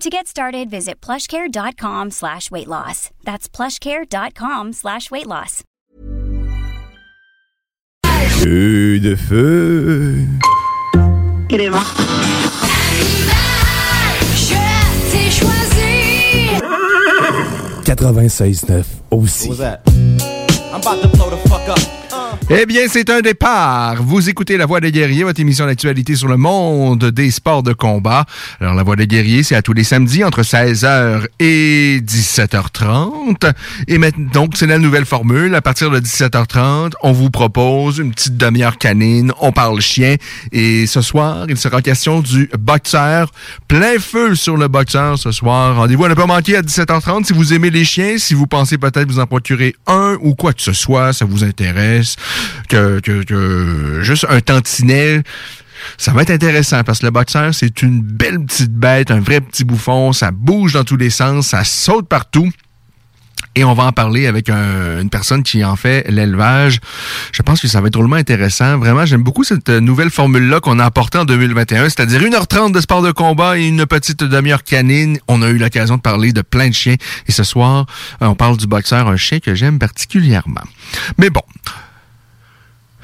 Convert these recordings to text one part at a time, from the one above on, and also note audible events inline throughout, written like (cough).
To get started, visit plushcare.com slash weight loss. That's plushcare.com slash weight loss. Feu de feu. Je t'ai choisi. 96.9 aussi. I'm about to blow the fuck up. Eh bien, c'est un départ. Vous écoutez La Voix des guerriers, votre émission d'actualité sur le monde des sports de combat. Alors, La Voix des guerriers, c'est à tous les samedis entre 16h et 17h30. Et maintenant, donc, c'est la nouvelle formule. À partir de 17h30, on vous propose une petite demi-heure canine. On parle chien. Et ce soir, il sera question du boxeur. Plein feu sur le boxeur ce soir. Rendez-vous à ne pas manquer à 17h30 si vous aimez les chiens, si vous pensez peut-être vous en procurer un ou quoi que ce soit, ça vous intéresse que, que, que juste un tantinet. Ça va être intéressant parce que le boxeur, c'est une belle petite bête, un vrai petit bouffon. Ça bouge dans tous les sens, ça saute partout. Et on va en parler avec un- une personne qui en fait l'élevage. Je pense que ça va être drôlement intéressant. Vraiment, j'aime beaucoup cette nouvelle formule-là qu'on a apportée en 2021, c'est-à-dire 1h30 de sport de combat et une petite demi-heure canine. On a eu l'occasion de parler de plein de chiens. Et ce soir, euh, on parle du boxeur, un chien que j'aime particulièrement. Mais bon,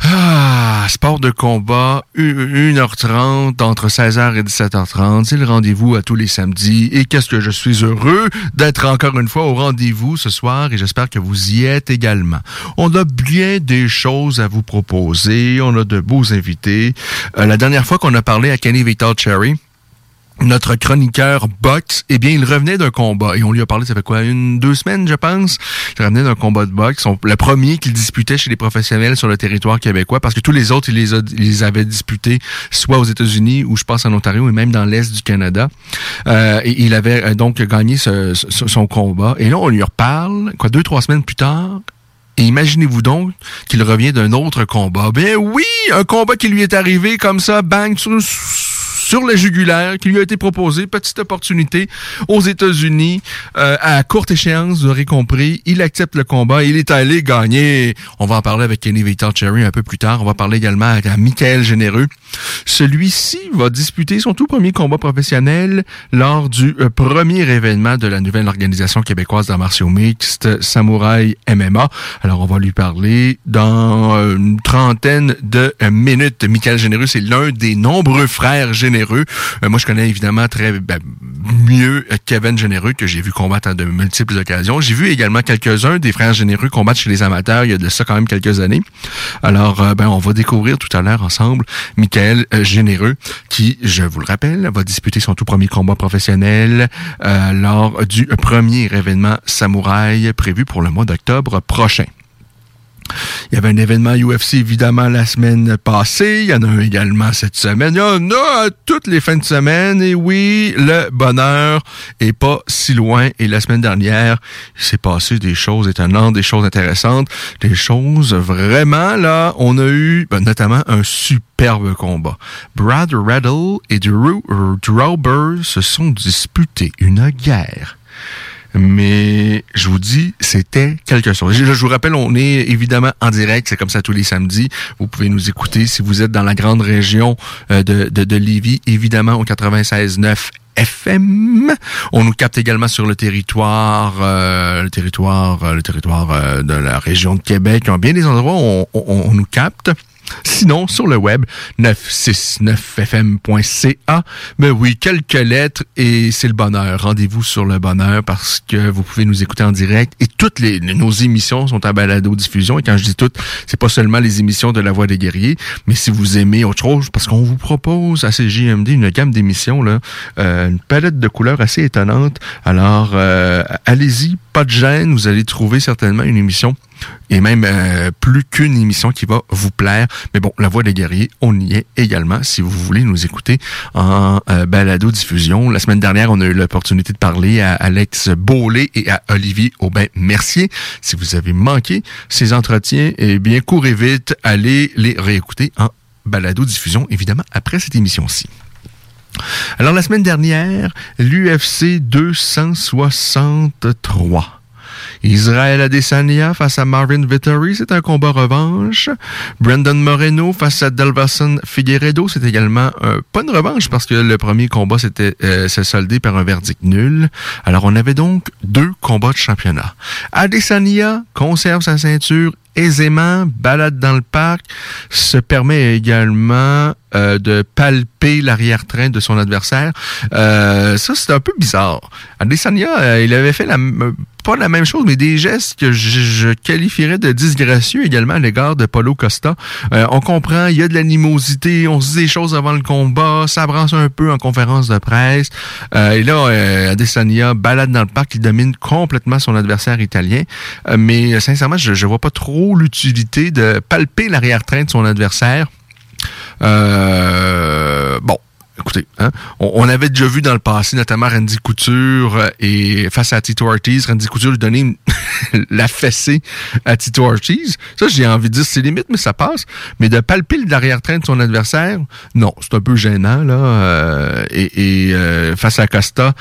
ah, sport de combat, 1h30, entre 16h et 17h30. C'est le rendez-vous à tous les samedis. Et qu'est-ce que je suis heureux d'être encore une fois au rendez-vous ce soir et j'espère que vous y êtes également. On a bien des choses à vous proposer. On a de beaux invités. Euh, la dernière fois qu'on a parlé à Kenny Vital Cherry, notre chroniqueur boxe, eh bien, il revenait d'un combat. Et on lui a parlé, ça fait quoi, une, deux semaines, je pense? Il revenait d'un combat de boxe. Le premier qu'il disputait chez les professionnels sur le territoire québécois, parce que tous les autres, il les, a, avait disputés soit aux États-Unis ou je pense en Ontario et même dans l'Est du Canada. Euh, et il avait euh, donc gagné son combat. Et là, on lui reparle, quoi, deux, trois semaines plus tard. Et imaginez-vous donc qu'il revient d'un autre combat. Ben oui, un combat qui lui est arrivé comme ça, bang, sur, sur la jugulaire, qui lui a été proposé, petite opportunité aux États-Unis, euh, à courte échéance, vous aurez compris. Il accepte le combat, il est allé gagner. On va en parler avec Kenny Vital Cherry un peu plus tard. On va parler également à, Michael Généreux. Celui-ci va disputer son tout premier combat professionnel lors du euh, premier événement de la nouvelle organisation québécoise d'arts martiaux mixtes, Samouraï MMA. Alors, on va lui parler dans euh, une trentaine de minutes. Michael Généreux, c'est l'un des nombreux frères généreux. Euh, moi, je connais évidemment très ben, mieux Kevin Généreux, que j'ai vu combattre à de multiples occasions. J'ai vu également quelques-uns des frères Généreux combattre chez les amateurs il y a de ça quand même quelques années. Alors, euh, ben, on va découvrir tout à l'heure ensemble Michael euh, Généreux, qui, je vous le rappelle, va disputer son tout premier combat professionnel lors du premier événement samouraï prévu pour le mois d'octobre prochain. Il y avait un événement UFC évidemment la semaine passée. Il y en a un également cette semaine. Il y en a à toutes les fins de semaine. Et oui, le bonheur est pas si loin. Et la semaine dernière, il s'est passé des choses étonnantes, des choses intéressantes, des choses vraiment là. On a eu ben, notamment un superbe combat. Brad Riddle et Drew Drauber se sont disputés une guerre. Mais je vous dis, c'était quelque chose. Je, vous rappelle, on est évidemment en direct, c'est comme ça tous les samedis. Vous pouvez nous écouter si vous êtes dans la grande région euh, de, de, de Lévis, évidemment au 96.9 FM. On nous capte également sur le territoire, euh, le territoire, euh, le territoire euh, de la région de Québec. A bien des endroits on, on- on nous capte. Sinon, sur le web, 969fm.ca. Mais oui, quelques lettres et c'est le bonheur. Rendez-vous sur le bonheur parce que vous pouvez nous écouter en direct et toutes les, nos émissions sont à balado-diffusion. Et quand je dis toutes, c'est pas seulement les émissions de La Voix des Guerriers, mais si vous aimez autre chose, parce qu'on vous propose à CJMD une gamme d'émissions, là, euh, une palette de couleurs assez étonnante. Alors, euh, allez-y, pas de gêne, vous allez trouver certainement une émission et même euh, plus qu'une émission qui va vous plaire. Mais bon, La Voix des Guerriers, on y est également si vous voulez nous écouter en euh, balado-diffusion. La semaine dernière, on a eu l'opportunité de parler à Alex Beaulé et à Olivier Aubin-Mercier. Si vous avez manqué ces entretiens, eh bien, courez vite, allez les réécouter en balado-diffusion, évidemment, après cette émission-ci. Alors, la semaine dernière, l'UFC 263. Israël Adesanya face à Marvin Vittori, c'est un combat revanche. Brandon Moreno face à Delvason Figueredo, c'est également euh, pas une revanche parce que le premier combat s'était euh, soldé par un verdict nul. Alors on avait donc deux combats de championnat. Adesanya conserve sa ceinture aisément, balade dans le parc, se permet également euh, de palper l'arrière-train de son adversaire. Euh, ça, c'est un peu bizarre. Adesanya, euh, il avait fait la, pas la même chose, mais des gestes que je, qualifierais de disgracieux également à l'égard de Paulo Costa. on comprend, il y a de l'animosité, on se dit des choses avant le combat, ça brasse un peu en conférence de presse. et là, Adesanya balade dans le parc, il domine complètement son adversaire italien. mais sincèrement, je, je vois pas trop l'utilité de palper l'arrière-train de son adversaire. Euh, bon, écoutez, hein, on, avait déjà vu dans le passé, notamment Randy Couture euh, et face à Tito Ortiz, Randy Couture lui donnait (laughs) la fessée à Tito Ortiz. Ça, j'ai envie de dire, c'est limite, mais ça passe. Mais de palper l'arrière-train de son adversaire, non, c'est un peu gênant, là. Euh, et, et face à Costa,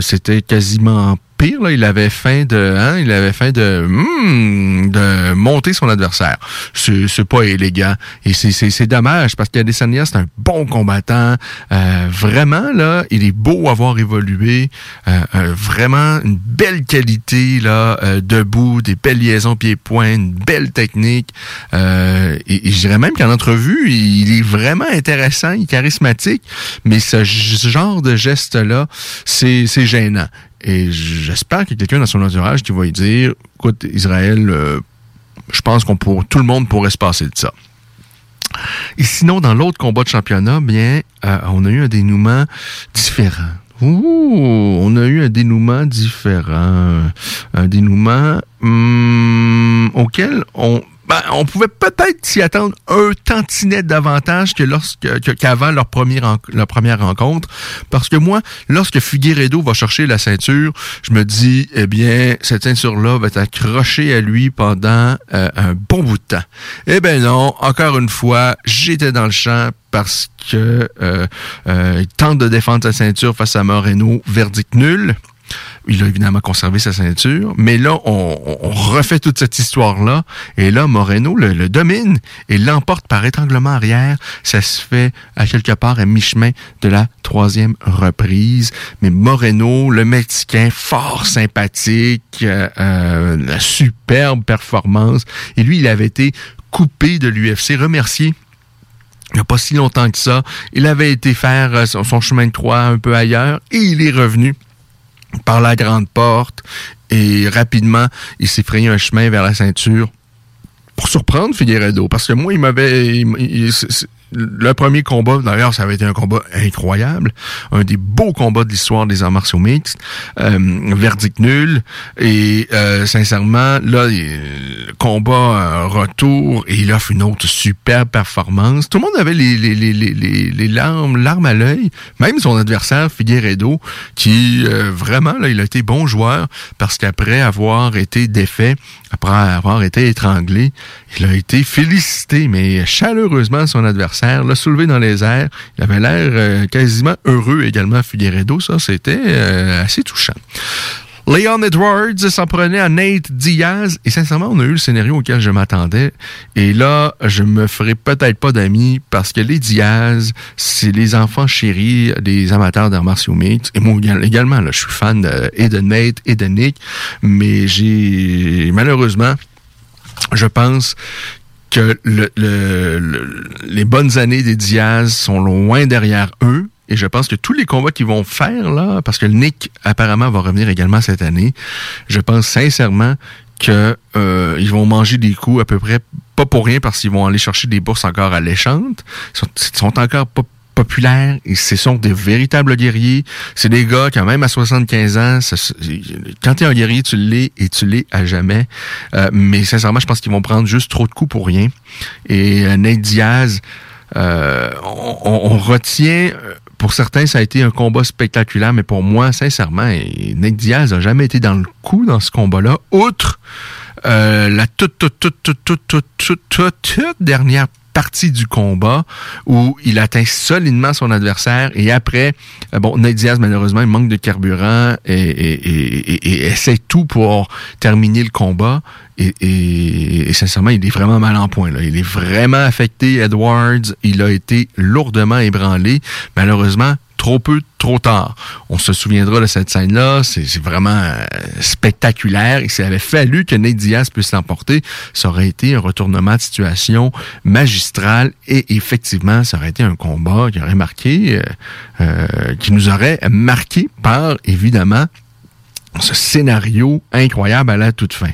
c'était quasiment il avait faim de, hein, il avait faim de, hmm, de monter son adversaire. C'est pas élégant et c'est dommage parce qu'Adesanya c'est un bon combattant. Euh, vraiment là, il est beau à voir évoluer. Euh, euh, vraiment une belle qualité là, debout, des belles liaisons pieds-points, une belle technique. et, et je dirais même qu'en entrevue, il est vraiment intéressant, il est charismatique, mais ce genre de geste là, c'est gênant. Et j'espère qu'il y a quelqu'un dans son entourage qui va lui dire, écoute, Israël, euh, je pense qu'on pour tout le monde pourrait se passer de ça. Et sinon, dans l'autre combat de championnat, bien, euh, on a eu un dénouement différent. Ouh, on a eu un dénouement différent. Un dénouement hum, auquel on ben, on pouvait peut-être s'y attendre un tantinet davantage que lorsque qu'avant leur première rencontre. Parce que moi lorsque Figueredo va chercher la ceinture je me dis eh bien cette ceinture là va être accrochée à lui pendant euh, un bon bout de temps. Eh ben non encore une fois j'étais dans le champ parce que euh, euh, tente de défendre sa ceinture face à Moreno. Verdict nul il a évidemment conservé sa ceinture, mais là, on, refait toute cette histoire-là, et là, Moreno le, domine et l'emporte par étranglement arrière. Ça se fait à quelque part à mi-chemin de la troisième reprise. Mais Moreno, le Mexicain, fort sympathique, euh, euh superbe performance, et lui, il avait été coupé de l'UFC, remercié il n'y a pas si longtemps que ça. Il avait été faire euh, son chemin de croix un peu ailleurs et il est revenu par la grande porte et rapidement, il s'est un chemin vers la ceinture pour surprendre Figueredo. Parce que moi, il m'avait le premier combat, d'ailleurs, ça avait été un combat incroyable, un des beaux combats de l'histoire des arts martiaux mixtes, euh, verdict nul, et euh, sincèrement, là, le combat euh, retour, et il offre une autre superbe performance. Tout le monde avait les, les, les, les, larmes, larmes à l'œil, même son adversaire, Figueredo, qui vraiment, là, il a été bon joueur, parce qu'après avoir été défait, après avoir été étranglé, il a été félicité, mais chaleureusement, son adversaire l'a soulevé dans les airs. Il avait l'air euh, quasiment heureux également, Figueredo. Ça, c'était euh, assez touchant. Leon Edwards s'en prenait à Nate Diaz. Et sincèrement, on a eu le scénario auquel je m'attendais. Et là, je me ferai peut-être pas d'amis parce que les Diaz, c'est les enfants chéris des amateurs d'arts martiaux. Et moi également, là, je suis fan de, et de Nate et de Nick. Mais j'ai, malheureusement, je pense que le, le- le- les bonnes années des Diaz sont loin derrière eux. Et je pense que tous les combats qu'ils vont faire, là, parce que le Nick, apparemment, va revenir également cette année, je pense sincèrement que euh, ils vont manger des coups à peu près pas pour rien parce qu'ils vont aller chercher des bourses encore alléchantes. Sont, ils sont encore pas populaires et ce sont des véritables guerriers. C'est des gars quand même à 75 ans, quand t'es un guerrier, tu l'es et tu l'es à jamais. Euh, mais sincèrement, je pense qu'ils vont prendre juste trop de coups pour rien. Et euh, Nate Diaz, euh, on, retient... Euh, pour certains, ça a été un combat spectaculaire, mais pour moi, sincèrement, et Nate Diaz n'a jamais été dans le coup dans ce combat-là, outre la toute, toute, toute, toute, toute, toute, toute dernière partie du combat où il atteint solidement son adversaire et après, euh, bon, Nate Diaz, malheureusement, il manque de carburant et, et, et, essaie tout pour terminer le combat. Et sincèrement, il est vraiment mal en point. Là. Il est vraiment affecté, Edwards. Il a été lourdement ébranlé. Malheureusement, trop peu, trop tard. On se souviendra de cette scène-là. C'est vraiment euh, spectaculaire. Et s'il avait fallu que Nate Diaz puisse l'emporter, ça aurait été un retournement de situation magistral. Et effectivement, ça aurait été un combat qui aurait marqué, euh, euh, qui nous aurait marqué par, évidemment, ce scénario incroyable à la toute fin.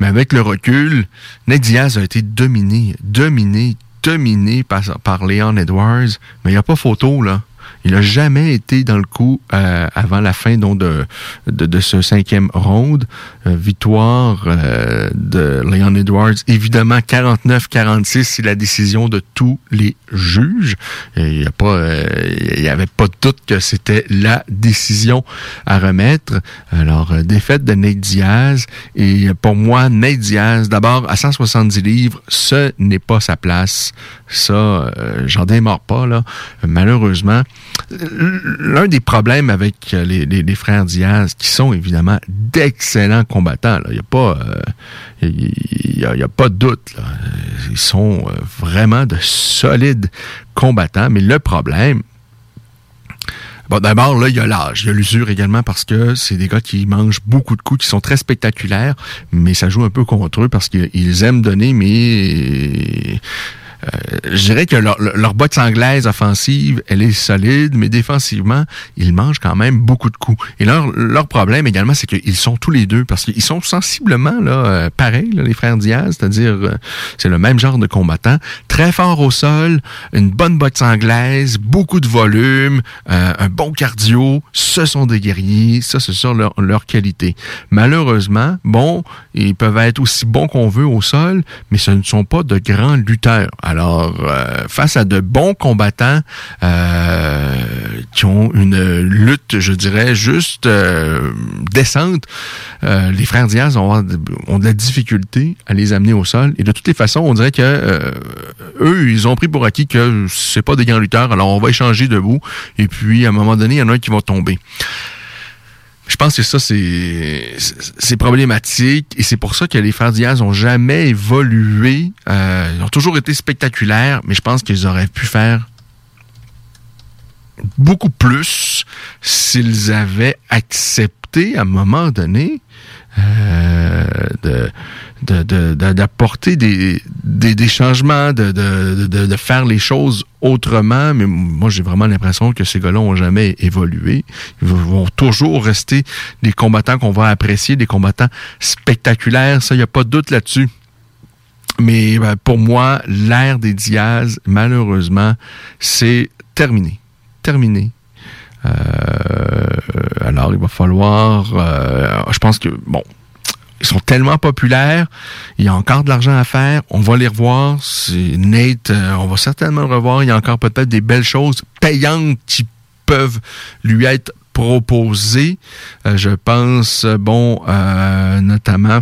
Mais avec le recul, Ned Diaz a été dominé, dominé, dominé par, par Leon Edwards. Mais il n'y a pas photo, là. Il n'a jamais été dans le coup euh, avant la fin de, de, ce cinquième round. Euh, victoire euh, de Leon Edwards. Évidemment, 49-46, c'est la décision de tous les juges. Il n'y euh, avait pas de doute que c'était la décision à remettre. Alors, défaite de Nate Diaz. Et pour moi, Nate Diaz, d'abord, à 170 livres, ce n'est pas sa place. Ça, j'en démarre pas, là. Malheureusement, l'un des problèmes avec euh, les, frères Diaz, qui sont évidemment d'excellents combattants, il n'y a pas, euh, y a, pas de doute. là. Ils sont euh, vraiment de solides combattants, mais le problème, Bon, d'abord, là, il y a l'âge. Il y a l'usure également parce que c'est des gars qui mangent beaucoup de coups, qui sont très spectaculaires, mais ça joue un peu contre eux parce qu'ils aiment donner, mais je dirais que leur, leur anglaise offensive, elle est solide, mais défensivement, ils mangent quand même beaucoup de coups. Et leur, leur problème également, c'est qu'ils sont tous les deux, parce qu'ils sont sensiblement là, euh, pareils, là, les frères Diaz, c'est-à-dire euh, c'est le même genre de combattant, très fort au sol, une bonne boxe anglaise, beaucoup de volume, euh, un bon cardio, ce sont des guerriers, ça c'est sur leur, leur qualité. Malheureusement, bon, ils peuvent être aussi bons qu'on veut au sol, mais ce ne sont pas de grands lutteurs. Euh, face à de bons combattants euh, qui ont une lutte, je dirais, juste euh, décente, euh, les frères Diaz ont, ont de la difficulté à les amener au sol. Et de toutes les façons, on dirait que euh, eux, ils ont pris pour acquis que c'est pas des grands lutteurs, alors on va échanger debout. Et puis, à un moment donné, il y en a un qui va tomber. Je pense que ça, c'est problématique et c'est pour ça que les frères Diaz ont jamais évolué. Euh, ils ont toujours été spectaculaires, mais je pense qu'ils auraient pu faire beaucoup plus s'ils avaient accepté à un moment donné euh, de de- de- de- d'apporter des, des, des changements, de faire les choses autrement. Mais moi, j'ai vraiment l'impression que ces gars-là n'ont jamais évolué. Ils vont toujours rester des combattants qu'on va apprécier, des combattants spectaculaires. Ça, il n'y a pas de doute là-dessus. Mais ben, pour moi, l'ère des Diaz, malheureusement, c'est terminé. Terminé. Euh, alors, il va falloir... euh, je pense que, bon, ils sont tellement populaires, il y a encore de l'argent à faire, on va les revoir. C'est Nate, euh, on va certainement le revoir. Il y a encore peut-être des belles choses payantes qui peuvent lui être proposées. Je pense, bon, euh, notamment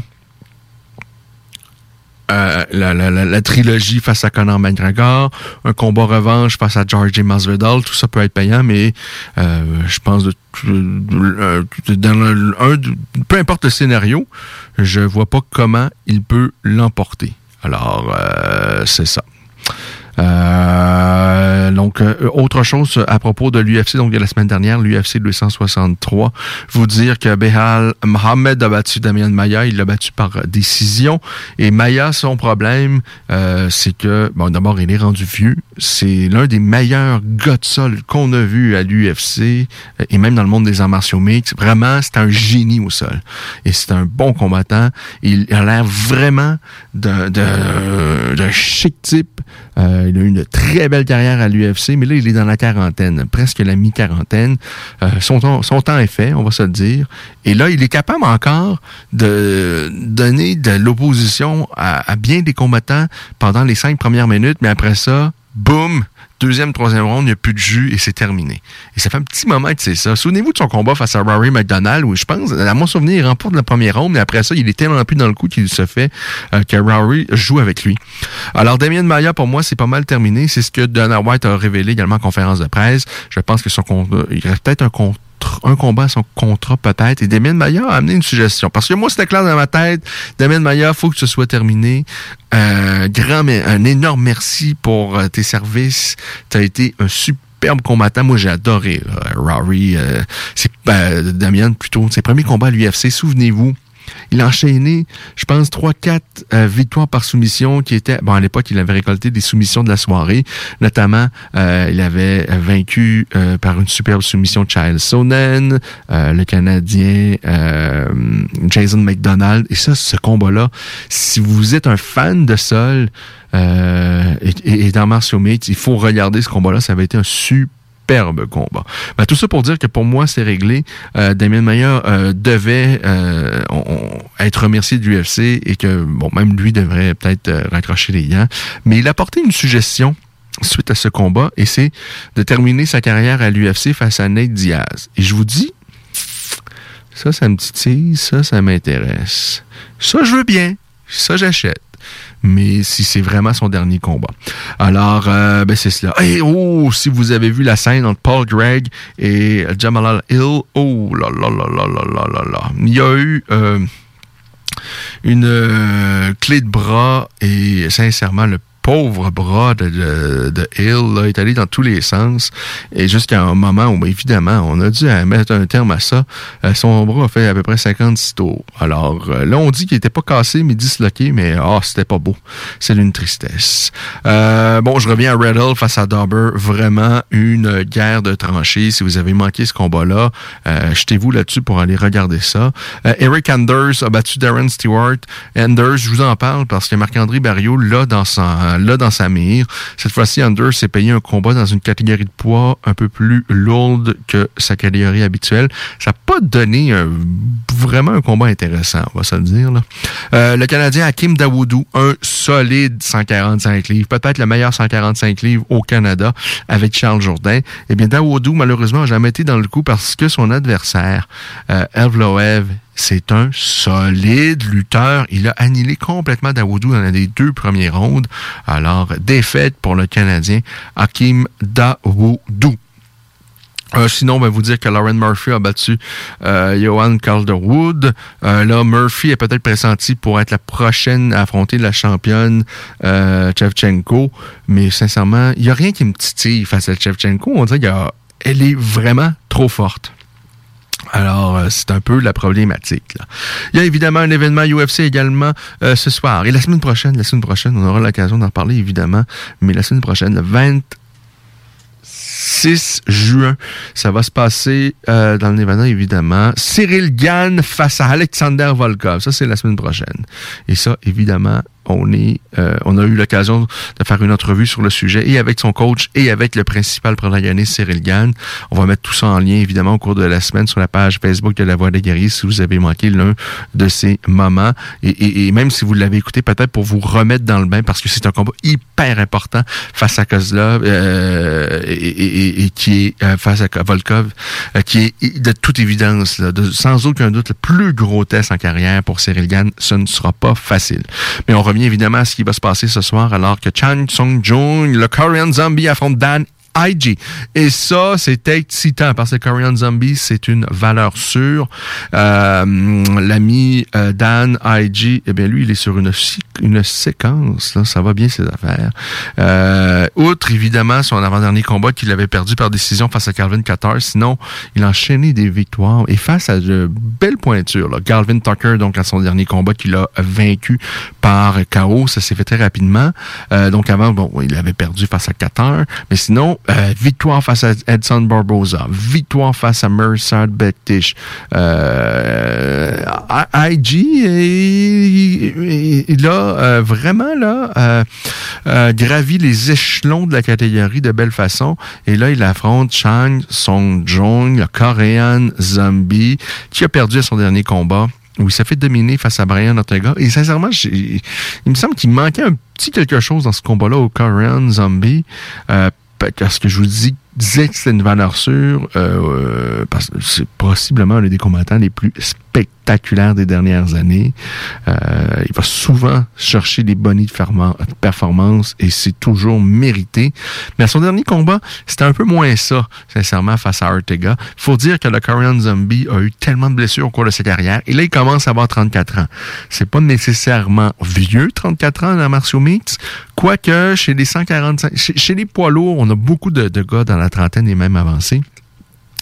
euh, la, trilogie face à Conor McGregor, un combat revanche face à George Masvidal, tout ça peut être payant, mais euh, je pense de, de- de- dans un, peu importe le scénario, je vois pas comment il peut l'emporter. Alors, euh, c'est ça. Euh, Euh, donc, euh, autre chose à propos de l'UFC, donc de la semaine dernière, l'UFC 263, vous dire que Behal Mohamed a battu Damien Maya, il l'a battu par décision. Et Maya, son problème, euh, c'est que, bon, d'abord, il est rendu vieux. C'est l'un des meilleurs gars de sol qu'on a vu à l'UFC euh, et même dans le monde des arts martiaux mixtes. Vraiment, c'est un génie au sol. Et c'est un bon combattant. Il a l'air vraiment d'un chic type. Euh, il a eu une très belle carrière à l'UFC, mais là, il est dans la quarantaine, presque la mi-quarantaine. Euh, son, temps, est fait, on va se le dire. Et là, il est capable encore de donner de l'opposition à bien des combattants pendant les cinq premières minutes, mais après ça, boum, deuxième, troisième round, il n'y a plus de jus et c'est terminé. Et ça fait un petit moment que c'est ça. Souvenez-vous de son combat face à Rory McDonald, où je pense, à mon souvenir, il remporte le premier round, mais après ça, il est tellement plus dans le coup qu'il se fait euh, que Rory joue avec lui. Alors, Damien Maya, pour moi, c'est pas mal terminé. C'est ce que Dana White a révélé également en conférence de presse. Je pense que son contrat, il reste peut-être un contrat un combat à son contrat peut-être. Et Damien Maya a amené une suggestion. Parce que moi, c'était clair dans ma tête. Damien Maya, faut que ce soit terminé. Euh, grand, mais un énorme merci pour euh, tes services. Tu as été un superbe combattant. Moi, j'ai adoré Rory. euh, Damien plutôt. Ses premiers combats à l'UFC, souvenez-vous. Il a enchaîné, je pense, 3-4 euh, victoires par soumission qui étaient... Bon, à l'époque, il avait récolté des soumissions de la soirée. Notamment, euh, il avait vaincu euh, par une superbe soumission Child Sonnen, euh, le Canadien Jason McDonald. Et ça, ce combat-là, si vous êtes un fan de sol et, et, et dans Martial Mix, il faut regarder ce combat-là. Ça avait été un super superbe combat. Ben, tout ça pour dire que pour moi, c'est réglé. Euh, Damien Mayer euh, devait euh, être remercié de l'UFC et que, bon, même lui devrait peut-être euh, raccrocher les gants. Mais il a porté une suggestion suite à ce combat et c'est de terminer sa carrière à l'UFC face à Nate Diaz. Et je vous dis, ça, ça me titille, ça, ça m'intéresse. Ça, je veux bien. Ça, j'achète. Mais si c'est vraiment son dernier combat. Alors, euh, ben c'est cela. Et oh, si vous avez vu la scène entre Paul Gregg et Jamalal Hill, oh là là là là là là là là. Il y a eu euh, une euh, clé de bras et sincèrement, le pauvre bras de, de, de Hill là, est allé dans tous les sens. Et jusqu'à un moment où, évidemment, on a dû mettre un terme à ça. Euh, son bras a fait à peu près 56 tours. Alors euh, là, on dit qu'il était pas cassé, mais disloqué, mais ah, c'était pas beau. C'est une tristesse. Euh, bon, je reviens à Riddle face à Dauber. Vraiment une guerre de tranchées. Si vous avez manqué ce combat-là, euh, jetez-vous là-dessus pour aller regarder ça. Euh, Eric Anders a battu Darren Stewart. Anders, je vous en parle parce que Marc-André Barriot l'a dans sa, l'a dans sa mire. Cette fois-ci, Anders s'est payé un combat dans une catégorie de poids un peu plus lourde que sa catégorie habituelle. Ça n'a pas donné vraiment un combat intéressant, on va se dire. Là. Euh, le Canadien Hakim Dawoudou, un solide 145 livres, peut-être le meilleur 145 livres au Canada avec Charles Jourdain. Eh bien, Dawoudou, malheureusement, n'a jamais été dans le coup parce que son adversaire, euh, Evloev, c'est un solide lutteur. Il a annihilé complètement Dawoudou dans les deux premiers rounds. Alors, défaite pour le Canadien Hakim Dawoudou. Euh, sinon, ben, vous dire que Lauren Murphy a battu euh, Johan Calderwood. Euh, là, Murphy est peut-être pressenti pour être la prochaine à affronter la championne euh, Chevchenko. Mais sincèrement, il n'y a rien qui me titille face à Chevchenko. On dirait qu'elle est vraiment trop forte. Alors, euh, c'est un peu la problématique. Il y a évidemment un événement UFC également euh, ce soir. Et la semaine prochaine, la semaine prochaine, on aura l'occasion d'en parler évidemment. Mais la semaine prochaine, le 20 6 juin. Ça va se passer euh, dans le Nevada, évidemment. Cyril Gann face à Alexander Volkov. Ça, c'est la semaine prochaine. Et ça, évidemment, euh, on a eu l'occasion de faire une entrevue sur le sujet et avec son coach et avec le principal protagoniste Cyril Gann. On va mettre tout ça en lien, évidemment, au cours de la semaine sur la page Facebook de La Voix des guerriers si vous avez manqué l'un de ces moments. Et, même si vous l'avez écouté, peut-être pour vous remettre dans le bain parce que c'est un combat hyper important face à Kozlov euh, et, qui est euh, face à Volkov, qui est de toute évidence, sans aucun doute, le plus gros test en carrière pour Cyril Gann. Ce ne sera pas facile. Revient évidemment à ce qui va se passer ce soir alors que Chan Sung Jung, le Korean Zombie, affronte Dan IG. Et ça, c'est excitant parce que Korean Zombie, c'est une valeur sûre. Euh, L'ami euh, Dan IG, eh bien lui, il est sur une, séquence. Là, ça va bien ses affaires. Euh, outre, évidemment, son avant-dernier combat qu'il avait perdu par décision face à Calvin Qatar. Sinon, il a enchaîné des victoires et face à de belles pointures. Là. Calvin Tucker, donc à son dernier combat qu'il a vaincu par KO, ça s'est fait très rapidement. Euh, donc avant, bon, il avait perdu face à Qatar. Mais sinon, euh, victoire face à Edson Barboza, victoire face à Mersad Bektish. Euh, IG, il a euh, vraiment là gravi les échelons de la catégorie de belle façon. Et là, il affronte Chang Song-jong, le coréen zombie, qui a perdu à son dernier combat où il s'est fait dominer face à Brian Ortega. Et sincèrement, il me semble qu'il manquait un petit quelque chose dans ce combat-là au Korean Zombie. Euh, parce que je vous dis, disais que c'était une valeur sûre, euh, parce que c'est possiblement un des combattants les plus spectaculaires des dernières années. Euh, il va souvent chercher des bonnies de performance et c'est toujours mérité. Mais à son dernier combat, c'était un peu moins ça, sincèrement, face à Ortega. faut dire que le Korean Zombie a eu tellement de blessures au cours de sa carrière et là, il commence à avoir 34 ans. C'est pas nécessairement vieux, 34 ans dans Martial Mix, quoique chez les 145, chez, les poids lourds, on a beaucoup de, de gars dans la trentaine et même avancée.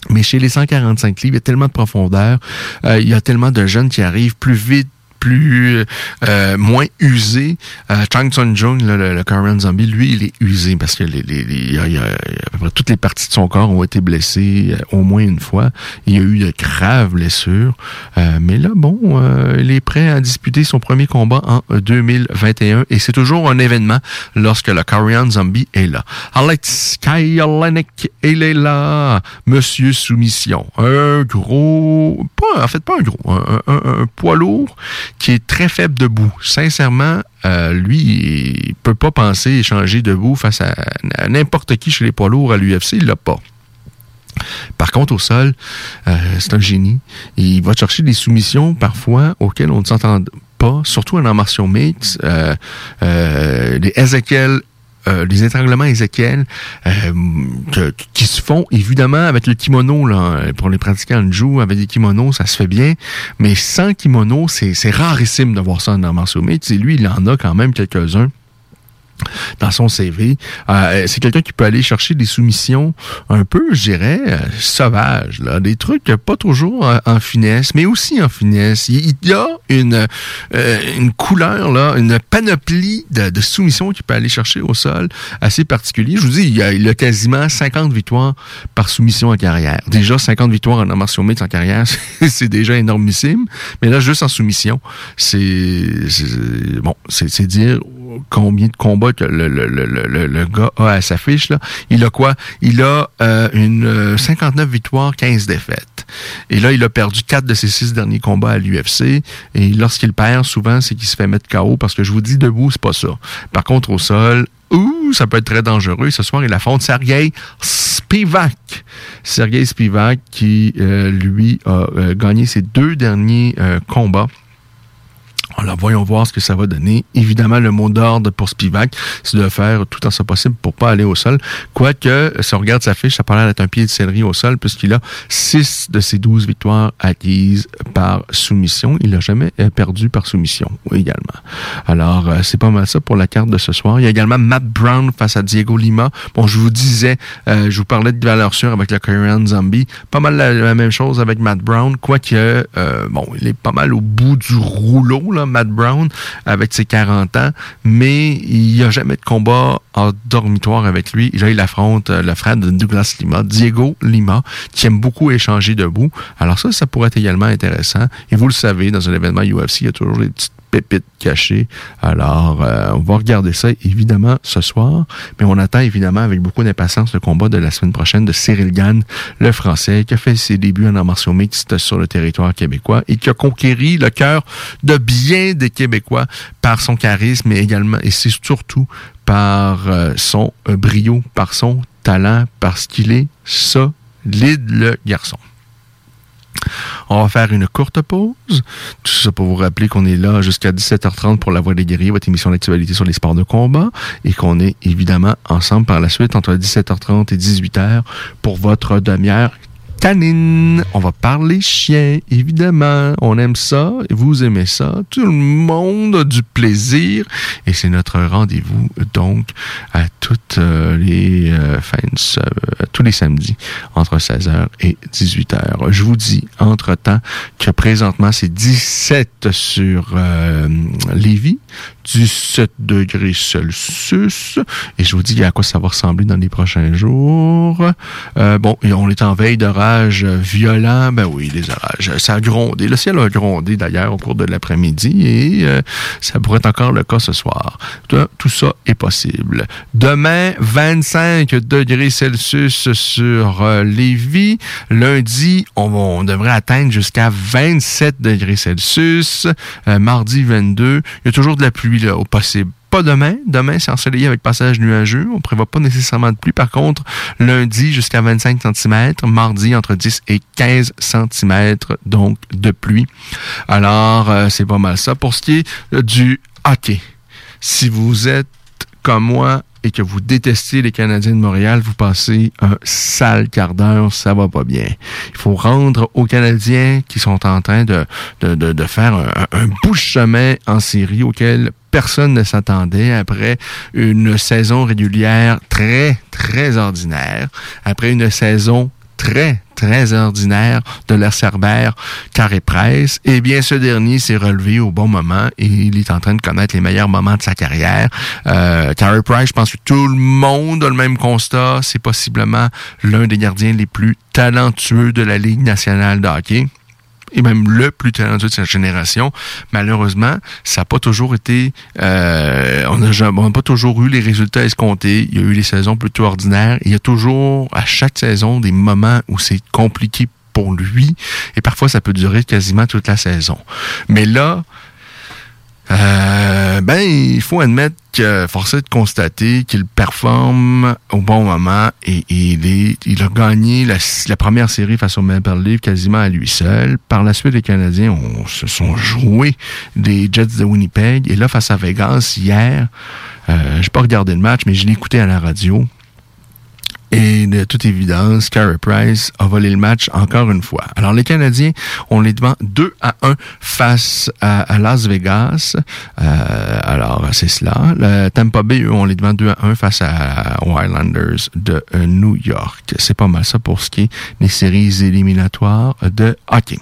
Mais chez les 145 livres, il y a tellement de profondeur, euh, il y a tellement de jeunes qui arrivent plus vite, plus euh, moins usé. Euh, Chang Sun Jung, le, le, Korean Zombie, lui, il est usé parce que les, les, les, a, à peu près toutes les parties de son corps ont été blessées euh, au moins une fois. Il y a eu de graves blessures. Euh, mais là, bon, euh, il est prêt à disputer son premier combat en 2021 et c'est toujours un événement lorsque le Korean Zombie est là. Alex Kylenek, il est là. Monsieur Soumission. Un gros, pas, en fait, pas un gros, un, un, un poids lourd qui est très faible debout. Sincèrement, euh, lui, il peut pas penser échanger debout face à, n'importe qui chez les poids lourds à l'UFC, il l'a pas. Par contre, au sol, euh, c'est un génie. Il va chercher des soumissions parfois auxquelles on ne s'entend pas, surtout en martial mix. Euh, euh, les Ezekiel euh, les étranglements Ézéchiel euh, qui se font évidemment avec le kimono là, pour les pratiquants de joue avec des kimonos ça se fait bien. Mais sans kimono c'est rarissime de voir ça en martial mais lui il en a quand même quelques-uns dans son CV. Euh, c'est quelqu'un qui peut aller chercher des soumissions un peu, je dirais, euh, sauvages, des trucs pas toujours en, finesse, mais aussi en finesse. Il, y a une euh, une couleur une panoplie de, soumissions qu'il peut aller chercher au sol assez particulier. Je vous dis, il a, a quasiment 50 victoires par soumission en carrière. Déjà 50 victoires en martial mix en carrière, (laughs) c'est déjà énormissime. Mais là, juste en soumission, c'est bon, c'est dire combien de combats que le, le, le, le, gars a à sa fiche. Là. Il a quoi? Il a euh, une 59 euh, victoires, 15 défaites. Et là, il a perdu quatre de ses six derniers combats à l'UFC. Et lorsqu'il perd, souvent, c'est qu'il se fait mettre KO parce que je vous dis, debout, c'est pas ça. Par contre, au sol, ouh, ça peut être très dangereux. Ce soir, il affronte Sergei Spivak. Sergei Spivak qui, euh, lui, a gagné ses deux derniers combats alors, voyons voir ce que ça va donner. Évidemment, le mot d'ordre pour Spivak, c'est de faire tout en ce possible pour pas aller au sol. Quoique, si on regarde sa fiche, ça paraît être un pied de céleri au sol, puisqu'il a 6 de ses 12 victoires acquises par soumission. Il n'a jamais euh, perdu par soumission, également. Alors, euh, c'est pas mal ça pour la carte de ce soir. Il y a également Matt Brown face à Diego Lima. Bon, je vous disais, euh, je vous parlais de valeur sûre avec le Korean Zombie. Pas mal la, même chose avec Matt Brown, quoique, bon, il est pas mal au bout du rouleau, là, Matt Brown, avec ses 40 ans, mais il n'y a jamais de combat en dormitoire avec lui. Là, il affronte euh, le frère de Douglas Lima, Diego Lima, qui aime beaucoup échanger debout. Alors ça, ça pourrait être également intéressant. Et vous le savez, dans un événement UFC, il y a toujours des petites pépites cachées. Alors, euh, on va regarder ça évidemment ce soir, mais on attend évidemment avec beaucoup d'impatience le combat de la semaine prochaine de Cyril Gann, le Français, qui a fait ses débuts en arts mixte sur le territoire québécois et qui a conquéri le cœur de bien des Québécois par son charisme, mais également, et c'est surtout par euh, son brio, par son talent, parce qu'il est solide, le garçon. On va faire une courte pause. Tout ça pour vous rappeler qu'on est là jusqu'à 17h30 pour La Voix des guerriers, votre émission d'actualité sur les sports de combat, et qu'on est évidemment ensemble par la suite entre 17h30 et 18h pour votre demi-heure canine. On va parler chien, évidemment. On aime ça, vous aimez ça. Tout le monde a du plaisir. Et c'est notre rendez-vous, donc, à toutes euh, les euh, fins euh, tous les samedis, entre 16h et 18h. Je vous dis, entre-temps, que présentement, c'est 17 sur euh, Lévis, 17 degrés Celsius. Et je vous dis à quoi ça va ressembler dans les prochains jours. Euh, bon, et on est en veille d'orage violent. Ben oui, les orages. Ça a grondé. Le ciel a grondé d'ailleurs au cours de l'après-midi et euh, ça pourrait être encore le cas ce soir. Tout, ça est possible. Demain, 25 degrés Celsius sur euh, Lévis. Lundi, on, on devrait atteindre jusqu'à 27 degrés Celsius. Euh, mardi, 22. Il y a toujours de la pluie possible. Pas demain. Demain, c'est ensoleillé avec passage nuageux. On prévoit pas nécessairement de pluie. Par contre, lundi, jusqu'à 25 cm. Mardi, entre 10 et 15 cm, donc, de pluie. Alors, euh, c'est pas mal ça. Pour ce qui est euh, du hockey, si vous êtes comme moi et que vous détestez les Canadiens de Montréal, vous passez un sale quart d'heure, ça va pas bien. Il faut rendre aux Canadiens qui sont en train de, de, de, faire un, un bout chemin en série auquel personne ne s'attendait après une saison régulière très, très ordinaire, après une saison très, très ordinaire de leur Cerbère Carré Presse, eh bien, ce dernier s'est relevé au bon moment et il est en train de connaître les meilleurs moments de sa carrière. Euh, Price, je pense que tout le monde a le même constat. C'est possiblement l'un des gardiens les plus talentueux de la Ligue nationale de hockey et même le plus talentueux de cette génération. Malheureusement, ça n'a pas toujours été, euh, on n'a jamais- on n'a pas toujours eu les résultats escomptés. Il y a eu les saisons plutôt ordinaires. Il y a toujours, à chaque saison, des moments où c'est compliqué pour lui. Et parfois, ça peut durer quasiment toute la saison. Mais là, euh, ben, il faut admettre que force de constater qu'il performe au bon moment et, il, a gagné la, la première série face au Maple Leaf quasiment à lui seul. Par la suite, les Canadiens ont, se sont joués des Jets de Winnipeg et là, face à Vegas hier, euh, j'ai pas regardé le match, mais je l'ai écouté à la radio. Et de toute évidence, Carey Price a volé le match encore une fois. Alors, les Canadiens, on les devant 2 à 1 face à, Las Vegas. Euh, alors, c'est cela. Le Tampa Bay, eux, on les devant 2 à 1 face à, aux Highlanders de euh, New York. C'est pas mal ça pour ce qui est des séries éliminatoires de hockey.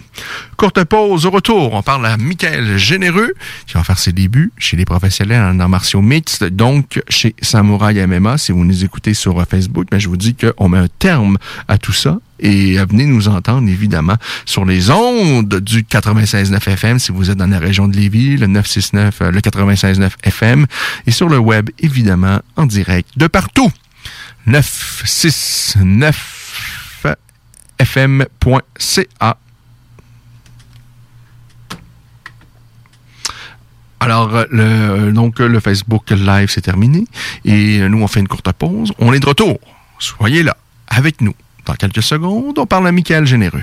Courte pause, au retour, on parle à Michael Généreux, qui va faire ses débuts chez les professionnels en arts martiaux mixtes, donc chez Samouraï MMA. Si vous nous écoutez sur Facebook, mais je vous dis qu'on met un terme à tout ça. Et venez nous entendre, évidemment, sur les ondes du 96.9 FM, si vous êtes dans la région de Lévis, le 969, euh, le 96.9 FM, et sur le web, évidemment, en direct de partout. 969 fm.ca Alors, euh, le, euh, donc, le Facebook Live, c'est terminé. Et nous, on fait une courte pause. On est de retour. Soyez là, avec nous. Dans quelques secondes, on parle à Michael Généreux.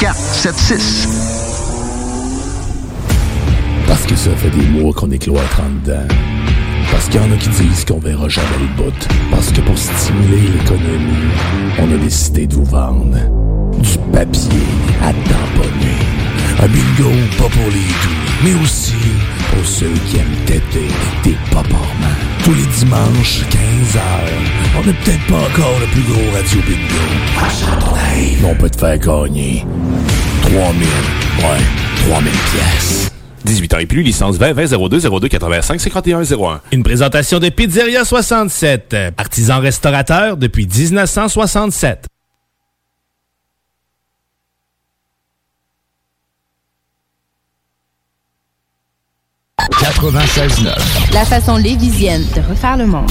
681 4476. Parce que ça fait des mois qu'on est cloître en dedans. Parce qu'il y en a qui disent qu'on verra jamais le bout. Parce que pour stimuler l'économie, on a décidé de vous vendre du papier à tamponner. Un bingo pas pour les doux, mais aussi pour ceux qui aiment têter des paparmans. Tous les dimanches, 15h, on n'est peut-être pas encore le plus gros radio bingo. Arrive, on peut te faire gagner 3000, ouais, 3000 pièces. 18 ans et plus, licence 20 20 02 02 85 51 01. Une présentation de Pizzeria 67, artisan restaurateur depuis 1967. 96.9. La façon lévisienne de refaire le monde.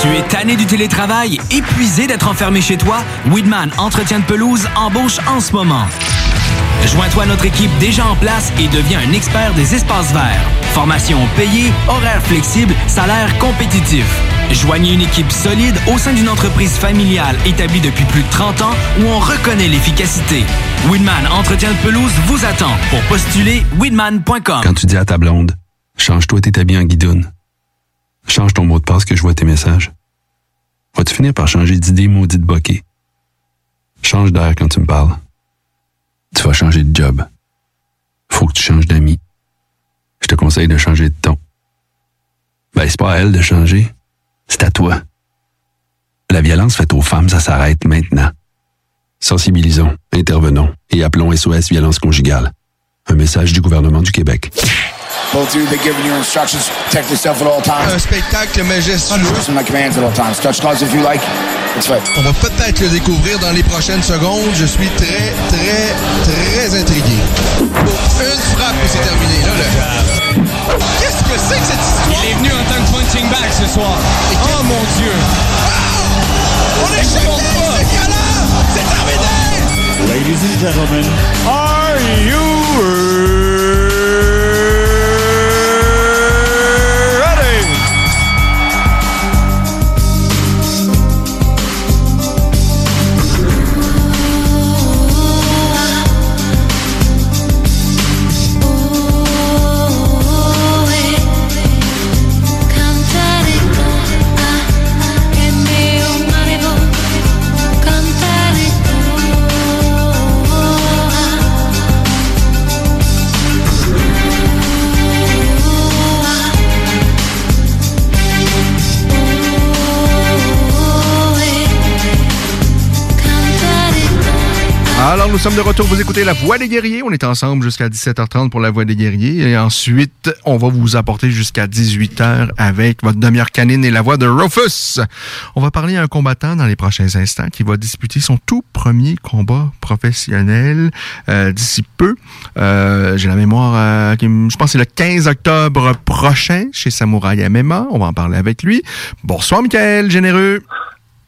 Tu es tanné du télétravail, épuisé d'être enfermé chez toi? Weedman Entretien de pelouse embauche en ce moment. Joins-toi à notre équipe déjà en place et deviens un expert des espaces verts. Formation payée, horaire flexible, salaire compétitif. Joignez une équipe solide au sein d'une entreprise familiale établie depuis plus de 30 ans où on reconnaît l'efficacité. Weedman Entretien de pelouse vous attend pour postuler weedman.com. Quand tu dis à ta blonde, change-toi tes habits en guidoune. Change ton mot de passe que je vois tes messages. Vas-tu finir par changer d'idée maudite bokeh? Change d'air quand tu me parles. Tu vas changer de job. Faut que tu changes d'amis. Je te conseille de changer de ton. Ben, c'est pas à elle de changer. C'est à toi. La violence faite aux femmes, ça s'arrête maintenant. Sensibilisons, intervenons et appelons SOS Violence Conjugale. Un message du gouvernement du Québec. Both of you, been giving you instructions. Protect yourself at all times. Un spectacle majestueux. Listen to my commands at all times. Touch gloves if you like. It's right. On va peut-être le découvrir dans les prochaines secondes. Je suis très, très, très intrigué. Pour une frappe et c'est terminé. Là, le... Qu'est-ce que c'est que cette histoire? Il est venu en tant que punching bag ce soir. Oh mon Dieu! On est choqués! C'est! C'est terminé! Ladies and gentlemen, are you Alors, nous sommes de retour. Vous écoutez La Voix des Guerriers. On est ensemble jusqu'à 17h30 pour La Voix des Guerriers. Et ensuite, on va vous apporter jusqu'à 18h avec votre demi-heure canine et la voix de Rufus. On va parler à un combattant dans les prochains instants qui va disputer son tout premier combat professionnel euh, d'ici peu. Euh, J'ai la mémoire, euh, je pense que c'est le 15 octobre prochain chez Samouraï MMA. On va en parler avec lui. Bonsoir, Michael Généreux.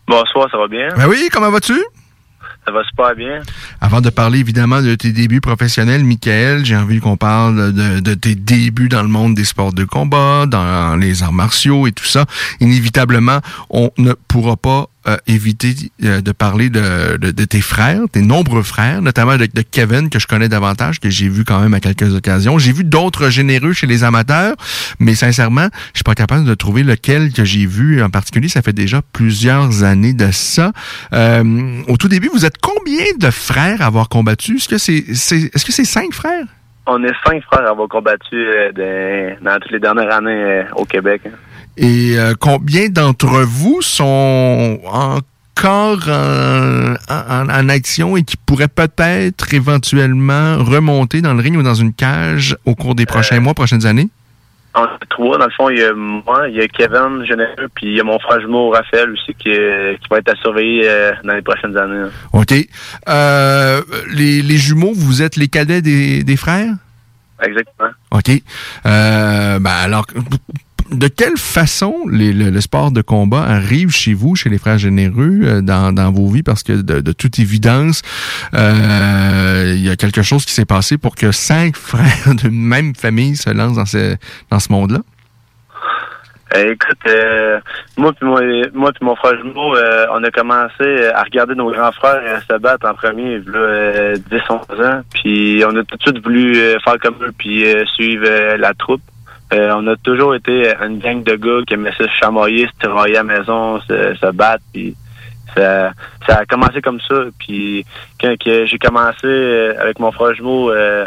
Bonsoir, ça va bien? Ben oui, comment vas-tu? Ça va bien. Avant de parler évidemment de tes débuts professionnels, Michael, j'ai envie qu'on parle de tes débuts dans le monde des sports de combat, dans les arts martiaux et tout ça. Inévitablement, on ne pourra pas euh, éviter euh, de parler de, de, de tes frères, tes nombreux frères, notamment de, de Kevin, que je connais davantage, que j'ai vu quand même à quelques occasions. J'ai vu d'autres généreux chez les amateurs, mais sincèrement, je suis pas capable de trouver lequel que j'ai vu en particulier. Ça fait déjà plusieurs années de ça. Euh, au tout début, vous êtes combien de frères à avoir combattu? Est-ce que c'est c'est est-ce que c'est cinq frères? On est cinq frères à avoir combattu euh, dans, dans toutes les dernières années euh, au Québec. hein. Et euh, combien d'entre vous sont encore en, en- en action et qui pourraient peut-être éventuellement remonter dans le ring ou dans une cage au cours des prochains mois, prochaines années? Est trois. Dans le fond, il y a moi, il y a Kevin Généreux, puis il y a mon frère jumeau Raphaël aussi qui, qui va être à surveiller euh, dans les prochaines années. hein. OK. Euh, les, les jumeaux, vous êtes les cadets des, des frères? Exactement. OK. Euh, ben alors, de quelle façon les- le, sport de combat arrive chez vous, chez les frères généreux, euh, dans, vos vies? Parce que de, toute évidence, euh, il y a quelque chose qui s'est passé pour que cinq (laughs) frères d'une même famille se lancent dans ce, dans ce monde-là? Euh, écoute, euh, moi puis moi, moi mon frère jumeau, on a commencé à regarder nos grands frères se battre en premier, là, euh, 10-11 ans. Puis on a tout de suite voulu faire comme eux, puis suivre la troupe. Euh, on a toujours été une gang de gars qui aimaient se chamailler, se tirailler à la maison, se, se battre. Puis ça, ça a commencé comme ça. Puis quand que j'ai commencé euh, avec mon frère jumeau, euh,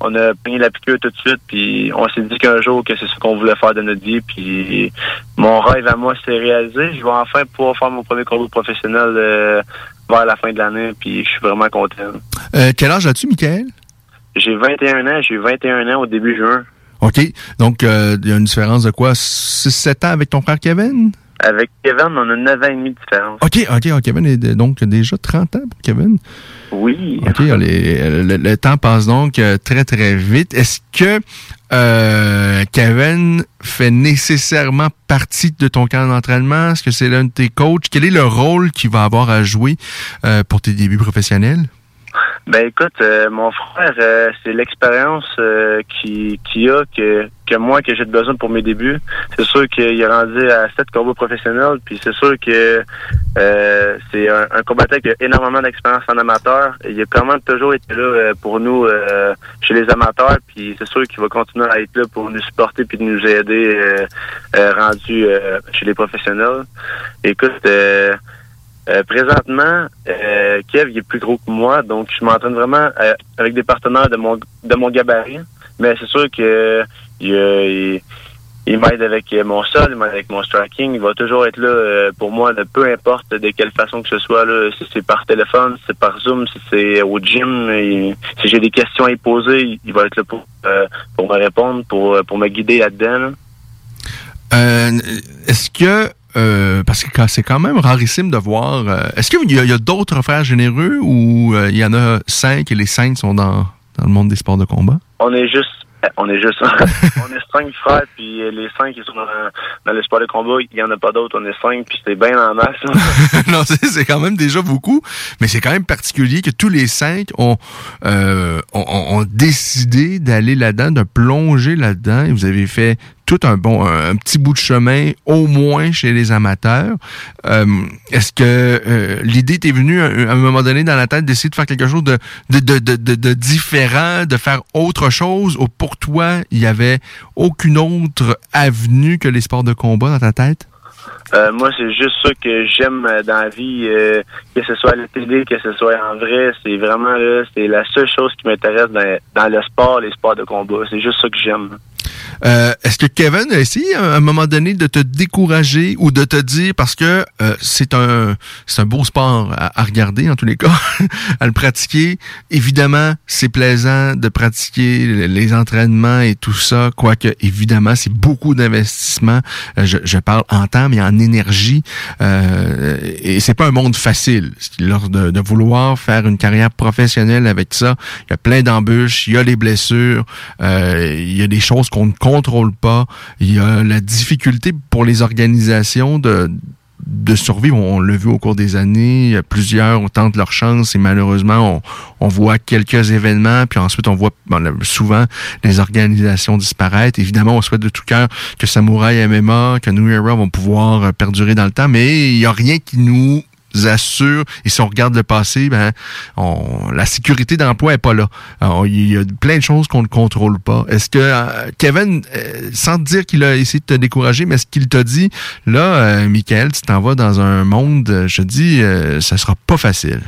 on a pris la piqûre tout de suite, puis on s'est dit qu'un jour que c'est ce qu'on voulait faire de notre vie, puis mon rêve à moi s'est réalisé. Je vais enfin pouvoir faire mon premier combat professionnel euh, vers la fin de l'année, puis je suis vraiment content. Euh, quel âge as-tu, Michael? J'ai 21 ans, j'ai eu 21 ans au début juin. OK. Donc, euh, il y a une différence de quoi? 6-7 ans avec ton frère Kevin? Avec Kevin, on a 9 ans et demi de différence. OK, OK. Kevin est donc déjà 30 ans pour Kevin? Oui. OK, les- le, le temps passe donc euh, très, très vite. Est-ce que euh, Kevin fait nécessairement partie de ton camp d'entraînement? Est-ce que c'est l'un de tes coachs? Quel est le rôle qu'il va avoir à jouer euh, pour tes débuts professionnels? Ben écoute, euh, mon frère, euh, c'est l'expérience euh, qui qui a que que moi que j'ai besoin pour mes débuts. C'est sûr qu'il est rendu à sept combats professionnels, puis c'est sûr que euh, c'est un, combattant qui a énormément d'expérience en amateur. Il a quand toujours été là euh, pour nous chez les amateurs, puis c'est sûr qu'il va continuer à être là pour nous supporter puis de nous aider rendu chez les professionnels. Écoute. Euh, présentement, euh, Kev il est plus gros que moi, donc je m'entraîne vraiment euh, avec des partenaires de mon de mon gabarit. Mais c'est sûr que euh, il, il, m'aide avec mon sol, il m'aide avec mon striking. Il va toujours être là euh, pour moi, de peu importe de quelle façon que ce soit. Là, si c'est par téléphone, si c'est par Zoom, si c'est au gym, si j'ai des questions à y poser, il, va être là pour pour me répondre, pour pour me guider là-dedans. là. Est-ce que euh, parce que c'est quand même rarissime de voir. euh, Est-ce qu'il y a, d'autres frères généreux ou euh, il y en a cinq et les cinq sont dans, dans le monde des sports de combat? On est juste, on est juste, (laughs) on est cinq frères, puis les cinq qui sont dans, dans le sport de combat, il y en a pas d'autres, on est cinq, puis c'est bien en masse. (laughs) non, c'est c'est quand même déjà beaucoup, mais c'est quand même particulier que tous les cinq ont, euh, ont, ont- ont décidé d'aller là-dedans, de plonger là-dedans. Et vous avez fait tout un bon, un, petit bout de chemin, au moins chez les amateurs. Euh, Est-ce que euh, l'idée t'est venue à, à un moment donné dans la tête d'essayer de faire quelque chose de, de, de, de, de- différent, de faire autre chose, ou pour toi, il y avait aucune autre avenue que les sports de combat dans ta tête? Euh, moi, c'est juste ça que j'aime euh, dans la vie, euh, que ce soit à la télé, que ce soit en vrai. C'est vraiment là, c'est la seule chose qui m'intéresse dans, dans le sport, les sports de combat. C'est juste ça que j'aime. Euh, Est-ce que Kevin a essayé à un moment donné de te décourager ou de te dire parce que euh, c'est un c'est un beau sport à, à regarder en tous les cas, (laughs) à le pratiquer. Évidemment, c'est plaisant de pratiquer le- les entraînements et tout ça, quoique évidemment c'est beaucoup d'investissement. Euh, je, je parle en temps mais en énergie euh, et c'est pas un monde facile. Lors de, de vouloir faire une carrière professionnelle avec ça, il y a plein d'embûches, il y a les blessures, euh, il y a des choses qu'on ne contrôle pas, il y a la difficulté pour les organisations de de survivre. On l'a vu au cours des années, plusieurs tentent leur chance et malheureusement, on, on voit quelques événements, puis ensuite on voit le- souvent les organisations disparaître. Évidemment, on souhaite de tout cœur que Samouraï MMA, que New Era vont pouvoir euh, perdurer dans le temps, mais il n'y a rien qui nous assure, et si on regarde le passé, ben, on, la sécurité d'emploi est pas là. Il y a plein de choses qu'on ne contrôle pas. Est-ce que euh, Kevin, euh, sans te dire qu'il a essayé de te décourager, mais est-ce qu'il t'a dit, là, euh, Michael, tu t'en vas dans un monde, je te dis, ça sera pas facile?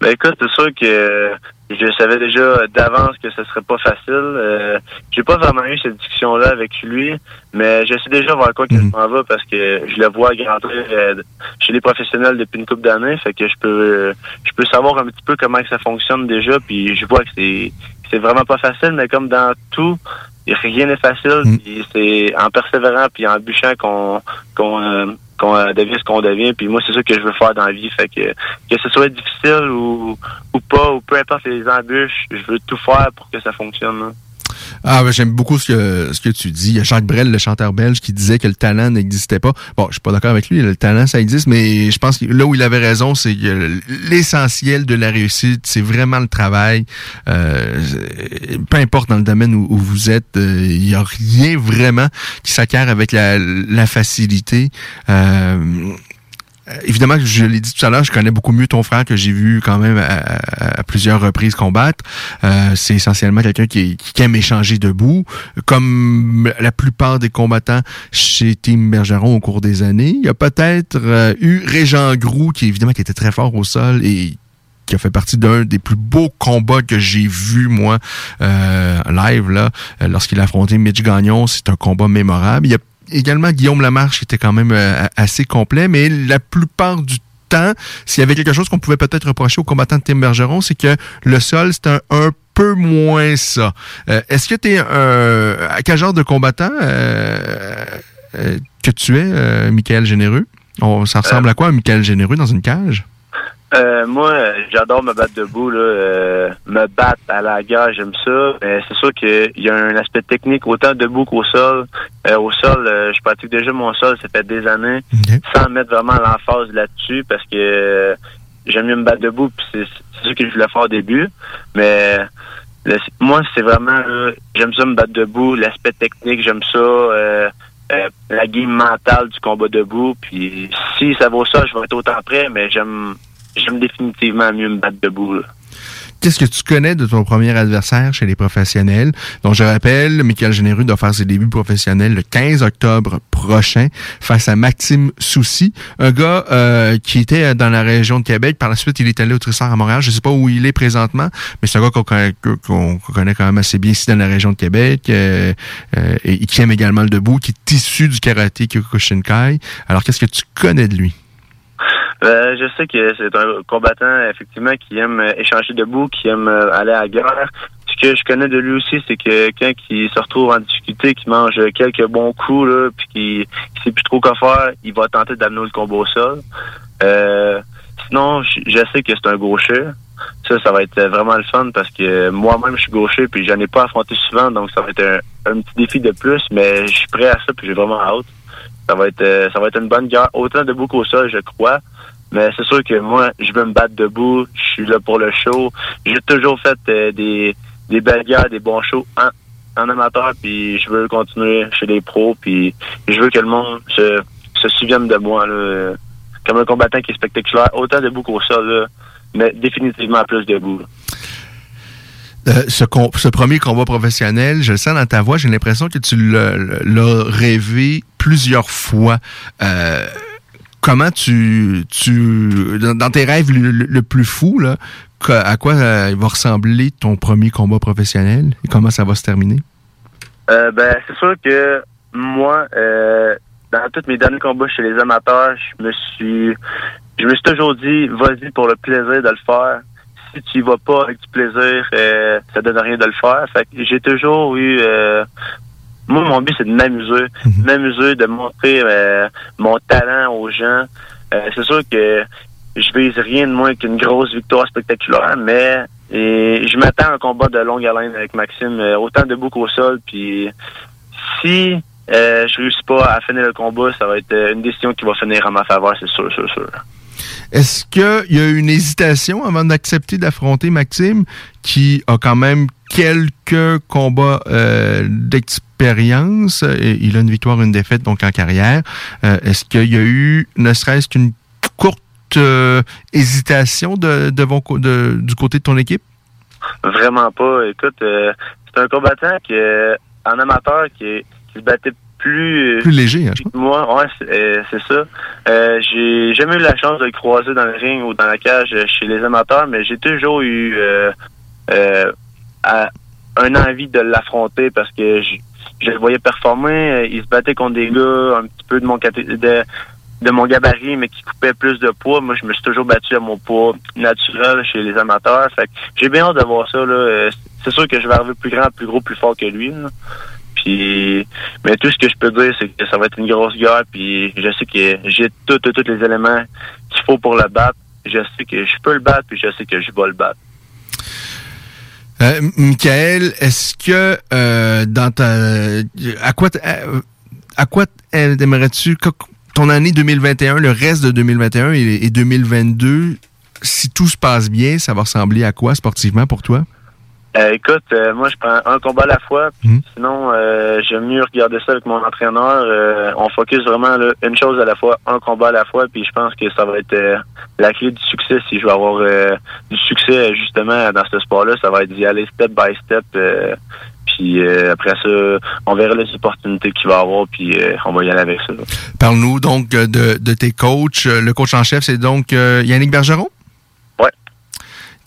Ben écoute, c'est sûr que je savais déjà d'avance que ce serait pas facile. Euh, j'ai pas vraiment eu cette discussion-là avec lui, mais je sais déjà vers quoi que je m'en vais parce que je le vois grandir euh, chez les professionnels depuis une couple d'années, fait que je peux euh, je peux savoir un petit peu comment que ça fonctionne déjà, puis je vois que c'est que c'est vraiment pas facile, mais comme dans tout, rien n'est facile, puis c'est en persévérant puis en bûchant qu'on qu'on euh, qu'on euh, devient ce qu'on devient. Puis moi, c'est ça que je veux faire dans la vie. Fait que que ce soit difficile ou, ou pas, ou peu importe les embûches, je veux tout faire pour que ça fonctionne. là. Ah, ben, j'aime beaucoup ce que, ce que tu dis. Il y a Jacques Brel, le chanteur belge, qui disait que le talent n'existait pas. Bon, je suis pas d'accord avec lui, le talent, ça existe, mais je pense que là où il avait raison, c'est que l'essentiel de la réussite, c'est vraiment le travail. Euh, peu importe dans le domaine où, vous êtes, euh, il y a rien vraiment qui s'acquiert avec la, la facilité. Euh, euh, évidemment, je l'ai dit tout à l'heure, je connais beaucoup mieux ton frère que j'ai vu quand même à, plusieurs reprises combattre. Euh, c'est essentiellement quelqu'un qui, qui aime échanger debout, comme la plupart des combattants chez Team Bergeron au cours des années. Il y a peut-être euh, eu Régent Groux, qui évidemment était très fort au sol et qui a fait partie d'un des plus beaux combats que j'ai vu moi euh, live là euh, lorsqu'il a affronté Mitch Gagnon c'est un combat mémorable également Guillaume Lamarche qui était quand même euh, assez complet mais la plupart du temps s'il y avait quelque chose qu'on pouvait peut-être reprocher aux combattants de Tim Bergeron c'est que le sol c'est un, peu moins ça Euh, est-ce que tu es un à quel genre de combattant euh, euh, que tu es, euh, Michael Généreux? Ça ressemble à quoi, un Michael Généreux dans une cage? Euh, moi, j'adore me battre debout. Là, euh, me battre à la guerre, j'aime ça. Mais c'est sûr qu'il y a un aspect technique autant debout qu'au sol. Euh, au sol, euh, je pratique déjà mon sol, ça fait des années, sans mettre vraiment l'emphase là-dessus parce que euh, j'aime mieux me battre debout. C'est sûr que je voulais faire au début, mais le- moi, c'est vraiment là, j'aime ça me battre debout, l'aspect technique, j'aime ça. euh, euh, la game mentale du combat debout. Puis si ça vaut ça, je vais être autant prêt, mais j'aime j'aime définitivement mieux me battre debout. Qu'est-ce que tu connais de ton premier adversaire chez les professionnels? Donc, je rappelle, Michael Généreux doit faire ses débuts professionnels le 15 octobre prochain face à Maxime Soucy, un gars euh, qui était dans la région de Québec. Par la suite, il est allé au Trissard à Montréal. Je sais pas où il est présentement, mais c'est un gars qu'on connaît, connaît quand même assez bien ici dans la région de Québec euh, euh, et qui aime également le debout, qui est issu du karaté Kyokushinkai. Alors, qu'est-ce que tu connais de lui? Euh, je sais que c'est un combattant, effectivement, qui aime euh, échanger debout, qui aime euh, aller à la guerre. Ce que je connais de lui aussi, c'est que quelqu'un qui se retrouve en difficulté, qui mange quelques bons coups, là, puis qui, qui sait plus trop quoi faire, il va tenter d'amener le combat au sol. Euh, sinon, je, sais que c'est un gaucher. Ça, ça va être vraiment le fun parce que moi-même, je suis gaucher, puis j'en ai pas affronté souvent, donc ça va être un, un petit défi de plus, mais je suis prêt à ça, puis j'ai vraiment hâte. Ça va être euh, ça va être une bonne guerre, autant debout qu'au sol, je crois. Mais c'est sûr que moi, je veux me battre debout. Je suis là pour le show. J'ai toujours fait euh, des, des belles guerres, des bons shows en, en amateur, puis je veux continuer chez les pros, puis je veux que le monde se, se souvienne de moi là, comme un combattant qui est spectaculaire, autant debout qu'au sol, là, mais définitivement plus debout. là. Euh, ce, premier combat professionnel, je le sens dans ta voix, j'ai l'impression que tu l'as rêvé plusieurs fois. Euh, comment tu, tu dans, tes rêves le, plus fou, là, à quoi euh, va ressembler ton premier combat professionnel et comment ça va se terminer? Euh, ben, c'est sûr que moi, dans tous mes derniers combats chez les amateurs, je me suis, je me suis toujours dit, vas-y pour le plaisir de le faire. Si tu y vas pas avec du plaisir, euh, ça donne rien de le faire. Fait que j'ai toujours eu, euh, moi, mon but, c'est de m'amuser, de m'amuser, de montrer euh, mon talent aux gens. C'est sûr que je vise rien de moins qu'une grosse victoire spectaculaire, mais et je m'attends à un combat de longue haleine avec Maxime, autant debout qu'au sol. Puis si euh, je réussis pas à finir le combat, ça va être une décision qui va finir en ma faveur, c'est sûr, sûr, sûr. Est-ce qu'il y a eu une hésitation avant d'accepter d'affronter Maxime, qui a quand même quelques combats euh, d'expérience? Il a une victoire, une défaite, donc en carrière. Euh, Est-ce qu'il y a eu, ne serait-ce qu'une courte euh, hésitation de, du côté de ton équipe? Vraiment pas. Écoute, euh, c'est un combattant qui est en amateur qui, qui se battait plus, euh, Plus léger, hein, je que moi. Ouais, c'est euh, c'est ça. Euh, j'ai jamais eu la chance de le croiser dans le ring ou dans la cage euh, chez les amateurs, mais j'ai toujours eu euh, euh, à- un envie de l'affronter parce que je, je le voyais performer. Il se battait contre des gars un petit peu de mon de, de mon gabarit, mais qui coupaient plus de poids. Moi, je me suis toujours battu à mon poids naturel chez les amateurs. Fait que j'ai bien hâte de voir ça. Là. C'est sûr que je vais arriver plus grand, plus gros, plus fort que lui. là. Mais tout ce que je peux dire, c'est que ça va être une grosse guerre. Puis, je sais que j'ai tous tous les éléments qu'il faut pour le battre. Je sais que je peux le battre, puis je sais que je vais le battre. Euh, Michael, est-ce que euh, dans ta à quoi à, quoi t- aimerais-tu que ton année 2021, le reste de 2021 et, et 2022, si tout se passe bien, ça va ressembler à quoi sportivement pour toi? Euh, écoute, euh, moi je prends un combat à la fois. puis Sinon, euh, j'aime mieux regarder ça avec mon entraîneur. Euh, on focus vraiment là, une chose à la fois, un combat à la fois. Puis je pense que ça va être euh, la clé du succès si je veux avoir euh, du succès justement dans ce sport-là. Ça va être d'y aller step by step. euh, puis euh, après ça, on verra les opportunités qu'il va avoir. Puis euh, on va y aller avec ça. Parle-nous donc de, de tes coachs. Le coach en chef, c'est donc euh, Yannick Bergeron?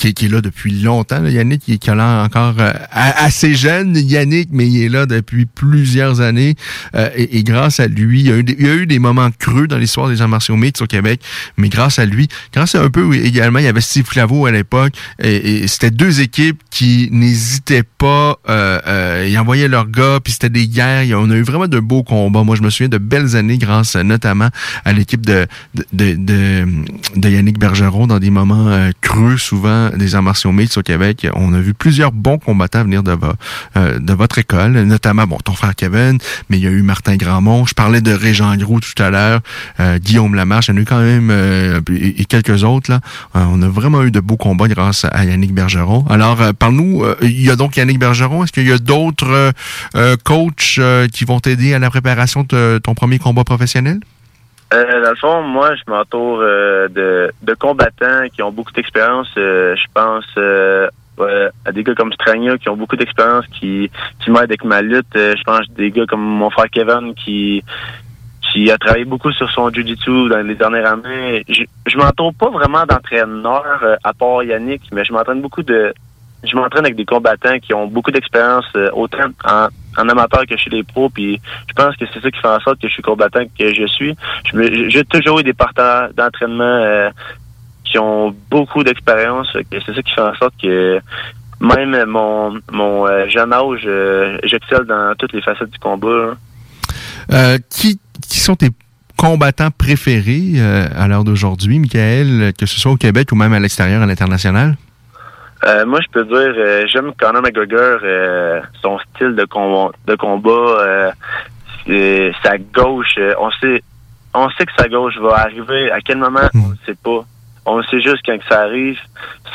Qui, qui est là depuis longtemps. là. Yannick, qui a l'air encore euh, assez jeune, Yannick, mais il est là depuis plusieurs années. Euh, et, et grâce à lui, il y, a eu des, il y a eu des moments creux dans l'histoire des arts martiaux mixtes au Québec, mais grâce à lui, grâce à un peu également, il y avait Steve Claveau à l'époque, et, et c'était deux équipes qui n'hésitaient pas, euh, euh, ils envoyaient leurs gars, puis c'était des guerres. Il On a eu vraiment de beaux combats. Moi, je me souviens de belles années grâce euh, notamment à l'équipe de, de, de, de, de Yannick Bergeron dans des moments euh, creux, souvent des arts martiaux mixtes au Québec. On a vu plusieurs bons combattants venir euh, de votre école, notamment bon ton frère Kevin, mais il y a eu Martin Grandmont. Je parlais de Régent Gros tout à l'heure, euh, Guillaume Lamarche. Il y en a eu quand même euh, et, quelques autres là. On a vraiment eu de beaux combats grâce à Yannick Bergeron. Alors, parle-nous. il y a donc Yannick Bergeron. Est-ce qu'il y a d'autres coachs qui vont t'aider à la préparation de ton premier combat professionnel? Euh, dans le fond, moi, je m'entoure euh, de, de combattants qui ont beaucoup d'expérience. Euh, je pense euh, ouais, à des gars comme Stragna qui ont beaucoup d'expérience, qui, qui m'aident avec ma lutte. Euh, je pense à des gars comme mon frère Kevin qui qui a travaillé beaucoup sur son jiu-jitsu dans les dernières années. Je, je m'entoure pas vraiment d'entraîneurs euh, à part Yannick, mais je m'entraîne beaucoup de je m'entraîne avec des combattants qui ont beaucoup d'expérience autant en, en amateur que chez les pros puis je pense que c'est ça qui fait en sorte que je suis combattant que je suis. J'ai toujours eu des partenaires d'entraînement euh, qui ont beaucoup d'expérience. C'est ça qui fait en sorte que même mon mon euh, jeune âge, euh, j'excelle dans toutes les facettes du combat. hein. Qui, qui sont tes combattants préférés à l'heure d'aujourd'hui, Michael, que ce soit au Québec ou même à l'extérieur, à l'international? Euh, moi, je peux dire, euh, j'aime Conor McGregor, euh, son style de, com- de combat, euh, c'est- sa gauche. euh, on sait, on sait que sa gauche va arriver. À quel moment, on ne sait pas. On sait juste quand que ça arrive.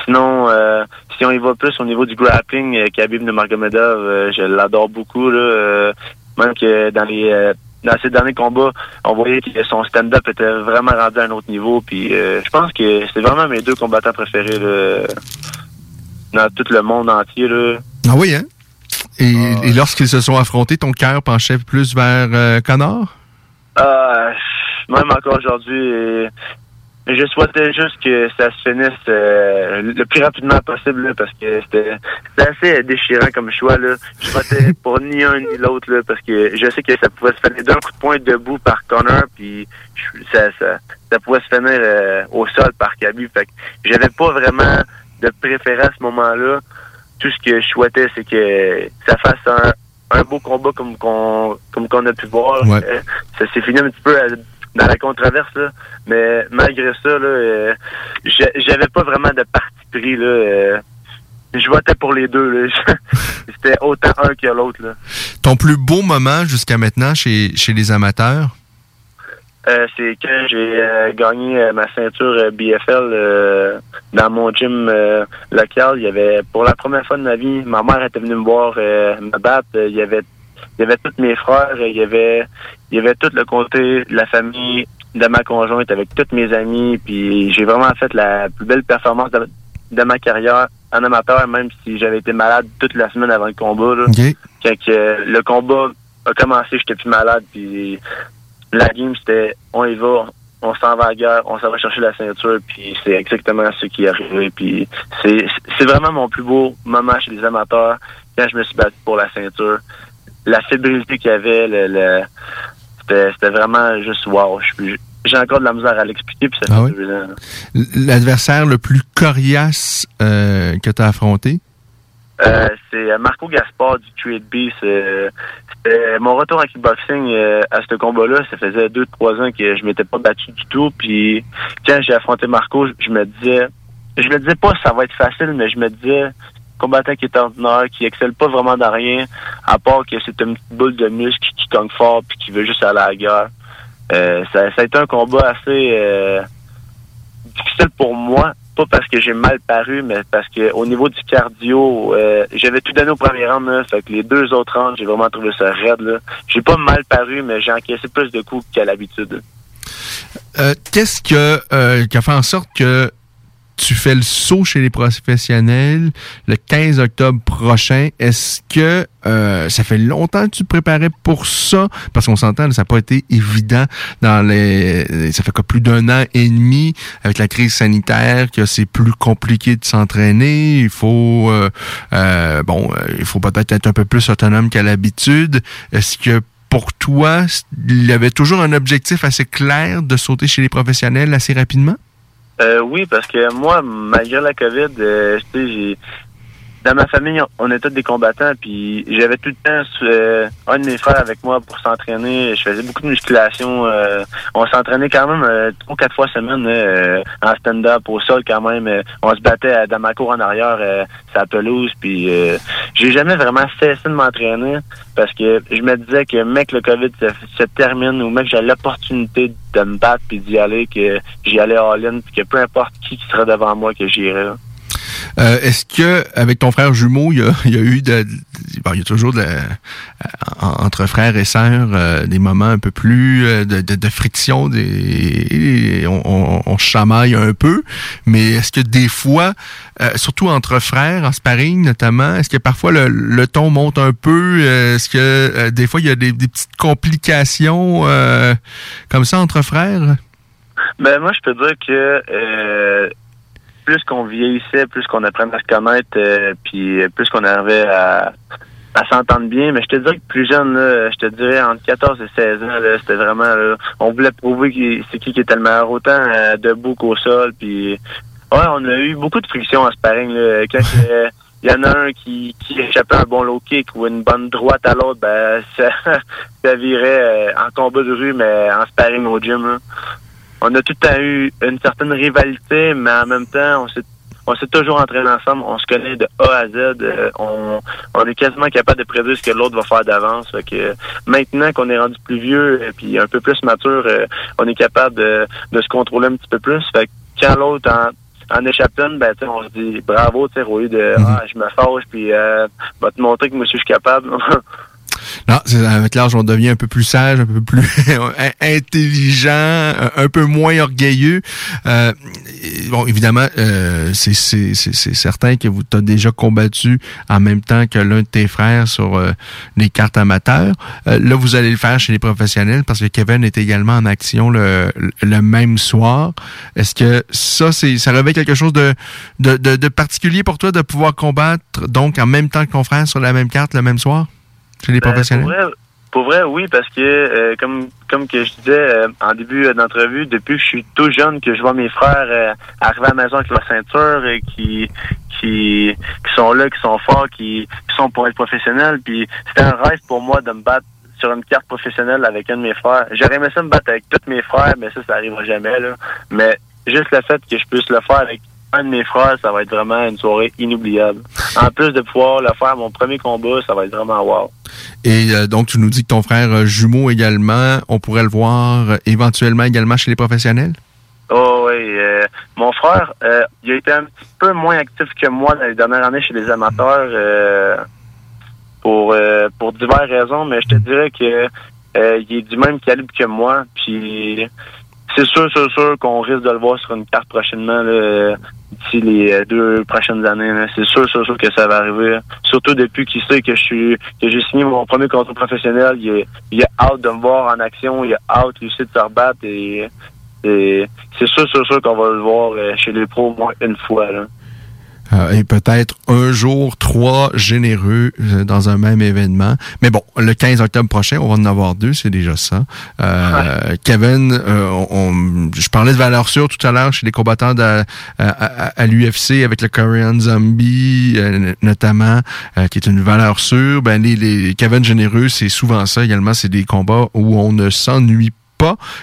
Sinon, euh, si on y va plus au niveau du grappling, euh, Khabib Nurmagomedov, euh, je l'adore beaucoup. Là, euh, même que dans les euh, dans ses derniers combats, on voyait que son stand-up était vraiment rendu à un autre niveau. Puis, euh, je pense que c'est vraiment mes deux combattants préférés. Là, dans tout le monde entier. Là. Ah oui, hein? Et, et lorsqu'ils se sont affrontés, ton cœur penchait plus vers euh, Connor? Ah, même encore aujourd'hui, je souhaitais juste que ça se finisse euh, le plus rapidement possible là, parce que c'était assez déchirant comme choix. Là. Je votais (laughs) pour ni un ni l'autre parce que je sais que ça pouvait se finir d'un coup de poing debout par Connor, puis ça, ça, ça pouvait se finir euh, au sol par Khabib. Fait que j'avais pas vraiment de préféré à ce moment-là. Tout ce que je souhaitais, c'est que ça fasse un, un beau combat comme qu'on comme qu'on a pu voir. Ouais. Euh, ça s'est fini un petit peu à- dans la controverse, là. mais malgré ça, là, euh, j'a- j'avais pas vraiment de parti pris. Là, euh, je votais pour les deux. (laughs) C'était autant un que l'autre. Ton plus beau moment jusqu'à maintenant chez, chez les amateurs? Euh, c'est quand j'ai euh, gagné euh, ma ceinture euh, BFL euh, dans mon gym euh, local. Il y avait pour la première fois de ma vie, ma mère était venue me voir euh, me battre. Il y avait il y avait tous mes frères, il y avait il y avait tout le côté de la famille de ma conjointe avec tous mes amis. Puis j'ai vraiment fait la plus belle performance de, de ma carrière en amateur, même si j'avais été malade toute la semaine avant le combat. Là. OK. Quand que, le combat a commencé, j'étais plus malade. Puis la game, c'était on y va, on s'en va à la guerre, on s'en va chercher la ceinture. Puis c'est exactement ce qui est arrivé. Puis c'est c'est vraiment mon plus beau moment chez les amateurs quand je me suis battu pour la ceinture. La fébrilité qu'il y avait, le, le- c'était c'était vraiment juste wow. J'ai encore de la misère à l'expliquer. Puis ça fait Ah oui? deux ans. L'adversaire le plus coriace euh, que tu as affronté? Euh, c'est euh, Marco Gaspard du Beast. Euh, c'était mon retour en kickboxing à ce combat-là, ça faisait deux, trois ans que je m'étais pas battu du tout. Puis quand j'ai affronté Marco, je, me disais, je me disais pas ça va être facile, mais je me disais combattant qui est ordinaire, qui excelle pas vraiment dans rien, à part que c'est une petite boule de muscle qui, cogne fort puis qui veut juste aller à la guerre. Euh, ça, ça a été un combat assez difficile pour moi, pas parce que j'ai mal paru, mais parce que au niveau du cardio, euh, j'avais tout donné au premier round, là, fait que les deux autres rounds, j'ai vraiment trouvé ça raide. Là. J'ai pas mal paru, mais j'ai encaissé plus de coups qu'à l'habitude. Euh, Qu'est-ce que, euh, qui a fait en sorte que tu fais le saut chez les professionnels le 15 octobre prochain. Est-ce que euh, ça fait longtemps que tu te préparais pour ça? Parce qu'on s'entend, ça n'a pas été évident dans les. Ça fait que plus d'un an et demi avec la crise sanitaire que c'est plus compliqué de s'entraîner. Il faut euh, euh, bon, euh, il faut peut-être être un peu plus autonome qu'à l'habitude. Est-ce que pour toi, il y avait toujours un objectif assez clair de sauter chez les professionnels assez rapidement? Euh, oui, parce que moi, malgré la COVID, euh, j'ai dans ma famille, on tous des combattants, puis j'avais tout le temps euh, un de mes frères avec moi pour s'entraîner. Je faisais beaucoup de musculation. euh, on s'entraînait quand même euh, trois ou quatre fois semaine euh, en stand-up au sol quand même. Euh, on se battait dans ma cour en arrière, euh, la pelouse, puis j'ai jamais vraiment cessé de m'entraîner parce que je me disais que mec le COVID se, se termine ou mec j'ai l'opportunité de me battre puis d'y aller, que j'y allais all-in, puis que peu importe qui qui serait devant moi, que j'irais. Euh, Est-ce que avec ton frère jumeau, il y a, eu de, il y a toujours de, en- entre frères et sœurs euh, des moments un peu plus euh, de, de, friction, des, on, on, chamaille un peu, mais est-ce que des fois, euh, surtout entre frères en sparring notamment, est-ce que parfois le, le ton monte un peu, est-ce que des fois il y a des, des petites complications comme ça entre frères? Ben moi je peux dire que plus qu'on vieillissait, plus qu'on apprenait à se connaître, euh, puis euh, plus qu'on arrivait à, à s'entendre bien. Mais je te dirais que plus jeune, je te dirais entre 14 et 16 ans, c'était vraiment là, on voulait prouver qui c'est qui qui était le meilleur, autant euh, debout qu'au sol. Puis ouais, on a eu beaucoup de friction en sparring. Quand il y en a un qui, qui échappait un bon low kick ou une bonne droite à l'autre, ben (laughs) ça, virait en combat de rue, mais en sparring au gym. On a tout le temps eu une certaine rivalité, mais en même temps, on s'est on s'est toujours entraîné ensemble, on se connaît de A à Z, euh, on, on est quasiment capable de prédire ce que l'autre va faire d'avance. Fait que maintenant qu'on est rendu plus vieux et puis un peu plus mature, euh, on est capable de, de se contrôler un petit peu plus. Fait que quand l'autre en, en échappe une, ben, tu sais, on se dit bravo, tu sais, au lieu de ah, je me fâche puis euh, va te montrer que moi aussi je suis capable. (laughs) Non, avec l'âge, on devient un peu plus sage, un peu plus (laughs) intelligent, un, peu moins orgueilleux. Euh, bon, évidemment, euh, c'est certain que vous t'as déjà combattu en même temps que l'un de tes frères sur euh, les cartes amateurs. Euh, là, vous allez le faire chez les professionnels parce que Kevin est également en action le, le même soir. Est-ce que ça, c'est ça revêt quelque chose de, de, de, de particulier pour toi de pouvoir combattre donc en même temps que ton frère sur la même carte le même soir? Chez les Ben, professionnels? Pour vrai, pour vrai, oui, parce que euh, comme comme que je disais euh, en début euh, d'entrevue, depuis que je suis tout jeune, que je vois mes frères euh, arriver à la maison avec leur ceinture et qui qui qui sont là, qui sont forts, qui, qui sont pour être professionnels. Puis c'était un rêve pour moi de me battre sur une carte professionnelle avec un de mes frères. J'aurais aimé ça me battre avec tous mes frères, mais ça, ça arrivera jamais. Là. Mais juste le fait que je puisse le faire avec un de mes frères, ça va être vraiment une soirée inoubliable. En plus de pouvoir le faire mon premier combat, ça va être vraiment wow. Et euh, donc, tu nous dis que ton frère euh, jumeau également, on pourrait le voir euh, éventuellement également chez les professionnels? Oh oui, euh, mon frère, euh, il a été un petit peu moins actif que moi dans les dernières années chez les amateurs pour pour diverses raisons, mais je te dirais que il est du même calibre que moi, puis c'est sûr, c'est sûr qu'on risque de le voir sur une carte prochainement là, d'ici les euh, deux prochaines années. C'est sûr, c'est sûr que ça va arriver. Surtout depuis qu'il sait que je suis que j'ai signé mon premier contrat professionnel, il est, il a hâte de me voir en action, il a hâte aussi de se rebattre et, c'est sûr, c'est sûr qu'on va le voir euh, chez les pros au moins une fois. Euh, et peut-être un jour trois généreux euh, dans un même événement. Mais bon, le 15 octobre prochain, on va en avoir deux, c'est déjà ça. Euh, Kevin, euh, on, on- je parlais de valeur sûre tout à l'heure chez les combattants de- à, à- à l'UFC avec le Korean Zombie notamment, qui est une valeur sûre. Ben les, les Kevin généreux, c'est souvent ça également. C'est des combats où on ne s'ennuie pas.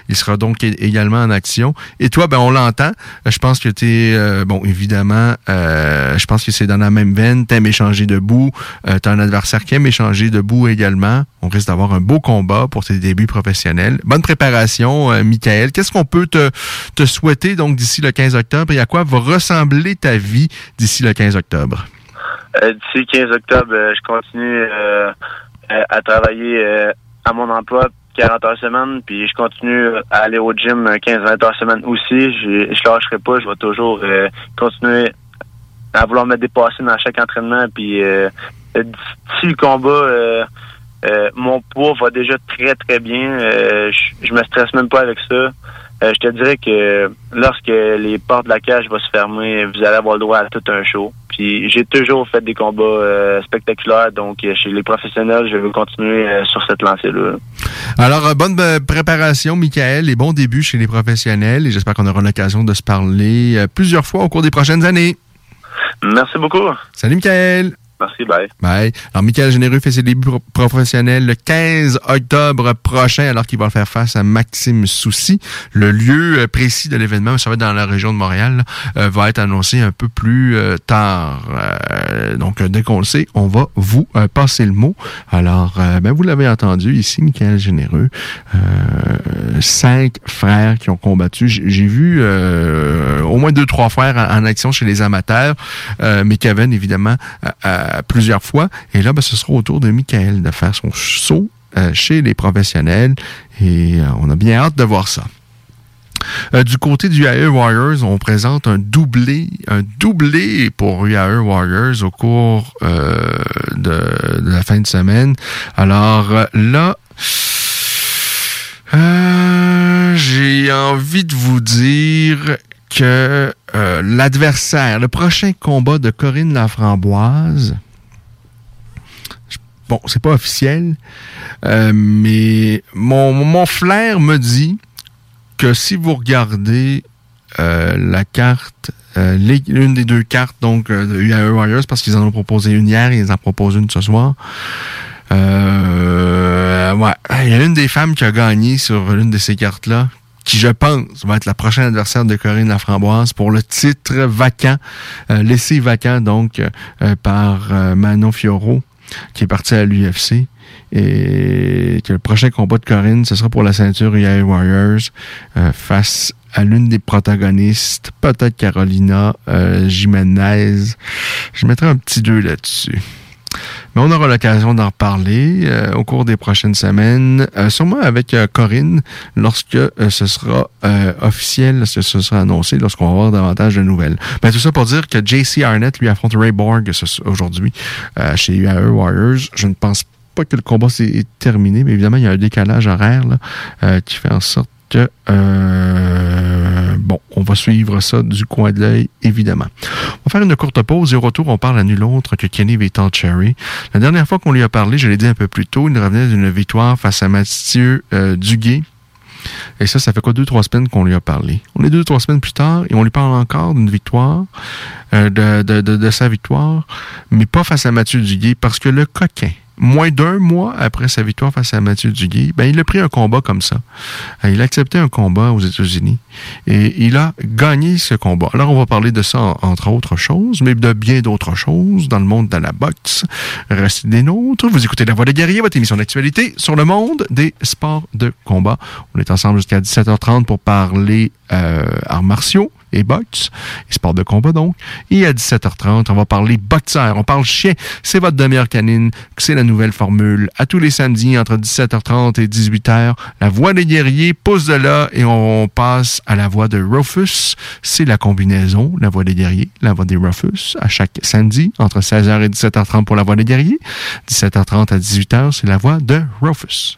Il sera donc également en action. Et toi, ben on l'entend. Euh, Je pense que tu es, bon, évidemment, euh, je pense que c'est dans la même veine. T'aimes échanger debout. Euh, T'as un adversaire qui aime échanger debout également. On risque d'avoir un beau combat pour tes débuts professionnels. Bonne préparation, euh, Michael. Qu'est-ce qu'on peut te, te souhaiter donc d'ici le 15 octobre? Et à quoi va ressembler ta vie d'ici le 15 octobre? Euh, D'ici le 15 octobre, euh, je continue euh, euh, à travailler euh, à mon emploi, 40 heures semaine, puis je continue à aller au gym 15-20 heures semaine aussi. Je, lâcherai pas, je vais toujours euh, continuer à vouloir me dépasser dans chaque entraînement, puis euh, le combat, euh, euh, mon poids va déjà très très bien. Euh, je, je me stresse même pas avec ça. Je te dirais que lorsque les portes de la cage vont se fermer, vous allez avoir le droit à tout un show. Puis j'ai toujours fait des combats euh, spectaculaires, donc euh, chez les professionnels, je veux continuer euh, sur cette lancée-là. Alors, bonne préparation, Michael, et bon début chez les professionnels. Et j'espère qu'on aura l'occasion de se parler plusieurs fois au cours des prochaines années. Merci beaucoup. Salut, Michael. Merci, bye. Bye. Alors, Michael Généreux fait ses débuts pro- professionnels le 15 octobre prochain, alors qu'il va faire face à Maxime Soucy. Le lieu euh, précis de l'événement, ça va être dans la région de Montréal, euh, va être annoncé un peu plus euh, tard. Donc, dès qu'on le sait, on va vous passer le mot. Alors, ben, vous l'avez entendu ici, Michael Généreux. Cinq frères qui ont combattu. J'ai vu au moins deux, trois frères en, action chez les amateurs, mais Kevin, évidemment, plusieurs fois. Et là, ben, ce sera au tour de Michael de faire son saut euh, chez les professionnels. Et euh, on a bien hâte de voir ça. Euh, du côté du UAE Warriors, on présente un doublé, un doublé pour UAE Warriors au cours de, la fin de semaine. Alors là, j'ai envie de vous dire que euh, l'adversaire, le prochain combat de Corinne Laframboise, bon, c'est pas officiel, euh, mais mon, mon flair me dit que si vous regardez euh, la carte, euh, des deux cartes donc euh, de UAE Warriors, parce qu'ils en ont proposé une hier et ils en proposent une ce soir. Euh, ouais, il y a une des femmes qui a gagné sur l'une de ces cartes-là, qui je pense va être la prochaine adversaire de Corinne Laframboise pour le titre vacant, euh, laissé vacant donc euh, par euh, Manon Fioro, qui est parti à l'UFC. Et que le prochain combat de Corinne, ce sera pour la ceinture UAE Warriors euh, face à l'une des protagonistes, peut-être Carolina euh, Jimenez. Je mettrai un petit 2 là-dessus. Mais on aura l'occasion d'en reparler euh, au cours des prochaines semaines, euh, sûrement avec euh, Corinne, lorsque euh, ce sera euh, officiel, lorsque ce sera annoncé, lorsqu'on va avoir davantage de nouvelles. Ben, tout ça pour dire que JC Arnett lui affronte Ray Borg ce- aujourd'hui euh, chez UAE Warriors. Je ne pense pas que le combat s'est terminé, mais évidemment, il y a un décalage horaire là, euh, qui fait en sorte euh, bon, on va suivre ça du coin de l'œil, évidemment. On va faire une courte pause et au retour, on parle à nul autre que Kenny Vital Cherry. La dernière fois qu'on lui a parlé, je l'ai dit un peu plus tôt, il revenait d'une victoire face à Mathieu euh, Duguay. Et ça, ça fait quoi deux, trois semaines qu'on lui a parlé? On est deux, trois semaines plus tard et on lui parle encore d'une victoire, euh, de sa victoire, mais pas face à Mathieu Duguay parce que le coquin, moins d'un mois après sa victoire face à Mathieu Duguay, ben, il a pris un combat comme ça. Euh, Il a accepté un combat aux États-Unis et il a gagné ce combat. Alors, on va parler de ça, en- entre autres choses, mais de bien d'autres choses dans le monde de la boxe. Restez des nôtres. Vous écoutez La Voix des guerriers, votre émission d'actualité sur le monde des sports de combat. On est ensemble jusqu'à 17h30 pour parler euh, arts martiaux et boxe, et sport de combat donc. Et à 17h30, on va parler boxeur, on parle chien. C'est votre demi-heure canine, c'est la nouvelle formule. À tous les samedis, entre 17h30 et 18h, la voix des guerriers pousse de là et on passe à la voix de Rufus. C'est la combinaison, la voix des guerriers, la voix des Rufus, à chaque samedi, entre 16h et 17h30 pour la voix des guerriers. 17h30 à 18h, c'est la voix de Rufus.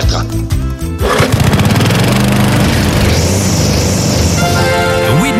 Bertrand.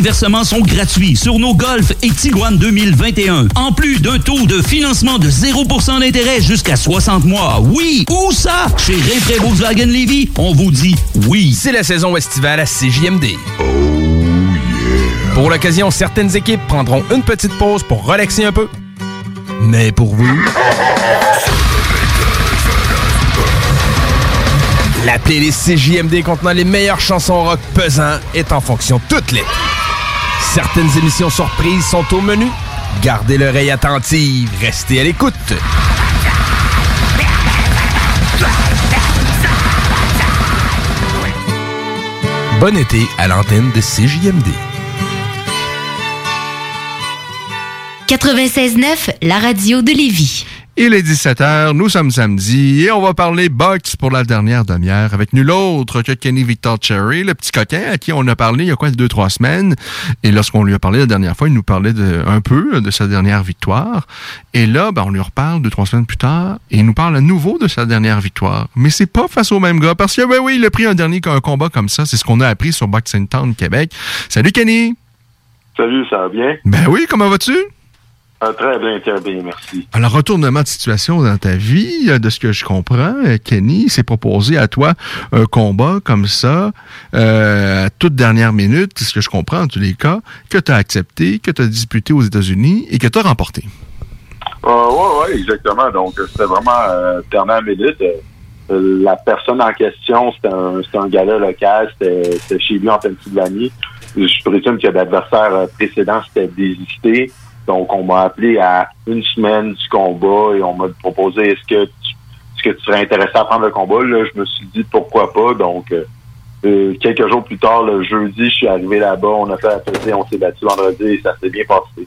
versements sont gratuits sur nos Golf et Tiguan 2021. En plus d'un taux de financement de 0% d'intérêt jusqu'à 60 mois. Oui, où ça? Chez Rinfraie Volkswagen Levy, on vous dit oui. C'est la saison estivale à CJMD. Pour l'occasion, certaines équipes prendront une petite pause pour relaxer un peu. Mais pour vous... La playlist CJMD contenant les meilleures chansons rock pesant est en fonction toute l'été. Certaines émissions surprises sont au menu. Gardez l'oreille attentive, restez à l'écoute. Bon été à l'antenne de CJMD. 96.9, la radio de Lévis. Il est 17h, nous sommes samedi et on va parler box pour la dernière demi-heure avec nul autre que Kenny Victor Cherry, le petit coquin à qui on a parlé il y a quoi, deux, trois semaines. Et lorsqu'on lui a parlé la dernière fois, il nous parlait de, un peu de sa dernière victoire. Et là, ben, on lui reparle deux, trois semaines plus tard et il nous parle à nouveau de sa dernière victoire. Mais c'est pas face au même gars parce que, ben oui, il a pris un dernier un combat comme ça. C'est ce qu'on a appris sur Boxing Town Québec. Salut Kenny! Salut, ça va bien? Ben oui, comment vas-tu? Ah, très bien, très bien, merci. Alors, retournement de situation dans ta vie, euh, de ce que je comprends, euh, Kenny s'est proposé à toi un combat comme ça, euh, à toute dernière minute, ce que je comprends en tous les cas, que tu as accepté, que tu as disputé aux États-Unis et que tu as remporté. oui, oui, exactement. Donc, c'était vraiment euh, dernière minute. Euh, la personne en question, c'était un, un gala local, c'était c'était chez lui en Pennsylvanie. Je présume que l'adversaire précédent s'était désisté. Donc, on m'a appelé à une semaine du combat et on m'a proposé est-ce que tu, est-ce que tu serais intéressé à prendre le combat? Là, je me suis dit pourquoi pas? Donc, euh, euh, quelques jours plus tard, le jeudi, je suis arrivé là-bas, on a fait la on s'est battu vendredi et ça s'est bien passé.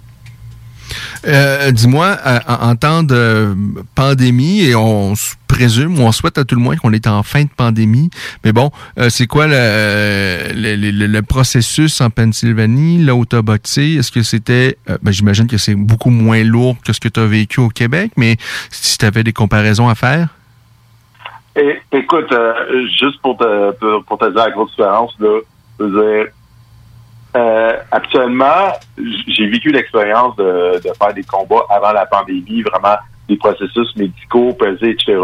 Euh, Dis-moi, euh, en, temps de pandémie, et on présume, ou on souhaite à tout le moins qu'on est en fin de pandémie, mais bon, euh, c'est quoi le, le, processus en Pennsylvanie, là où? Est-ce que c'était, euh, ben, j'imagine que c'est beaucoup moins lourd que ce que tu as vécu au Québec, mais si tu avais des comparaisons à faire? Et, écoute, juste pour te, pour, pour te dire la grosse différence, là, je euh, actuellement, j'ai vécu l'expérience de, de faire des combats avant la pandémie, vraiment des processus médicaux, pesés, etc.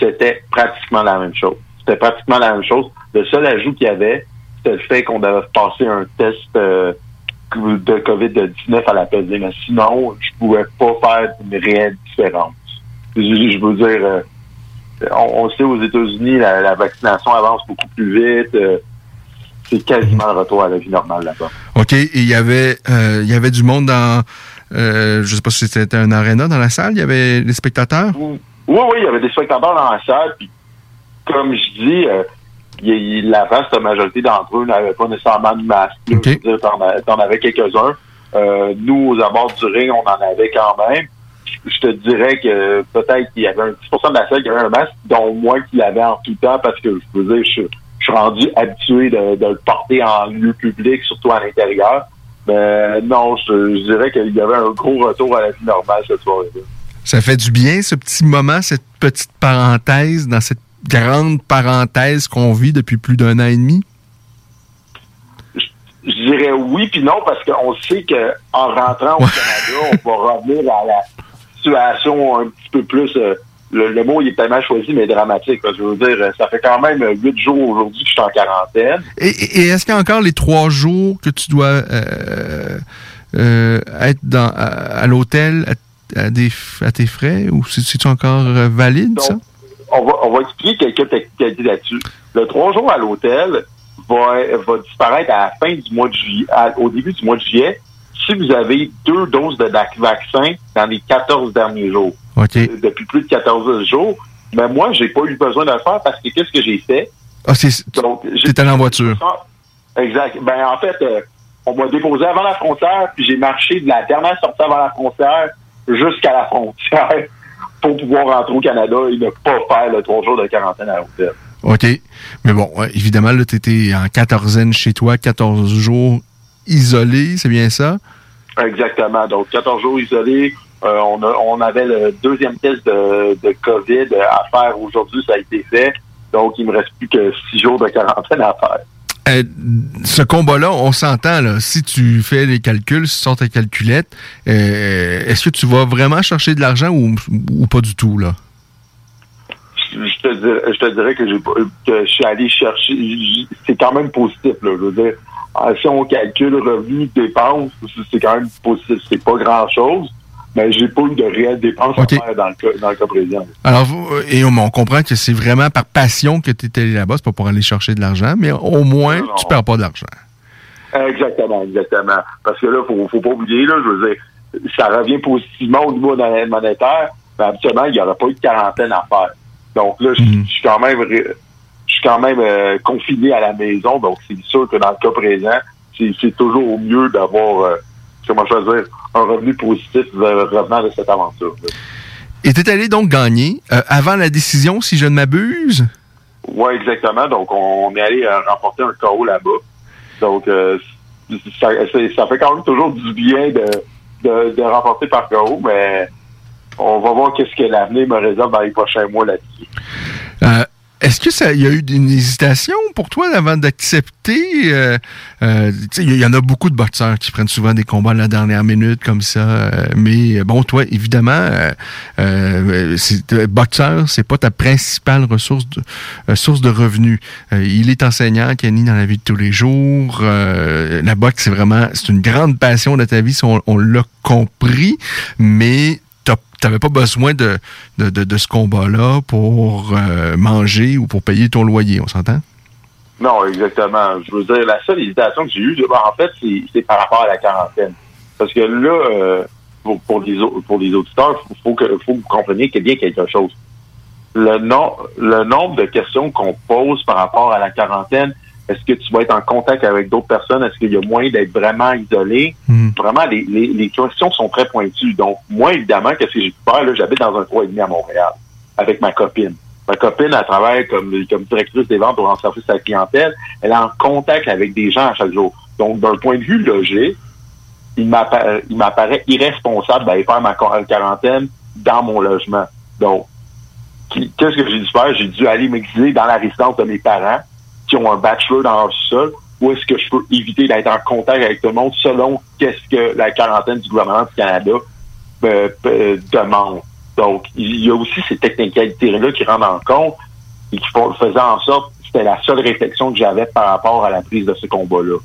C'était pratiquement la même chose. C'était pratiquement la même chose. Le seul ajout qu'il y avait, c'était le fait qu'on devait passer un test euh, de COVID-19 à la pesée. Mais sinon, je pouvais pas faire une réelle différence. Je, veux dire, euh, on, sait aux États-Unis, la, la vaccination avance beaucoup plus vite. C'est quasiment le retour à la vie normale là-bas. OK. Et il y avait, euh, il y avait du monde dans, euh, je sais pas si c'était un aréna dans la salle, il y avait des spectateurs? Oui, oui, il y avait des spectateurs dans la salle. Puis, comme je dis, euh, il- il- la vaste majorité d'entre eux n'avaient pas nécessairement de masque. T'en a- t'en avais quelques-uns. Euh, nous, aux abords du ring, on en avait quand même. Je- te dirais que peut-être qu'il y avait un 10 de la salle qui avait un masque, dont moi qui l'avais en tout temps, parce que je veux dire, je, je suis rendu habitué de, de le porter en lieu public, surtout à l'intérieur. Mais non, je, je dirais qu'il y avait un gros retour à la vie normale cette soirée-là. Ça fait du bien, ce petit moment, cette petite parenthèse dans cette grande parenthèse qu'on vit depuis plus d'un an et demi? Je dirais oui puis non parce qu'on sait que en rentrant au Canada, on va revenir à la situation un petit peu plus. euh, le, le mot il est tellement choisi mais dramatique. là. Je veux dire, ça fait quand même huit jours aujourd'hui que je suis en quarantaine. Et, est-ce qu'il y a encore les trois jours que tu dois euh, euh, être dans, à, à l'hôtel à, à des, à tes frais ou c'est- c'est-tu encore euh, valide, ça? On va, on va expliquer quelques technicalités là-dessus. Le trois jours à l'hôtel va, va disparaître à la fin du mois de juillet, au début du mois de juillet, si vous avez deux doses de vac- vaccin dans les 14 derniers jours. Euh, Depuis plus de 14 jours. Mais moi, j'ai pas eu besoin de le faire parce que qu'est-ce que j'ai fait? Ah, c'est. Donc, allé en voiture. Exact. Ben, en fait, euh, on m'a déposé avant la frontière, puis j'ai marché de la dernière sortie avant la frontière jusqu'à la frontière (laughs) pour pouvoir rentrer au Canada et ne pas faire le trois jours de quarantaine à l'hôtel. OK. Mais bon, ouais, évidemment, là, t'étais en quatorzaine chez toi, 14 jours isolé, c'est bien ça? Exactement. Donc, 14 jours isolés. Euh, on, a- on avait le deuxième test de, de COVID à faire aujourd'hui, ça a été fait. Donc, il me reste plus que six jours de quarantaine à faire. Euh, ce combat-là, on s'entend, là. Si tu fais les calculs, si tu sors ta calculette, euh, est-ce que tu vas vraiment chercher de l'argent ou, ou pas du tout, là? je te dirais, je te dirais que, j'ai pas- que je suis allé chercher. C'est quand même positif, là. Je veux dire, si on calcule revenus, dépenses, c'est- c'est quand même positif. C'est pas grand-chose, mais j'ai pas eu de réelles dépenses à faire dans le cas, dans le cas présent. Alors, vous- euh, et on, comprend que c'est vraiment par passion que tu es allé là-bas, c'est pas pour aller chercher de l'argent, mais au moins, tu perds pas d'argent. Exactement, exactement. Parce que là, faut, faut pas oublier, là, je veux dire, ça revient positivement au niveau monétaire, monétaire, mais habituellement, il n'y aurait pas eu de quarantaine à faire. Donc là, je suis quand même je suis quand même euh, confiné à la maison, donc c'est sûr que dans le cas présent, c'est c'est toujours mieux d'avoir, euh, comment je veux dire, un revenu positif revenant de cette aventure. Et tu es allé donc gagner euh, avant la décision, si je ne m'abuse? Oui, exactement. Donc, on est allé euh, remporter un KO là-bas. Donc, euh, ça, fait quand même toujours du bien de, de, de remporter par KO, mais on va voir qu'est-ce que l'avenir me réserve dans les prochains mois là-dessus. Euh, Est-ce que ça, il y a eu une hésitation pour toi avant d'accepter? euh, euh, il y en a beaucoup de boxeurs qui prennent souvent des combats à la dernière minute comme ça. euh, mais bon, toi, évidemment, euh, euh, euh, boxeur, c'est pas ta principale ressource de, euh, source de revenus. Euh, il est enseignant, Kenny, dans la vie de tous les jours. Euh, la boxe, c'est vraiment, c'est une grande passion de ta vie, ça, on, on l'a compris. Mais t'avais pas besoin de, de, de, ce combat-là pour euh, manger ou pour payer ton loyer, on s'entend? Non, exactement. Je veux dire, la seule hésitation que j'ai eue, en fait, c'est par rapport à la quarantaine. Parce que là, euh, pour, pour, les, pour les auditeurs, il faut que, faut que vous compreniez qu'il y a bien quelque chose. Le, le nombre de questions qu'on pose par rapport à la quarantaine, est-ce que tu vas être en contact avec d'autres personnes? Est-ce qu'il y a moyen d'être vraiment isolé? Vraiment, les, les, les questions sont très pointues. Donc, moi, évidemment, qu'est-ce que j'ai pu faire? Là, j'habite dans un 3,5 à Montréal avec ma copine. Ma copine, elle travaille comme, comme directrice des ventes pour rendre service à la clientèle. Elle est en contact avec des gens à chaque jour. Donc, d'un point de vue logique, il m'apparaît, il m'apparaît irresponsable d'aller faire ma quar- quarantaine dans mon logement. Donc, qu'est-ce que j'ai dû faire? J'ai dû aller m'exiler dans la résidence de mes parents qui ont un bachelor dans sol ou est-ce que je peux éviter d'être en contact avec tout le monde selon qu'est-ce que la quarantaine du gouvernement du Canada euh, euh, demande. Donc, il y a aussi ces technicalités-là qui rendent en compte et qui font, faisaient en sorte c'était la seule réflexion que j'avais par rapport à la prise de ce combat-là.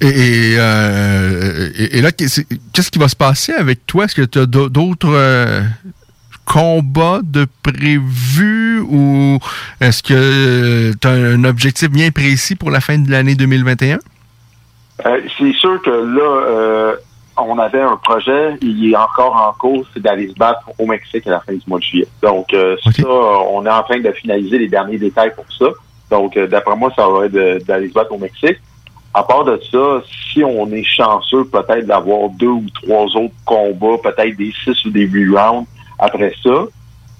Et, euh, là, qu'est-ce qui va se passer avec toi? Est-ce que tu as d'autres combats de prévu ou est-ce que tu as un objectif bien précis pour la fin de l'année 2021? Euh, c'est sûr que là, euh, on avait un projet, il est encore en cours, c'est d'aller se battre au Mexique à la fin du mois de juillet. Donc, euh, ça, on est en train de finaliser les derniers détails pour ça. Donc, euh, d'après moi, ça va être d'aller se battre au Mexique. À part de ça, si on est chanceux, peut-être d'avoir deux ou trois autres combats, peut-être des six ou des huit rounds après ça.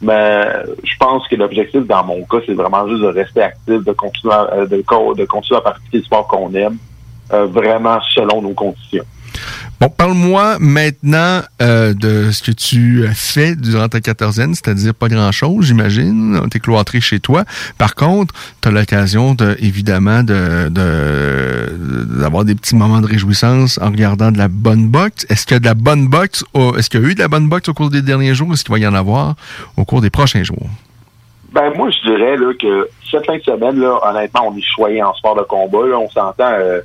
Mais je pense que l'objectif dans mon cas, c'est vraiment juste de rester actif, de continuer à, euh, de, co- de continuer à le sport qu'on aime, euh, vraiment selon nos conditions. Bon, parle-moi maintenant euh, de ce que tu as fait durant ta quatorzaine, c'est-à-dire pas grand-chose, j'imagine. T'es cloîtré chez toi. Par contre, tu as l'occasion, de, évidemment, de de- d'avoir des petits moments de réjouissance en regardant de la bonne boxe. Est-ce qu'il y a de la bonne boxe? Est-ce qu'il y a eu de la bonne boxe au cours des derniers jours? Est-ce qu'il va y en avoir au cours des prochains jours? Ben moi je dirais là, que cette fin de semaine, là, honnêtement, on est choyé en sport de combat. Là, on s'entend euh,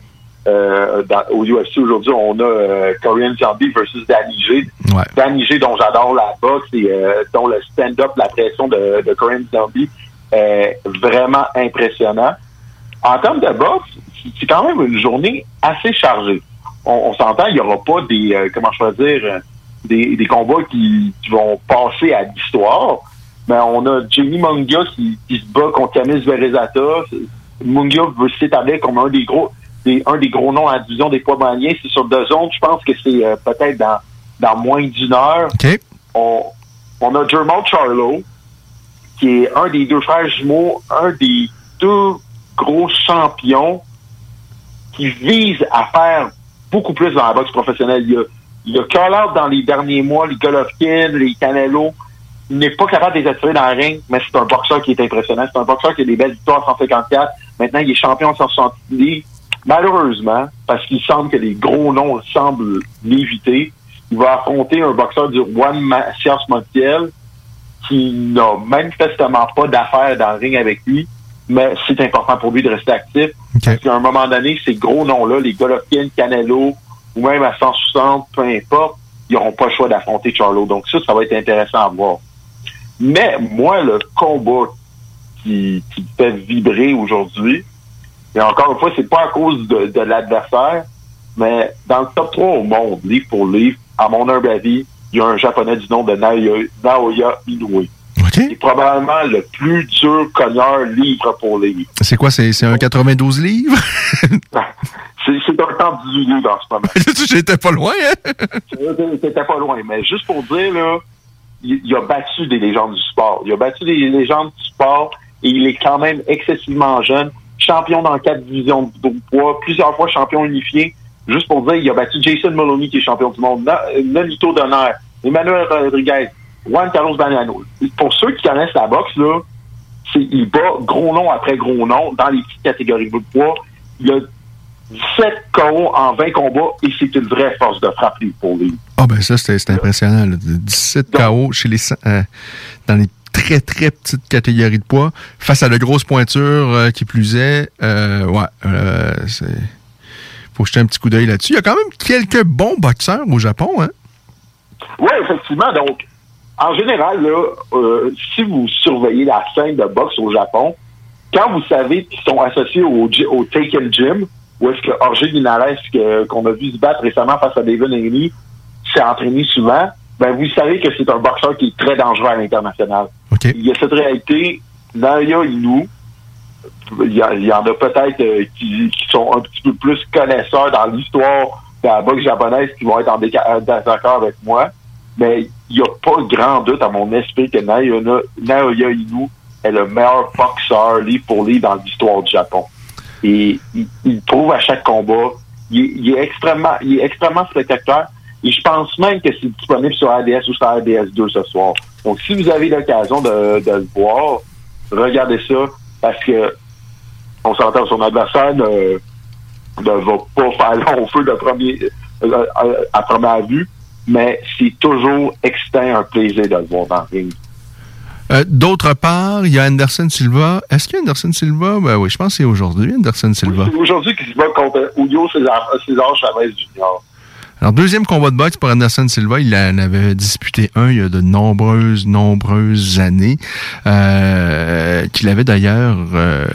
euh, dans- au UFC aujourd'hui, on a euh, Korean Zombie versus Danny G. Ouais. Danny G, dont j'adore la boxe et euh, dont le stand-up, la pression de, de Korean Zombie est vraiment impressionnant. En termes de boxe, c'est- quand même une journée assez chargée. On, on s'entend, il n'y aura pas des, euh, comment je veux dire, euh, des, des combats qui, qui vont passer à l'histoire. Mais on a Jamie Munga qui, qui se bat contre Camis Verezata. Munga veut s'établir comme un des gros des, un des gros noms à la division des poids moyens. C'est sur deux zones. Je pense que c'est euh, peut-être dans, dans moins d'une heure. On, on a Jermall Charlo, qui est un des deux frères jumeaux, un des deux gros champions qui vise à faire beaucoup plus dans la boxe professionnelle. Il y a, il y a call out dans les derniers mois, les Golovkin, les Canelo. Il n'est pas capable de les attirer dans le ring, mais c'est un boxeur qui est impressionnant. C'est un boxeur qui a des belles victoires à 154. Maintenant, il est champion de 160 livres. Malheureusement, parce qu'il semble que les gros noms semblent l'éviter, il va affronter un boxeur du Juan Macias Montiel qui n'a manifestement pas d'affaires dans le ring avec lui, mais c'est important pour lui de rester actif. Parce qu'à un moment donné, ces gros noms-là, les Golovkin, Canelo, ou même à 160, peu importe, ils n'auront pas le choix d'affronter Charlo. Donc ça, ça va être intéressant à voir. Mais moi, le combat qui, qui me fait vibrer aujourd'hui, et encore une fois, c'est pas à cause de, de l'adversaire, mais dans le top 3 au monde, livre pour livre, à mon humble avis, il y a un japonais du nom de Naoya, Naoya Inoue. C'est probablement le plus dur cogneur livre pour livre. C'est quoi? C'est c'est un 92 livres? (laughs) C'est c'est un temps 18 livres en ce moment. (laughs) J'étais pas loin, hein? (laughs) C'était pas loin, mais juste pour dire, là, il, il a battu des légendes du sport. Il a battu des légendes du sport et il est quand même excessivement jeune. Champion dans quatre divisions de poids, plusieurs fois champion unifié. Juste pour dire, il a battu Jason Maloney, qui est champion du monde, Na- Nolito d'honneur, Emmanuel Rodriguez, Juan Carlos Baniano. Pour ceux qui connaissent la boxe, là, c'est, il bat gros nom après gros nom dans les petites catégories de poids. Il a 17 KO en 20 combats et c'est une vraie force de frappe pour lui. Ah ben ça, c'était impressionnant. là. 17 KO chez les, euh, dans les très, très petites catégories de poids, face à de grosses pointures euh, qui plus est. Euh, ouais, euh, faut jeter un petit coup d'œil là-dessus. Il y a quand même quelques bons boxeurs au Japon. Hein? Oui, effectivement. Donc, en général, là, euh, si vous surveillez la scène de boxe au Japon, quand vous savez qu'ils sont associés au, au Taken Gym, où est-ce que Jorge Linares, que- qu'on a vu se battre récemment face à David Haney, s'est entraîné souvent, ben vous savez que c'est un boxeur qui est très dangereux à l'international. Il y a cette réalité, Naoya Inoue, il y, en- a peut-être euh, qui, sont un petit peu plus connaisseurs dans l'histoire de la boxe japonaise qui vont être en désaccord avec moi. Mais il n'y a pas grand doute à mon esprit que Naoya, Naoya Inoue est le meilleur boxeur livre pour livre dans l'histoire du Japon. Et il, prouve à chaque combat. Il, est- extrêmement, il est extrêmement spectaculaire. Et je pense même que c'est disponible sur ADS ou sur ADS 2 ce soir. Donc, si vous avez l'occasion de, de le voir, regardez ça parce que on s'entend son adversaire ne, ne va pas faire long feu de premier, euh, à, à première vue, mais c'est toujours excitant un plaisir de le voir dans le ring. Euh, D'autre part, il y a Anderson Silva. Est-ce qu'il y a Anderson Silva? Ben oui, je pense que c'est aujourd'hui, Anderson Silva. C'est aujourd'hui qu'il se bat contre Julio César, César Chavez Jr. Alors, deuxième combat de boxe pour Anderson Silva, il en avait disputé un il y a de nombreuses, nombreuses années, euh, qu'il avait d'ailleurs euh,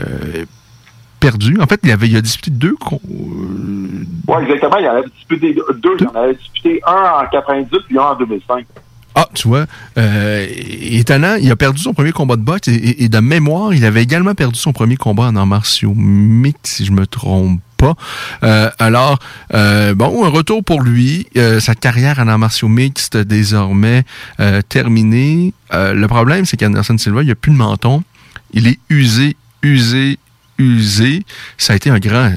perdu. En fait, il, avait, il a disputé deux... com- Oui, exactement. Il en avait disputé deux. Il en avait disputé un en 98 puis un en 2005. Ah, tu vois, euh, étonnant, il a perdu son premier combat de boxe et, et- et de mémoire, il avait également perdu son premier combat en arts martiaux mixtes, si je me trompe Euh, alors, euh, bon, un retour pour lui. Euh, sa carrière en arts martiaux mixtes désormais terminée. Le problème, c'est qu'Anderson Silva, il a plus de menton. Il est usé, usé, usé. Ça a été un grand,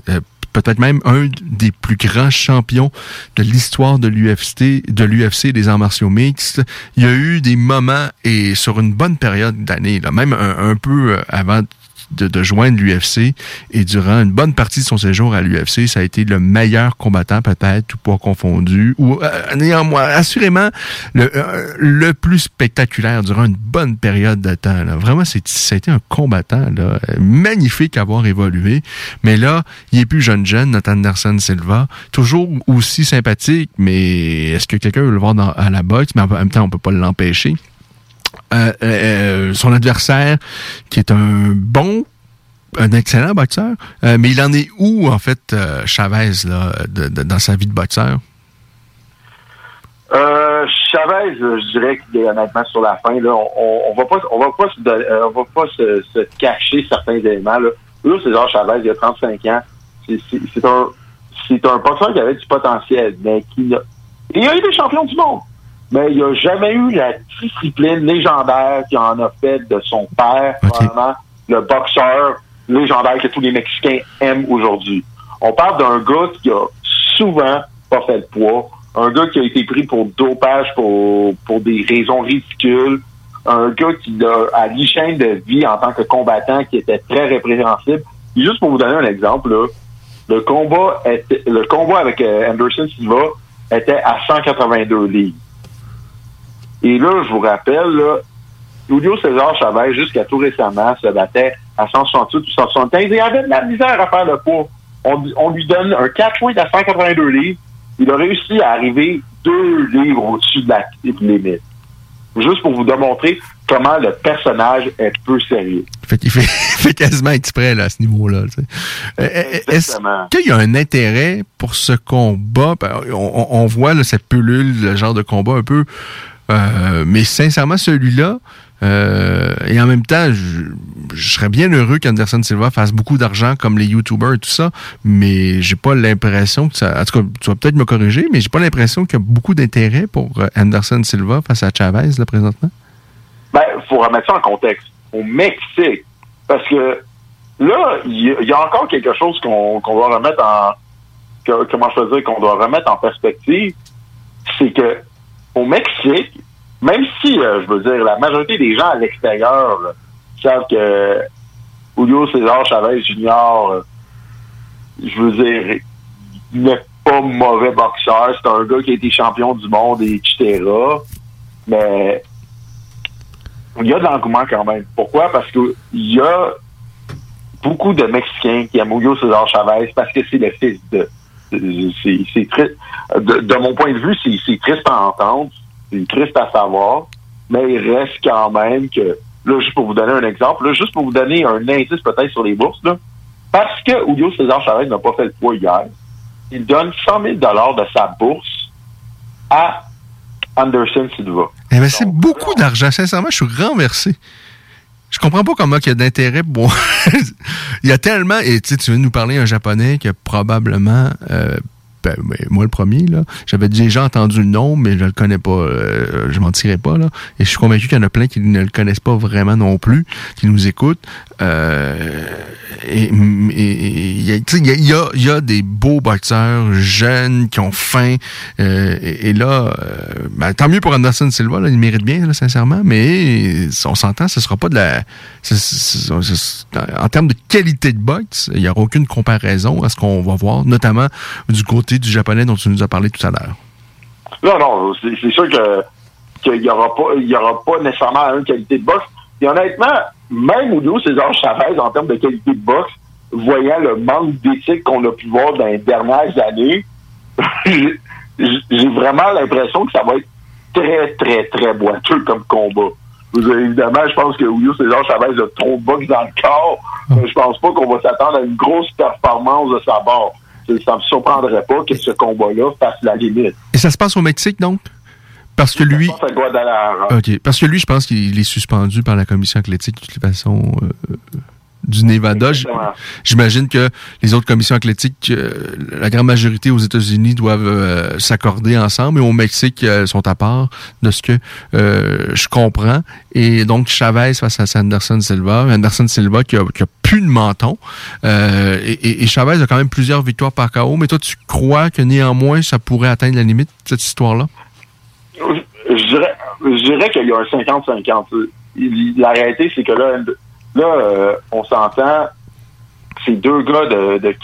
peut-être même un des plus grands champions de l'histoire de l'UFC, de l'UFC des arts martiaux mixtes. Il y a eu des moments et sur une bonne période d'année, même un, peu avant de, de joindre l'UFC et durant une bonne partie de son séjour à l'UFC, ça a été le meilleur combattant peut-être, tout poids confondu, ou euh, néanmoins, assurément le, euh, le plus spectaculaire durant une bonne période de temps. Là. Vraiment, été un combattant là, magnifique à avoir évolué. Mais là, il est plus jeune jeune, notre Anderson Silva, toujours aussi sympathique, mais est-ce que quelqu'un veut le voir dans- à la boxe? Mais en même temps, on peut pas l'empêcher. Euh, euh, son adversaire, qui est un bon, un excellent boxeur, euh, mais il en est où, en fait, euh, Chavez, là, dans sa vie de boxeur? Euh, Chavez, euh, je dirais est honnêtement sur la fin. On, on, va pas, on va pas, se, euh, on va pas se, cacher certains éléments. Là, César Chavez, il a 35 ans. C'est c'est- c'est un, c'est un boxeur qui avait du potentiel, mais qui n'a, il a été champion du monde. Mais il n'a jamais eu la discipline légendaire qu'il en a fait de son père, probablement le boxeur légendaire que tous les Mexicains aiment aujourd'hui. On parle d'un gars qui a souvent pas fait de poids, un gars qui a été pris pour dopage pour, pour des raisons ridicules, un gars qui a à l'hygiène de vie en tant que combattant qui était très répréhensible. Et juste pour vous donner un exemple, là, le combat était, le combat avec euh, Anderson Silva était à 182 livres. Et là, je vous rappelle, là, Julio César Chavez, jusqu'à tout récemment, se battait à 168 ou 175 et il avait de la misère à faire le poids. On, on lui donne un 4 weight à 182 livres. Il a réussi à arriver deux livres au-dessus de la limite. Juste pour vous démontrer comment le personnage est peu sérieux. Fait qu'il fait, (laughs) fait quasiment exprès là, à ce niveau-là. tu sais. Euh, euh, Est-ce qu'il y a un intérêt pour ce combat? Ben, On, on- on voit là, cette pelule, le genre de combat un peu. Euh, mais sincèrement, celui-là, euh, et en même temps, je, je serais bien heureux qu'Anderson Silva fasse beaucoup d'argent comme les YouTubers et tout ça, mais j'ai pas l'impression que ça. En tout cas, tu vas peut-être me corriger, mais j'ai pas l'impression qu'il y a beaucoup d'intérêt pour euh, Anderson Silva face à Chavez là, présentement. Ben, faut remettre ça en contexte. Au Mexique. Parce que là, il y, a- encore quelque chose qu'on doit remettre en. comment je veux dire, qu'on doit remettre en perspective. C'est que au Mexique, même si, euh, je veux dire, la majorité des gens à l'extérieur savent que Julio César Chavez Jr., euh, je veux dire, n'est pas mauvais boxeur. C'est un gars qui a été champion du monde, et etc. Mais il y a de l'engouement quand même. Pourquoi? Parce que il y a beaucoup de Mexicains qui aiment Julio César Chavez parce que c'est le fils de. C'est triste. De, de mon point de vue, c'est triste à entendre, c'est triste à savoir, mais il reste quand même que, là, juste pour vous donner un exemple, là, juste pour vous donner un indice peut-être sur les bourses, là, parce que Julio César Chavez n'a pas fait le poids hier, il donne 100 000 de sa bourse à Anderson Silva. Eh ben, c'est beaucoup d'argent. Sincèrement, je suis renversé. Je comprends pas comment il y a d'intérêt pour... (laughs) il y a tellement... Et tu viens nous parler un japonais qui a probablement... euh, ben, ben, moi, le premier, là, j'avais déjà entendu le nom, mais je le connais pas. euh, je m'en tirais pas, là. Et je suis convaincu qu'il y en a plein qui ne le connaissent pas vraiment non plus, qui nous écoutent. Euh, il y, a- des beaux boxeurs jeunes qui ont faim. euh, et, là, euh, ben, tant mieux pour Anderson Silva, il mérite bien, sincèrement, mais on s'entend, ce sera pas de la... en termes de qualité de boxe, il n'y aura aucune comparaison à ce qu'on va voir, notamment du côté du japonais dont tu nous as parlé tout à l'heure. Non, non, c'est sûr qu'il y aura pas aura pas nécessairement une qualité de boxe. Et honnêtement, même Julio César Chavez, en termes de qualité de boxe, voyant le manque d'éthique qu'on a pu voir dans les dernières années, (laughs) j'ai vraiment l'impression que ça va être très, très, très boiteux comme combat. Évidemment, je pense que Julio César Chavez a trop de boxe dans le corps. mais je pense pas qu'on va s'attendre à une grosse performance de sa part. Ça me surprendrait pas que ce combat-là fasse la limite. Et ça se passe au Mexique, donc? Parce que lui. OK. Parce que lui, je pense qu'il est suspendu par la commission athlétique de toute façon euh, du Nevada. J'imagine que les autres commissions athlétiques, euh, la grande majorité aux États-Unis doivent euh, s'accorder ensemble et au Mexique sont à part de ce que je comprends. Et donc Chavez face à Anderson Silva. Anderson Silva qui a, qui a plus de menton. Et Chavez a quand même plusieurs victoires par KO. Mais toi, tu crois que néanmoins, ça pourrait atteindre la limite, cette histoire-là? Je dirais, je dirais qu'il y a un 50-50. Il- La réalité, c'est que là, là euh, on s'entend, c'est deux gars de, de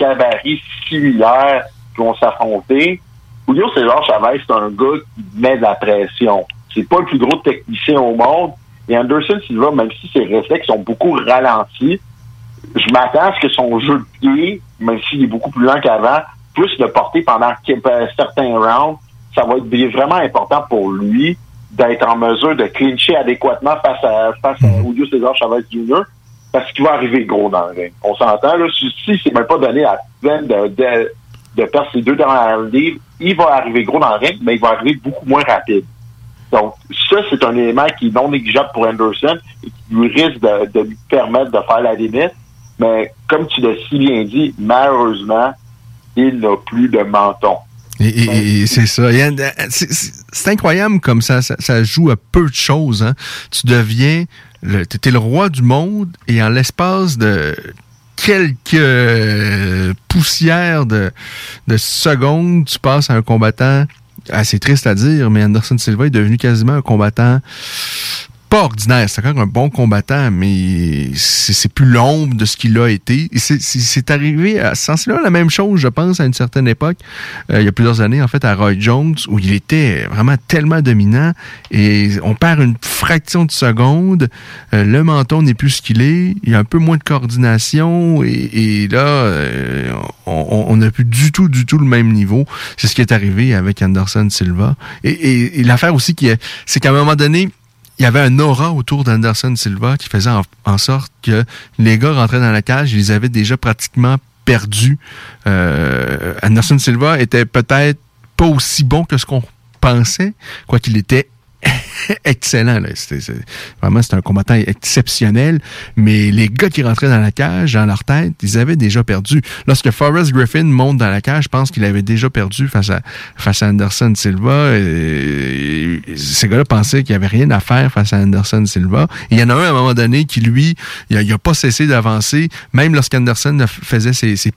similaires qui vont s'affronter. Julio César Chavez, c'est un gars qui met de la pression. C'est pas le plus gros technicien au monde. Et Anderson Silva, même si ses réflexes sont beaucoup ralentis, je m'attends à ce que son jeu de pied, même s'il est beaucoup plus lent qu'avant, puisse le porter pendant quelques- certains rounds. Ça va être vraiment important pour lui d'être en mesure de clincher adéquatement face à, face à Julio César Chavez Jr. parce qu'il va arriver gros dans le ring. On s'entend, là, si, si c'est même pas donné à peine de, de, de perdre ses deux dernières livres, il va arriver gros dans le ring, mais il va arriver beaucoup moins rapide. Donc, ça, c'est un élément qui est non négligeable pour Anderson et qui lui risque de, de lui permettre de faire la limite. Mais comme tu l'as si bien dit, malheureusement, il n'a plus de menton. Et, et- et c'est ça. Euh, c'est- incroyable comme ça, ça, ça joue à peu de choses. Hein. Tu deviens, le, t'étais le roi du monde et en l'espace de quelques euh, poussières de, de secondes, tu passes à un combattant assez triste à dire, mais Anderson Silva est devenu quasiment un combattant pas ordinaire, c'est encore un bon combattant, mais c'est plus l'ombre de ce qu'il a été. C'est- arrivé à sensiblement la même chose, je pense, à une certaine époque, euh, il y a plusieurs années, en fait, à Roy Jones, où il était vraiment tellement dominant, et on perd une fraction de seconde, euh, le menton n'est plus ce qu'il est, il y a un peu moins de coordination, et, là, euh, on n'a plus du tout, du tout le même niveau. C'est ce qui est arrivé avec Anderson Silva. Et, et- et l'affaire aussi, c'est qu'à un moment donné, il y avait un aura autour d'Anderson Silva qui faisait en, sorte que les gars rentraient dans la cage, ils avaient déjà pratiquement perdus. Euh, Anderson Silva était peut-être pas aussi bon que ce qu'on pensait, quoi qu'il était (laughs) excellent. Là. C'est- vraiment, c'était un combattant exceptionnel. Mais les gars qui rentraient dans la cage, dans leur tête, ils avaient déjà perdu. Lorsque Forrest Griffin monte dans la cage, je pense qu'il avait déjà perdu face à, face à Anderson Silva. Et, ces gars-là pensaient qu'il n'y avait rien à faire face à Anderson Silva. Il y en a un à un moment donné qui, lui, il a, il a pas cessé d'avancer. Même lorsqu'Anderson faisait ses, ses,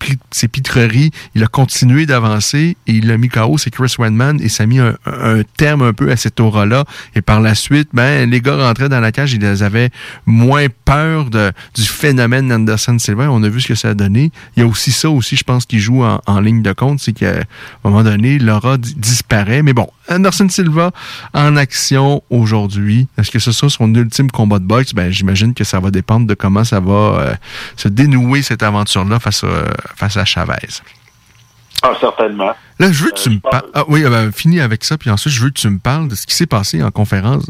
pitreries, il a continué d'avancer et il a mis KO, c'est Chris Wedman, et ça a mis un, un terme un peu à cette aura-là. Par la suite, ben, les gars rentraient dans la cage, ils avaient moins peur de, du phénomène d'Anderson Silva. On a vu ce que ça a donné. Il y a aussi ça aussi, je pense, qui joue en, en ligne de compte, c'est qu'à un moment donné, l'aura di- disparaît. Mais bon, Anderson Silva en action aujourd'hui. Est-ce que ce sera son ultime combat de boxe? Ben, j'imagine que ça va dépendre de comment ça va euh, se dénouer cette aventure-là face à, face à Chavez. Ah, certainement. Là, je veux que tu me parles. Ah oui, euh, ben, fini avec ça, puis ensuite, je veux que tu me parles de ce qui s'est passé en conférence.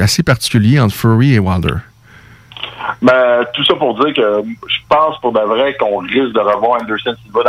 Assez particulier entre Fury et Wilder. Ben, tout ça pour dire que je pense pour de vrai qu'on risque de revoir Anderson Silva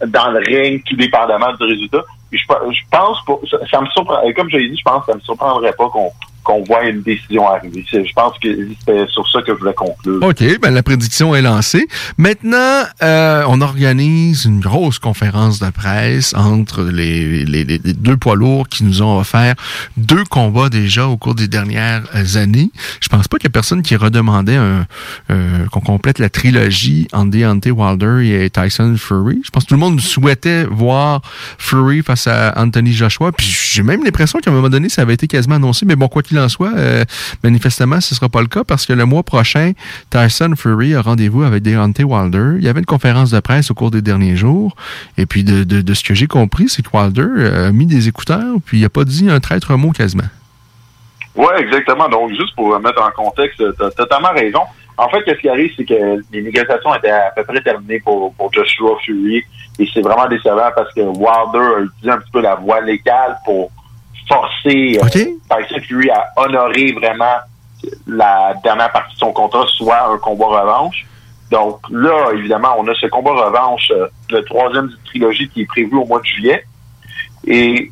dans, dans le ring, tout dépendamment du résultat. Je, je pense pas, ça, me surprend, comme je l'ai dit, je pense que ça me surprendrait pas qu'on qu'on voit une décision arriver. Je pense que c'était sur ça que je voulais conclure. OK, ben la prédiction est lancée. Maintenant, euh, on organise une grosse conférence de presse entre les, deux poids lourds qui nous ont offert deux combats déjà au cours des dernières euh, années. Je pense pas qu'il y a personne qui redemandait euh, qu'on complète la trilogie entre Deontay Wilder et Tyson Fury. Je pense que tout le monde souhaitait voir Fury face à Anthony Joshua. Puis j'ai même l'impression qu'à un moment donné, ça avait été quasiment annoncé. Mais bon, quoi en soit, euh, manifestement, ce sera pas le cas parce que le mois prochain, Tyson Fury a rendez-vous avec Deontay Wilder. Il y avait une conférence de presse au cours des derniers jours. Et puis, de, ce que j'ai compris, c'est que Wilder euh, a mis des écouteurs puis il a pas dit un traître mot quasiment. Ouais, exactement. Donc, juste pour mettre en contexte, tu as totalement raison. En fait, ce qui arrive, c'est que les négociations étaient à peu près terminées pour, pour Joshua Fury. Et c'est vraiment décevant parce que Wilder a utilisé un petit peu la voie légale pour forcer euh, Tyson Fury à honorer vraiment la dernière partie de son contrat, soit un combat revanche. Donc là, évidemment, on a ce combat revanche, euh, le troisième du trilogie qui est prévu au mois de juillet. Et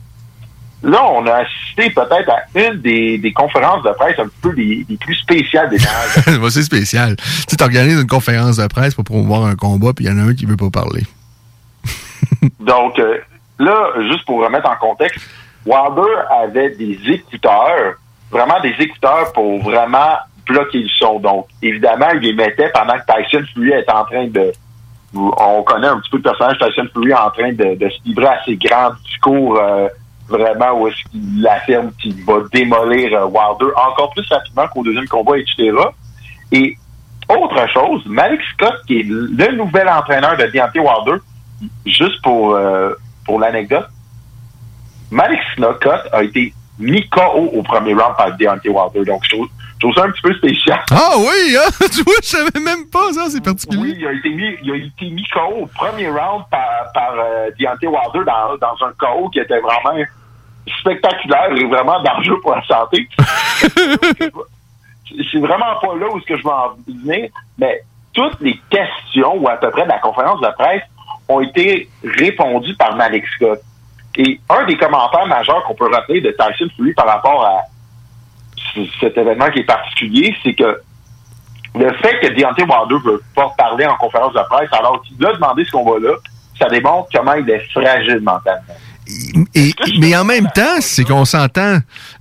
là, on a assisté peut-être à une des, des conférences de presse un peu les, les plus spéciales des (laughs) dernières c'est spécial. Tu organises une conférence de presse pour promouvoir un combat, puis il y en a un qui veut pas parler. (laughs) Donc, euh, là, juste pour remettre en contexte, Wilder avait des écouteurs, vraiment des écouteurs pour vraiment bloquer le son. Donc, évidemment, il les mettait pendant que Tyson Fury était en train de... On connaît un petit peu le personnage Tyson Fury en train de, de se livrer à ses grands discours euh, vraiment où est-ce qu'il affirme qu'il va démolir euh, Wilder encore plus rapidement qu'au deuxième combat, etc. Et autre chose, Malik Scott, qui est le nouvel entraîneur de Deontay Wilder, juste pour, euh, pour l'anecdote, Malik Scott a été mis KO au premier round par Deontay Wilder. Donc, je trouve, je trouve ça un petit peu spécial. Ah oui, hein? (laughs) tu vois, je savais même pas ça, c'est particulier. Oui, il a été mis, il a été mis KO au premier round par, par euh, Deontay Wilder dans, dans un KO qui était vraiment spectaculaire et vraiment dangereux pour la santé. (laughs) c'est vraiment pas là où ce que je veux en venir, mais toutes les questions, ou à peu près de la conférence de presse, ont été répondues par Malik Scott. Et un des commentaires majeurs qu'on peut rappeler de Tyson Fury par rapport à cet événement qui est particulier, c'est que le fait que Deontay Wilder ne veut pas parler en conférence de presse alors qu'il a demandé ce combat-là, ça démontre comment il est fragile mentalement. Mais en même temps, c'est qu'on s'entend,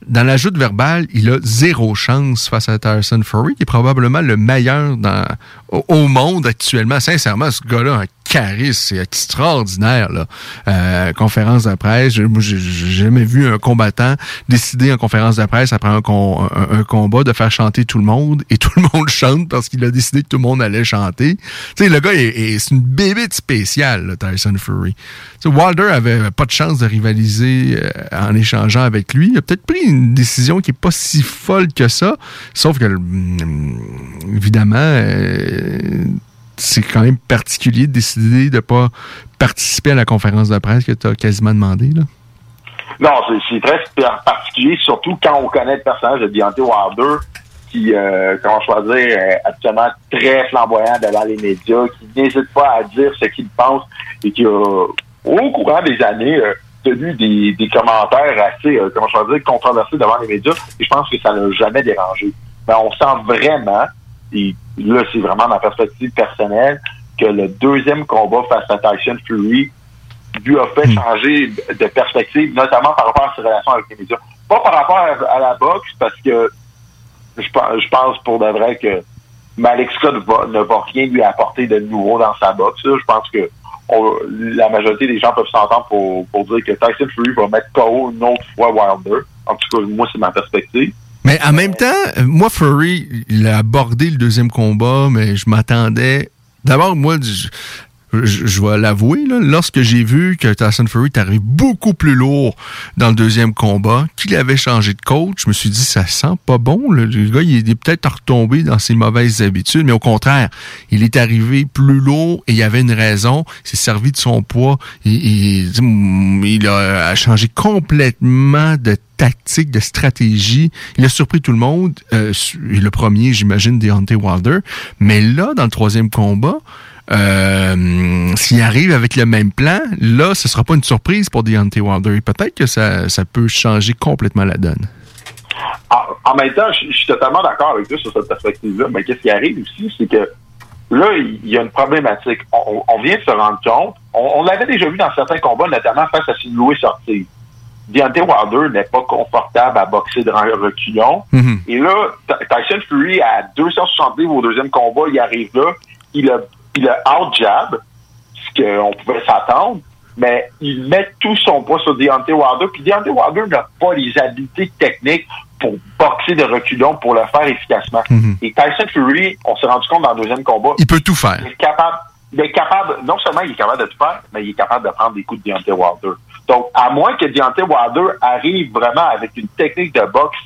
dans la joute verbale, il a zéro chance face à Tyson Fury, qui est probablement le meilleur dans, au, au monde actuellement. Sincèrement, ce gars-là a un charisme, c'est extraordinaire. Là. Euh, conférence de presse, j'ai jamais vu un combattant décider en conférence de presse après un, un- combat de faire chanter tout le monde, et tout le monde chante parce qu'il a décidé que tout le monde allait chanter. Sais, le gars, est, est- c'est une bébête spéciale, là, Tyson Fury. Tu sais, Wilder avait pas de chance de rivaliser euh, en échangeant avec lui. Il a peut-être pris une décision qui est pas si folle que ça, sauf que, hum, évidemment, euh, c'est quand même particulier de décider de pas participer à la conférence de presse que tu as quasiment demandé. Là. Non, c'est- très par- particulier, surtout quand on connaît le personnage de Deontay Wilder, qui, euh, comment choisir, est actuellement très flamboyant devant les médias, qui n'hésite pas à dire ce qu'il pense et qui au courant des années, euh, tenu des, des commentaires assez, euh, comment choisir, controversés devant les médias. Et je pense que ça l'a jamais dérangé. Mais on sent vraiment, et là, c'est vraiment ma perspective personnelle, que le deuxième combat face à Tyson Fury lui a fait changer de perspective, notamment par rapport à ses relations avec les médias. Pas par rapport à, à la boxe, parce que je, pense- je pense pour de vrai que Malik Scott va- ne va rien lui apporter de nouveau dans sa boxe. Je pense que on- la majorité des gens peuvent s'entendre pour, pour dire que Tyson Fury va mettre KO une autre fois Wilder. En tout cas, moi, c'est ma perspective. Mais en même temps, euh, moi, Fury, il a abordé le deuxième combat, mais je m'attendais. D'abord, moi, je, je- vais l'avouer, lorsque j'ai vu que Tyson Fury est arrivé beaucoup plus lourd dans le deuxième combat, qu'il avait changé de coach, je me suis dit, ça sent pas bon. là. Le gars, il est peut-être retombé dans ses mauvaises habitudes, mais au contraire, il est arrivé plus lourd et il y avait une raison. Il s'est servi de son poids. Il, il- a changé complètement de tactique, de stratégie. Il a surpris tout le monde. Euh, le premier, j'imagine, Deontay Wilder. Mais là, dans le troisième combat, euh, s'il arrive avec le même plan, là, ce sera pas une surprise pour Deontay Wilder. Et Peut-être que ça, ça peut changer complètement la donne. En, en même temps, je, je suis totalement d'accord avec toi sur cette perspective-là, mais qu'est-ce qui arrive aussi, c'est que là, il y a une problématique. On, on vient de se rendre compte, on, on l'avait déjà vu dans certains combats, notamment face à Louis sortir. Deontay Wilder n'est pas confortable à boxer de reculons. Et là, Ty- Tyson Fury, à 260 livres au deuxième combat, il arrive là, il a, il a out-jab, ce qu'on pouvait s'attendre, mais il met tout son poids sur Deontay Wilder, puis Deontay Wilder n'a pas les habiletés techniques pour boxer de reculons, pour le faire efficacement. Et Tyson Fury, on s'est rendu compte dans le deuxième combat, Il peut tout faire. il est capable, il est capable, non seulement il est capable de tout faire, mais il est capable de prendre des coups de Deontay Wilder. Donc, à moins que Deontay Wilder arrive vraiment avec une technique de boxe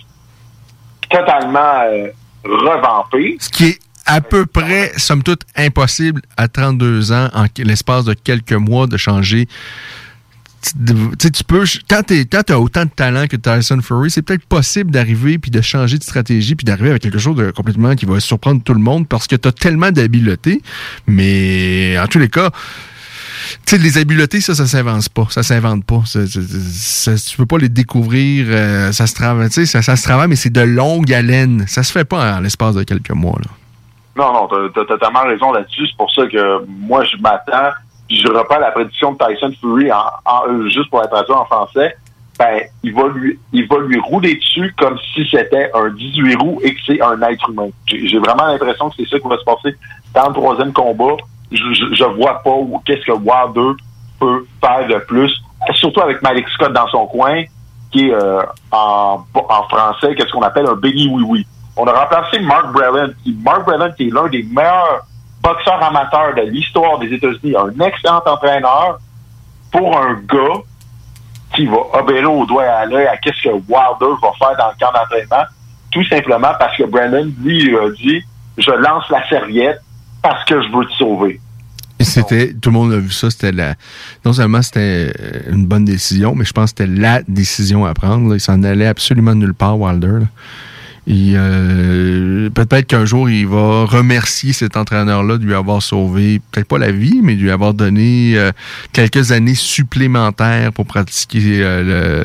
totalement euh, revampée. Ce qui est à peu près, somme toute, impossible à 32 ans, en l'espace de quelques mois, de changer. Tu tu peux, quand tu as autant de talent que Tyson Fury, c'est peut-être possible d'arriver puis de changer de stratégie puis d'arriver avec quelque chose de complètement qui va surprendre tout le monde parce que tu as tellement d'habileté. Mais en tous les cas, tu sais, les habiletés, ça, ça s'invente pas. Ça s'invente pas. Tu peux pas les découvrir. euh, ça se travaille, ça, ça se travaille, mais c'est de longue haleine. Ça se fait pas en l'espace de quelques mois, là. Non, non, t'as t'as totalement raison là-dessus. C'est pour ça que moi, je m'attends. puis Je reprends la prédiction de Tyson Fury en, en- euh, juste pour la traduire en français. Ben, il va lui, il va lui rouler dessus comme si c'était un 18 roues et que c'est un être humain. J'ai vraiment l'impression que c'est ça qui va se passer dans le troisième combat. Je, je, je vois pas où- qu'est-ce que Wilder peut faire de plus, surtout avec Malik Scott dans son coin, qui est euh, en, en français, qu'est-ce qu'on appelle un Benny Oui Oui. On a remplacé Mark Brellan, qui, Mark Brellan qui est l'un des meilleurs boxeurs amateurs de l'histoire des États-Unis, un excellent entraîneur, pour un gars qui va obérer au doigt et à l'œil à qu'est-ce que Wilder va faire dans le camp d'entraînement, tout simplement parce que Brandon, lui, il a dit, je lance la serviette parce que je veux te sauver. C'était, tout le monde a vu ça, c'était la, non seulement c'était euh, une bonne décision, mais je pense que c'était la décision à prendre. là. Il absolument nulle part, Wilder. Et, euh, peut-être qu'un jour, il va remercier cet entraîneur-là de lui avoir sauvé, peut-être pas la vie, mais de lui avoir donné euh, quelques années supplémentaires pour pratiquer euh,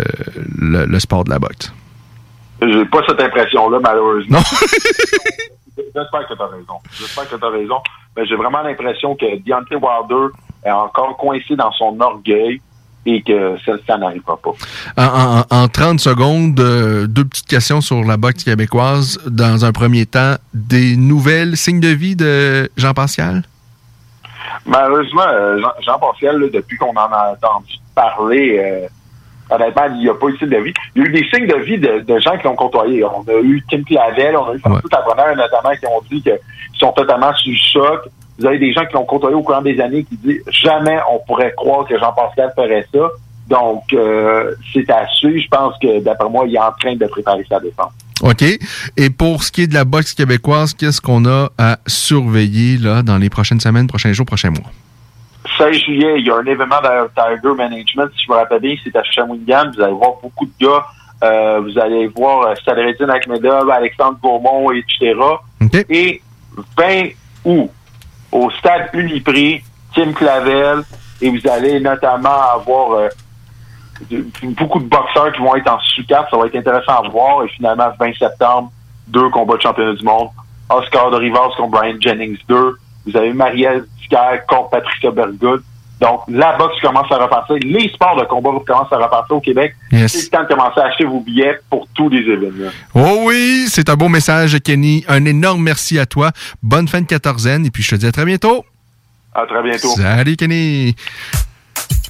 le, le- le sport de la boxe. J'ai pas cette impression-là, malheureusement. Non. (laughs) J'espère que tu as raison. J'espère que tu as raison. Mais j'ai vraiment l'impression que Deontay Wilder est encore coincé dans son orgueil et que ça, ça n'arrivera pas. En, en- en 30 secondes, euh, deux petites questions sur la boxe québécoise. Dans un premier temps, des nouvelles signes de vie de Jean Pascal? Malheureusement, euh, Jean, Jean Pascal, là, depuis qu'on en a entendu parler, euh, honnêtement, il n'y a pas eu de signe de vie. Il y a eu des signes de vie de, de gens qui l'ont côtoyé. On a eu Kim Clavel, on a eu Francis Tabonner, notamment, qui ont dit qu'ils sont totalement sous le choc. Vous avez des gens qui l'ont côtoyé au courant des années qui disent jamais on pourrait croire que Jean Pascal ferait ça. Donc, euh, c'est à suivre. Je pense que, d'après moi, il est en train de préparer sa défense. OK. Et pour ce qui est de la boxe québécoise, qu'est-ce qu'on a à surveiller là, dans les prochaines semaines, prochains jours, prochains mois? 16 juillet, il y a un événement de Tiger Management. Si je me rappelle bien, c'est à Shawinigan. Vous allez voir beaucoup de gars. Euh, vous allez voir euh, Sadreddin Akhmedov, Alexandre Gaumont, etc. Et 20 août, au stade Uniprix, Tim Clavel, et vous allez notamment avoir euh, beaucoup de boxeurs qui vont être en sous-cap. Ça va être intéressant à voir. Et finalement, 20 septembre, deux combats de championnat du monde. Oscar de Rivas contre Brian Jennings 2. Vous avez Marielle Dicker contre Patricia Bergood. Donc, la boxe commence à repartir. Les sports de combat commencent à repartir au Québec. Yes. C'est le temps de commencer à acheter vos billets pour tous les événements. Oh oui, c'est un beau message, Kenny. Un énorme merci à toi. Bonne fin de quatorzaine. Et puis, je te dis à très bientôt. À très bientôt. Salut, Kenny.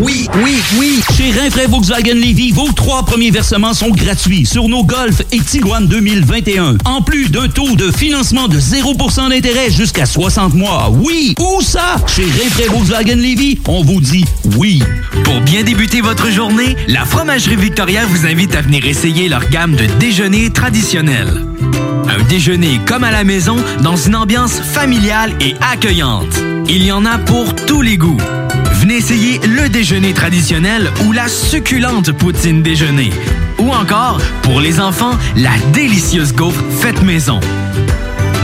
Oui, oui, oui. Chez Rinfraie Volkswagen Levy, vos trois premiers versements sont gratuits sur nos Golf et Tiguan 2021. En plus d'un taux de financement de 0% d'intérêt jusqu'à 60 mois. Oui, où ça? Chez Rinfraie Volkswagen Levy, on vous dit oui. Pour bien débuter votre journée, la Fromagerie Victoria vous invite à venir essayer leur gamme de déjeuners traditionnels. Un déjeuner comme à la maison, dans une ambiance familiale et accueillante. Il y en a pour tous les goûts. Venez essayer le déjeuner traditionnel ou la succulente poutine déjeuner. Ou encore, pour les enfants, la délicieuse gaufre faite maison.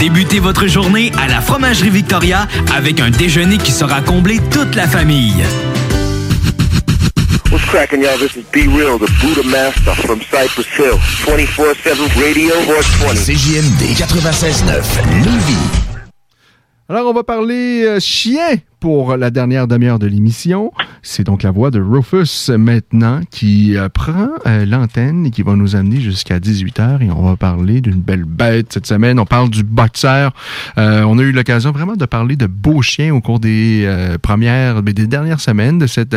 Débutez votre journée à la Fromagerie Victoria avec un déjeuner qui sera combler toute la famille. What's cracking, y'all? This is Be Real, the Buddha Master from Cypress Hill. 24-7 Radio 420. CJMD 96.9, Lévis. Alors, on va parler euh, chien pour la dernière demi-heure de l'émission. C'est donc la voix de Rufus maintenant qui euh, prend euh, l'antenne et qui va nous amener jusqu'à 18h et on va parler d'une belle bête cette semaine. On parle du boxeur. Euh, on a eu l'occasion vraiment de parler de beaux chiens au cours des euh, premières, mais des dernières semaines de cette,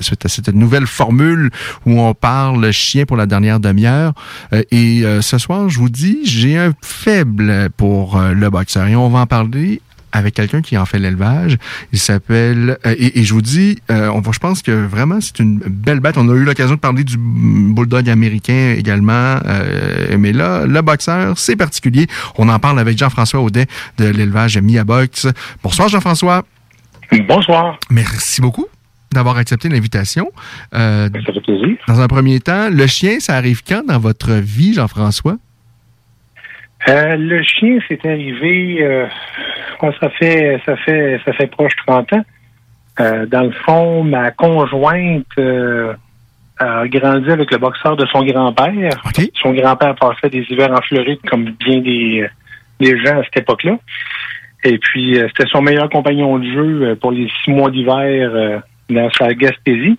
cette, nouvelle formule où on parle chien pour la dernière demi-heure. Et ce soir, je vous dis, j'ai un faible pour le boxeur et on va en parler avec quelqu'un qui en fait l'élevage. Il s'appelle euh, et, et je vous dis, euh, on va, je pense que vraiment c'est une belle bête. On a eu l'occasion de parler du bulldog américain également, euh, mais là, le boxeur, c'est particulier. On en parle avec Jean-François Audet de l'élevage Mia Box. Bonsoir Jean-François. Bonsoir. Merci beaucoup d'avoir accepté l'invitation. Euh, ça fait plaisir. Dans un premier temps, le chien, ça arrive quand dans votre vie, Jean-François? Euh, le chien, c'est arrivé, euh, ça fait, ça fait, ça fait proche 30 ans. Euh, dans le fond, ma conjointe euh, a grandi avec le boxeur de son grand-père. Son grand-père passait des hivers en Floride comme bien des, des gens à cette époque-là. Et puis, euh, c'était son meilleur compagnon de jeu pour les six mois d'hiver euh, dans sa Gaspésie.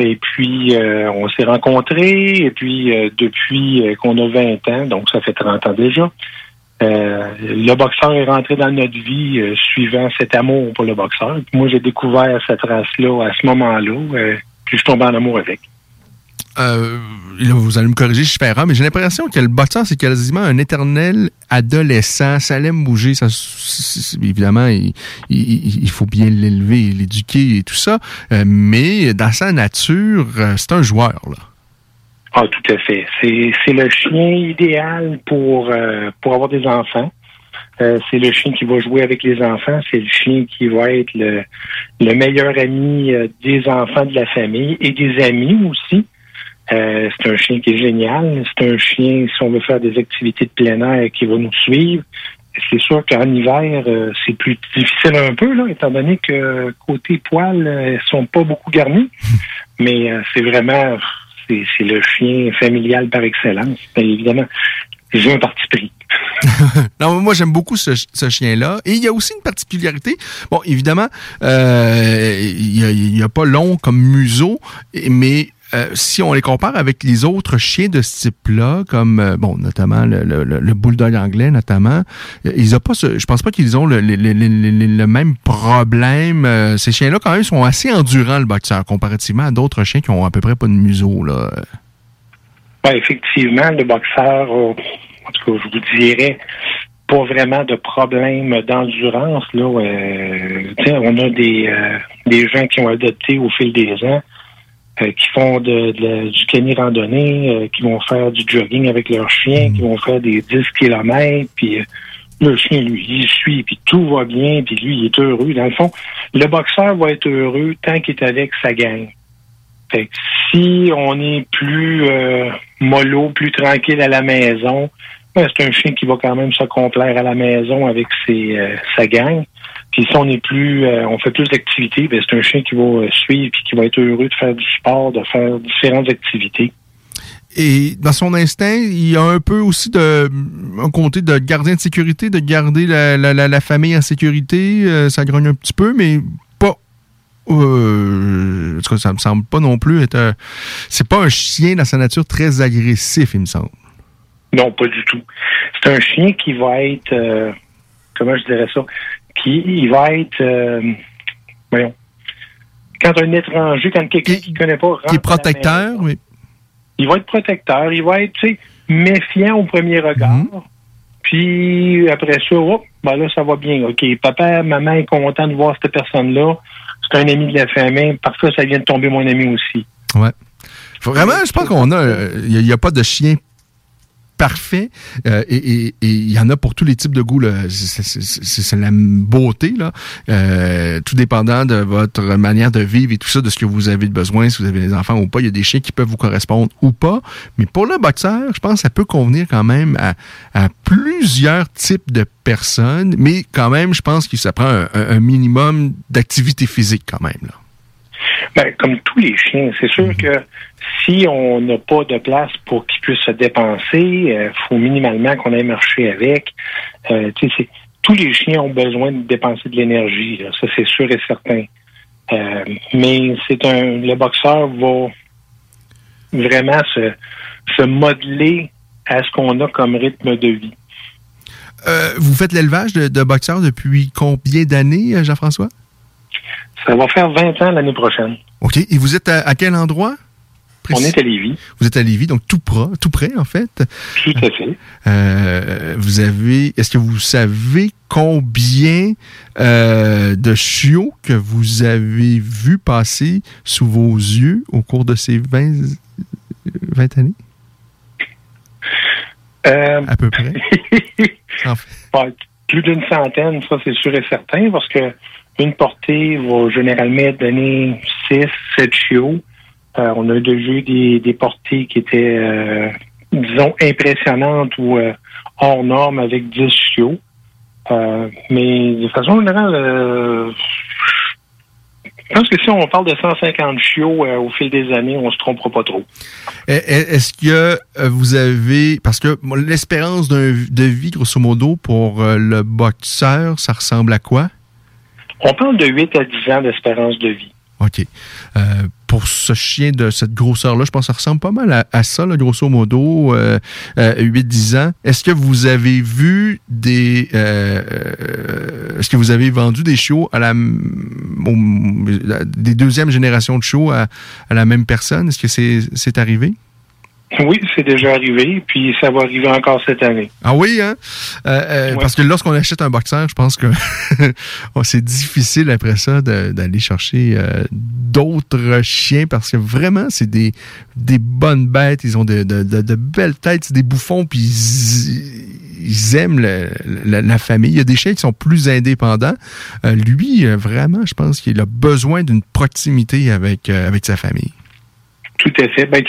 Et puis, euh, on s'est rencontrés. Et puis, euh, depuis euh, qu'on a 20 ans, donc ça fait 30 ans déjà, euh, le boxeur est rentré dans notre vie euh, suivant cet amour pour le boxeur. Moi, j'ai découvert cette race-là à ce moment-là. puis je suis tombé en amour avec. Euh, vous allez me corriger, je suis erreur, mais j'ai l'impression que le boxeur, c'est quasiment un éternel adolescent. Ça aime bouger. Ça, évidemment, il, il- faut bien l'élever, l'éduquer et tout ça. Euh, mais dans sa nature, euh, c'est un joueur. Là. Ah, tout à fait. C'est, le chien idéal pour, pour avoir des enfants. C'est le chien qui va jouer avec les enfants. C'est le chien qui va être le, le meilleur ami des enfants de la famille et des amis aussi. Euh, c'est un chien qui est génial. C'est un chien, si on veut faire des activités de plein air, qui va nous suivre. C'est sûr qu'en hiver, euh, c'est plus difficile un peu, là, étant donné que côté poils, euh, ils sont pas beaucoup garnis. (laughs) Mais euh, c'est vraiment, c'est, c'est le chien familial par excellence. Bien évidemment, j'ai un parti pris. (laughs) non, moi, j'aime beaucoup ce, ce chien-là. Et il y a aussi une particularité. Bon, évidemment, euh, il n'y a, pas long comme museau, mais euh, si on les compare avec les autres chiens de ce type-là, comme, euh, bon, notamment le, le, le- bulldog anglais, notamment, euh, ils ont pas ce, je pense pas qu'ils ont le, le- même problème. Ces chiens-là, quand même, sont assez endurants, le boxeur, comparativement à d'autres chiens qui ont à peu près pas de museau, là. Ben, effectivement, le boxeur, en tout cas, je vous dirais, pas vraiment de problème d'endurance. On a des, des gens qui ont adopté au fil des ans, euh, qui font de, de du cani randonnée, euh, qui vont faire du jogging avec leur chien, qui vont faire des 10 kilomètres, puis euh, le chien, lui, il suit, puis tout va bien, puis lui, il est heureux. Dans le fond, le boxeur va être heureux tant qu'il est avec sa gang. Fait que si on est plus euh, mollo, plus tranquille à la maison, ben, c'est un chien qui va quand même se complaire à la maison avec ses, euh, sa gang. Puis si on est plus, euh, on fait plus d'activités, ben, c'est un chien qui va euh, suivre puis qui va être heureux de faire du sport, de faire différentes activités. Et dans son instinct, il y a un peu aussi de un côté de gardien de sécurité, de garder la, la, la, la famille en sécurité. Euh, ça grogne un petit peu, mais pas. Euh, en tout cas, ça me semble pas non plus être. C'est pas un chien dans sa nature très agressif, il me semble. Non, pas du tout. C'est un chien qui va être, comment je dirais ça, qui il va être, euh, voyons, quand un étranger, quand quelqu'un qui ne connaît pas, Qui est protecteur, maison, oui. il va être protecteur, il va être, tu sais, méfiant au premier regard. Puis après ça, hop, ben là, ça va bien. OK, papa, maman est content de voir cette personne-là. C'est un ami de la famille. Parfois, ça vient de tomber mon ami aussi. Ouais. Faut vraiment, je pense qu'on a. euh, Il n'y a, pas de chien parfait euh, et il y en a pour tous les types de goûts. C'est- la beauté, là. Euh, tout dépendant de votre manière de vivre et tout ça, de ce que vous avez besoin, si vous avez des enfants ou pas. Il y a des chiens qui peuvent vous correspondre ou pas. Mais pour le boxeur, je pense que ça peut convenir quand même à, à plusieurs types de personnes. Mais quand même, je pense que ça prend un- un minimum d'activité physique quand même. Là. Ben, comme tous les chiens, c'est sûr que si on n'a pas de place pour qu'ils puissent se dépenser, il faut minimalement qu'on aille marcher avec. Euh, tous les chiens ont besoin de dépenser de l'énergie, ça c'est sûr et certain. Euh, mais c'est un le boxeur va vraiment se, se modeler à ce qu'on a comme rythme de vie. Euh, vous faites l'élevage de, de boxeurs depuis combien d'années, euh, Jean-François? Ça va faire 20 ans l'année prochaine. OK. Et vous êtes à, à quel endroit? On est à Lévis. Vous êtes à Lévis, donc tout, pro- tout près, en fait. Tout à fait. Euh, vous avez. Est-ce que vous savez combien euh, de chiots que vous avez vu passer sous vos yeux au cours de ces 20, 20 années? Euh, À peu près. (laughs) En fait. plus d'une centaine, ça c'est sûr et certain, parce que une portée va généralement donner 6, 7 chiots. Euh, on a déjà eu des, des portées qui étaient, euh, disons, impressionnantes ou euh, hors normes avec 10 chiots. Mais de façon générale, je pense que si on parle de 150 chiots au fil des années, on se trompera pas trop. E- e- Est-ce que vous avez. Parce que l'espérance de vie, grosso modo, pour le boxeur, ça ressemble à quoi? On parle de 8 à 10 ans d'espérance de vie. OK. Euh, pour ce chien de cette grosseur-là, je pense que ça ressemble pas mal à, ça, grosso modo, euh, euh, 8-10 ans. Est-ce que vous avez vu des... euh, euh, Est-ce que vous avez vendu des chiots à la, au- des deuxième générations de chiots à, la même personne? Est-ce que c'est arrivé? Oui, c'est déjà arrivé, puis ça va arriver encore cette année. Ah oui, hein? Euh, euh, Parce que lorsqu'on achète un boxeur, je pense que (laughs) oh, c'est difficile après ça d'aller chercher euh, d'autres chiens parce que vraiment, c'est des, des bonnes bêtes. Ils ont de, de- de- de belles têtes, c'est des bouffons, puis ils, ils aiment le- la, la famille. Il y a des chiens qui sont plus indépendants. Euh, lui, vraiment, je pense qu'il a besoin d'une proximité avec, avec sa famille. Tout à fait. Ben,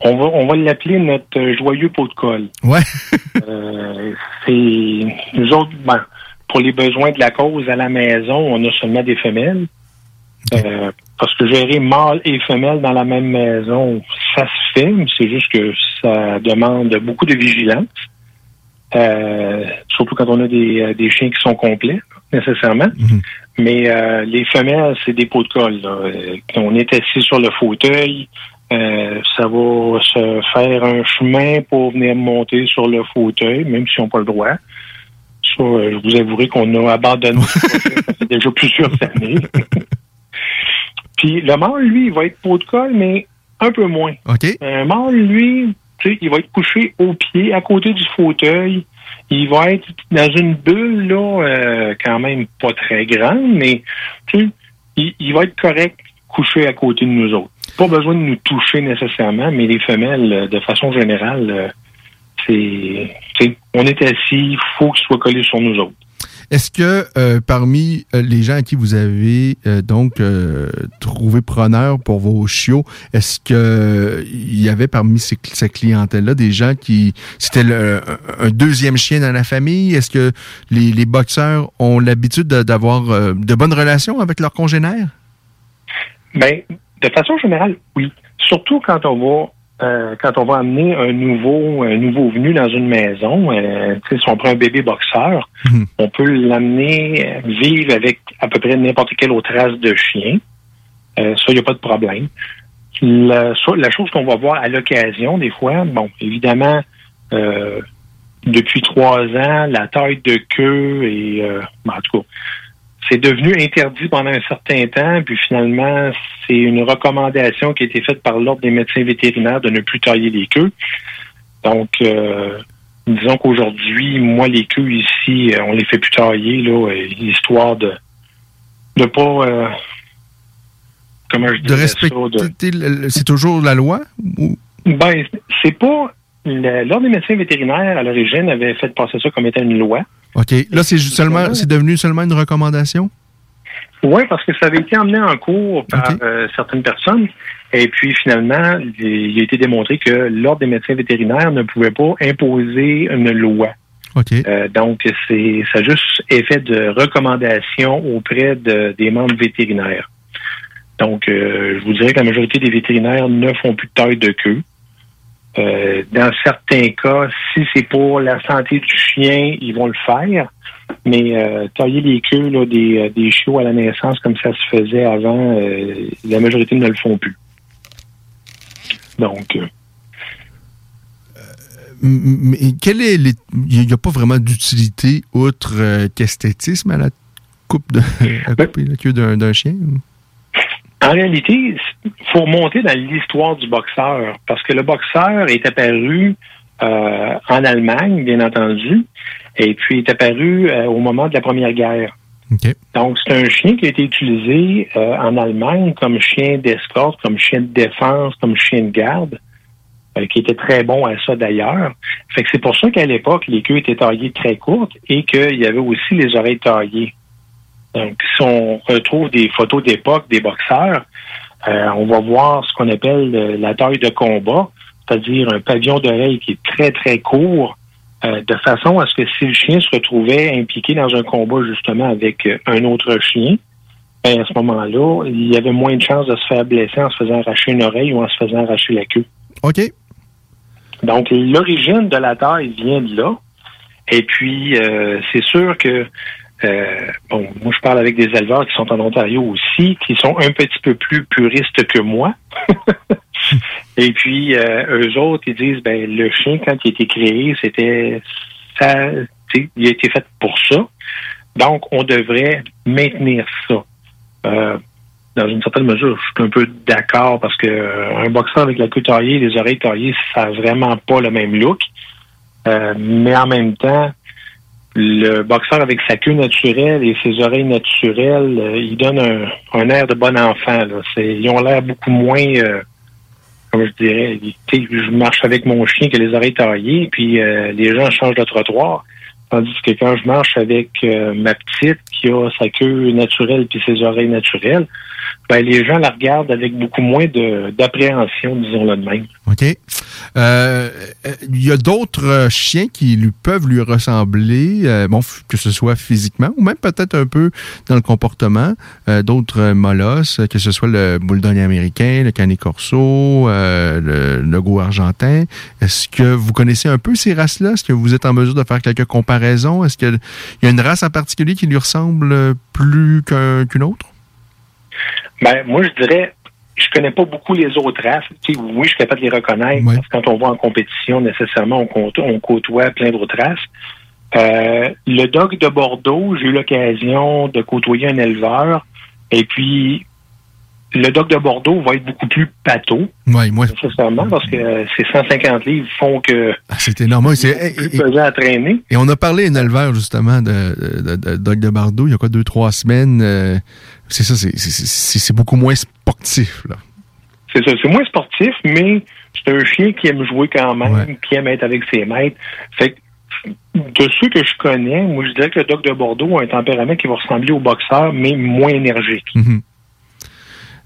on va, on va l'appeler notre euh, joyeux pot de colle. Ouais. (laughs) Euh, c'est nous autres, ben, pour les besoins de la cause à la maison, on a seulement des femelles. Euh, parce que gérer mâle et femelle dans la même maison, ça se fait, c'est juste que ça demande beaucoup de vigilance. Euh, surtout quand on a des, euh, des chiens qui sont complets, nécessairement. Mais euh, les femelles, c'est des pots de colle. là. Euh, on est assis sur le fauteuil, euh, ça va se faire un chemin pour venir monter sur le fauteuil, même si on n'a pas le droit. Ça, euh, je vous avouerai qu'on a abandonné (laughs) déjà plusieurs années. (laughs) Puis le mâle, lui, il va être pot de colle, mais un peu moins. OK. Un mâle, lui, tu sais, il va être couché au pied, à côté du fauteuil. Il va être dans une bulle, là, euh, quand même pas très grande, mais tu sais, il, il va être correct couché à côté de nous autres. Pas besoin de nous toucher nécessairement, mais les femelles, euh, de façon générale, euh, c'est, on est assis, il faut qu'ils soient collés sur nous autres. Est-ce que euh, parmi les gens à qui vous avez euh, donc euh, trouvé preneur pour vos chiots, est-ce que il y avait parmi ces, cette clientèle-là des gens qui c'était un deuxième chien dans la famille? Est-ce que les, les boxeurs ont l'habitude de- d'avoir euh, de bonnes relations avec leurs congénères Ben, de façon générale, oui. Surtout quand on va euh, quand on va amener un nouveau un nouveau venu dans une maison, euh, tu sais, si on prend un bébé boxeur, on peut l'amener euh, vivre avec à peu près n'importe quelle autre race de chien. Euh, ça, il n'y a pas de problème. La chose qu'on va voir à l'occasion, des fois, bon, évidemment, euh, depuis trois ans, la taille de queue et euh, ben, en tout cas, c'est devenu interdit pendant un certain temps, puis finalement, c'est une recommandation qui a été faite par l'Ordre des médecins vétérinaires de ne plus tailler les queues. Donc, euh, disons qu'aujourd'hui, moi, les queues ici, euh, on les fait plus tailler, là, euh, histoire de de pas euh, comment je De respecter, c'est toujours la loi ou? Ben, c'est pas l'Ordre des médecins vétérinaires à l'origine avait fait passer ça comme étant une loi. Ok, là c'est seulement c'est devenu seulement une recommandation? Oui, parce que ça avait été emmené en cours par euh, certaines personnes. Et puis finalement, il a été démontré que l'Ordre des médecins vétérinaires ne pouvait pas imposer une loi. Ok. Euh, donc, c'est ça a juste effet de recommandation auprès de- des membres vétérinaires. Donc, euh, je vous dirais que la majorité des vétérinaires ne font plus de taille de queue. Euh, dans certains cas, si c'est pour la santé du chien, ils vont le faire. Mais euh, tailler les queues là, des, euh, des chiots à la naissance comme ça se faisait avant, euh, la majorité ne le font plus. Donc, Mais quel est les- il n'y a pas vraiment d'utilité outre qu'esthétisme à la coupe de à couper la queue d'un d'un chien? En réalité, il faut remonter dans l'histoire du boxeur, parce que le boxeur est apparu euh, en Allemagne, bien entendu, et puis est apparu euh, au moment de la Première Guerre. Donc, c'est un chien qui a été utilisé euh, en Allemagne comme chien d'escorte, comme chien de défense, comme chien de garde, euh, qui était très bon à ça d'ailleurs. Fait que c'est pour ça qu'à l'époque, les queues étaient taillées très courtes et qu'il y avait aussi les oreilles taillées. Donc, si on retrouve des photos d'époque des boxeurs, euh, on va voir ce qu'on appelle euh, la taille de combat, c'est-à-dire un pavillon d'oreille qui est très, très court, euh, de façon à ce que si le chien se retrouvait impliqué dans un combat justement avec un autre chien, ben, à ce moment-là, il y avait moins de chances de se faire blesser en se faisant arracher une oreille ou en se faisant arracher la queue. OK. Donc, l'origine de la taille vient de là. Et puis, euh, c'est sûr que, euh, bon, moi, je parle avec des éleveurs qui sont en Ontario aussi, qui sont un petit peu plus puristes que moi. (laughs) Et puis, euh, eux autres, ils disent, ben, le chien, quand il a été créé, c'était, ça, il a été fait pour ça. Donc, on devrait maintenir ça. Euh, dans une certaine mesure, je suis un peu d'accord parce que euh, un boxeur avec la queue taillée, les oreilles taillées, ça n'a vraiment pas le même look. Euh, mais en même temps, le boxeur avec sa queue naturelle et ses oreilles naturelles, euh, il donne un, air de bon enfant. Ils ont l'air beaucoup moins, euh, comme je dirais, je marche avec mon chien qui a les oreilles taillées, puis euh, les gens changent de trottoir. Tandis que quand je marche avec ma petite qui a sa queue naturelle puis ses oreilles naturelles, ben, les gens la regardent avec beaucoup moins d'appréhension, disons-le de même. OK. Euh, euh, Il y a d'autres euh, chiens qui peuvent lui ressembler, euh, bon, que ce soit physiquement ou même peut-être un peu dans le comportement. Euh, d'autres euh, molosses, euh, que ce soit le bulldog américain, le canet corso, euh, le, le argentin. Est-ce que vous connaissez un peu ces races-là? Est-ce que vous êtes en mesure de faire quelques comparaisons? Est-ce qu'il y a une race en particulier qui lui ressemble euh, plus qu'un- qu'une autre? Ben, moi, je dirais, je connais pas beaucoup les autres races. Tu sais, oui, je suis capable de les reconnaître. Parce que quand on va en compétition, nécessairement, on, côtoie- on côtoie plein d'autres races. Euh, le dog de Bordeaux, j'ai eu l'occasion de côtoyer un éleveur. Et puis, le dog de Bordeaux va être beaucoup plus pâteau, Oui, moi, nécessairement, parce que euh, ces 150 livres font que Ah, c'est énorme. C'est plus pesant à traîner. Et on a parlé à un éleveur, justement, de, de, de, Doug de Bardo, il y a quoi, deux, trois semaines. euh, c'est ça, c'est- c'est- c'est c'est beaucoup moins sportif, là. C'est ça, c'est moins sportif, mais c'est un chien qui aime jouer quand même, qui aime être avec ses maîtres. Fait que, de ceux que je connais, moi je dirais que le Doc de Bordeaux a un tempérament qui va ressembler au boxeur, mais moins énergique. Mhm.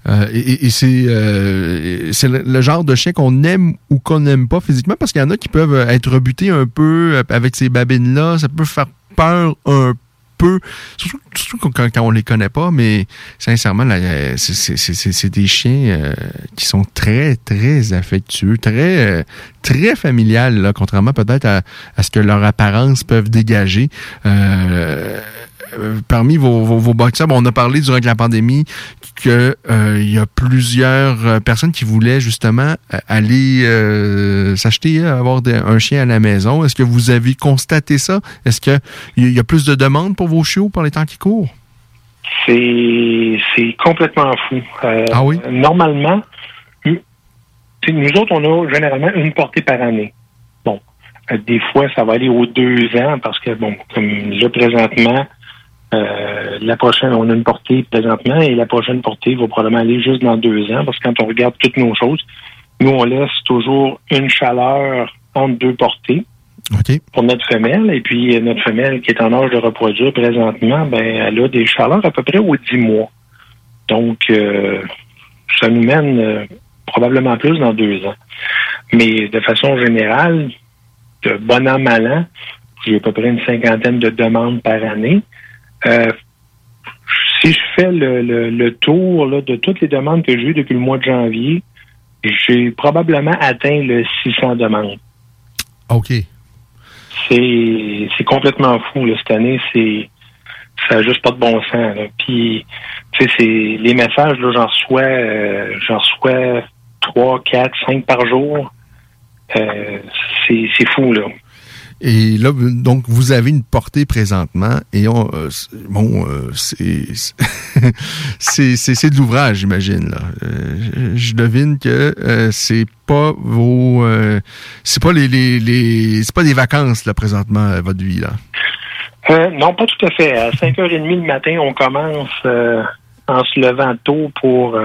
Euh, et c'est euh, le, genre de chien qu'on aime ou qu'on n'aime pas physiquement parce qu'il y en a qui peuvent être rebutés un peu euh, avec ces babines-là. Ça peut faire peur un peu, surtout, quand, on les connaît pas, mais sincèrement, euh, c'est- des chiens euh, qui sont très, très affectueux, très, euh, très familiales, là, contrairement peut-être à, à ce que leur apparence peuvent dégager. Euh, parmi vos, vos, on a parlé durant la pandémie que euh, il y a plusieurs euh, personnes qui voulaient justement aller euh, s'acheter, avoir des- un chien à la maison. Est-ce que vous avez constaté ça? Est-ce qu'il y, y a plus de demandes pour vos chiots par les temps qui courent? C'est c'est complètement fou. Ah oui? Normalement, nous autres, on a généralement une portée par année. Bon, des fois, ça va aller aux deux ans parce que, bon, comme là, présentement, euh, la prochaine, on a une portée présentement et la prochaine portée va probablement aller juste dans deux ans parce que quand on regarde toutes nos choses, nous, on laisse toujours une chaleur entre deux portées pour notre femelle. Et puis, notre femelle qui est en âge de reproduire présentement, ben, elle a des chaleurs à peu près aux 10 mois. Donc, euh, ça nous mène euh, probablement plus dans deux ans. Mais de façon générale, de bon an, mal an, j'ai à peu près une cinquantaine de demandes par année. Euh, si je fais le, le- le tour là, de toutes les demandes que j'ai eues depuis le mois de janvier, j'ai probablement atteint le 600 demandes. OK. c'est c'est complètement fou. Là, cette année, c'est ça n'a juste pas de bon sens. Là. Puis, tu sais, c'est les messages, là, j'en reçois, euh, j'en reçois trois, quatre, cinq par jour. Euh, c'est c'est fou, là. Et là, donc, vous avez une portée présentement, et on, euh, bon, euh, (laughs) c'est c'est c'est- de l'ouvrage, j'imagine. Là, Euh, je, devine que euh, c'est pas vos, euh, c'est pas les, les, les c'est pas des vacances là présentement votre vie là. Euh, non, pas tout à fait. À (laughs) 5h30 le matin, on commence euh, en se levant tôt pour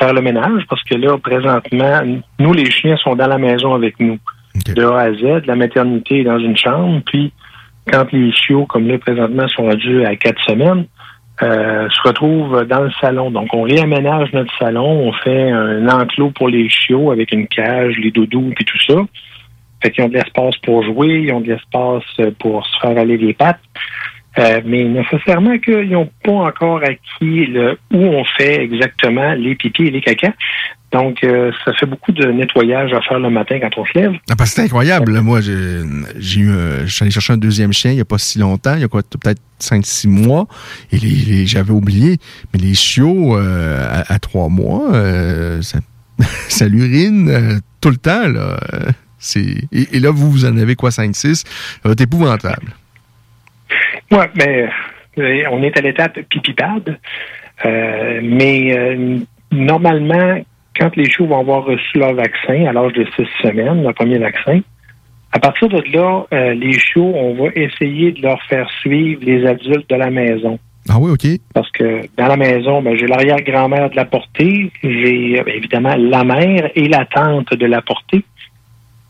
faire le ménage parce que là, présentement, nous, les chiens sont dans la maison avec nous. De A à Z, la maternité est dans une chambre, puis quand les chiots, comme là, présentement, sont rendus à quatre semaines, euh, se retrouvent dans le salon. Donc, on réaménage notre salon, on fait un enclos pour les chiots avec une cage, les doudous, puis tout ça. Fait qu'ils ont de l'espace pour jouer, ils ont de l'espace pour se faire aller les pattes. Euh, mais nécessairement qu'ils n'ont pas encore acquis le où on fait exactement les pipis et les caca. Donc, euh, ça fait beaucoup de nettoyage à faire le matin quand on se lève. Ah, parce que c'est incroyable. là. Moi, j'ai eu, je suis allé chercher un deuxième chien il y a pas si longtemps, il y a quoi, peut-être 5-6 mois, et les, les- j'avais oublié, mais les chiots euh, à, trois mois, euh, ça, (laughs) ça l'urine euh, tout le temps. Là. Et, et là, vous, vous en avez quoi, 5-6? Ça épouvantable. Oui, mais euh, on est à l'étape pipipade. Euh, mais euh, normalement, quand les chiots vont avoir reçu leur vaccin à l'âge de six semaines, le premier vaccin, à partir de là, euh, les chiots, on va essayer de leur faire suivre les adultes de la maison. Ah oui, OK. Parce que dans la maison, ben, j'ai l'arrière-grand-mère de la portée, j'ai évidemment la mère et la tante de la portée.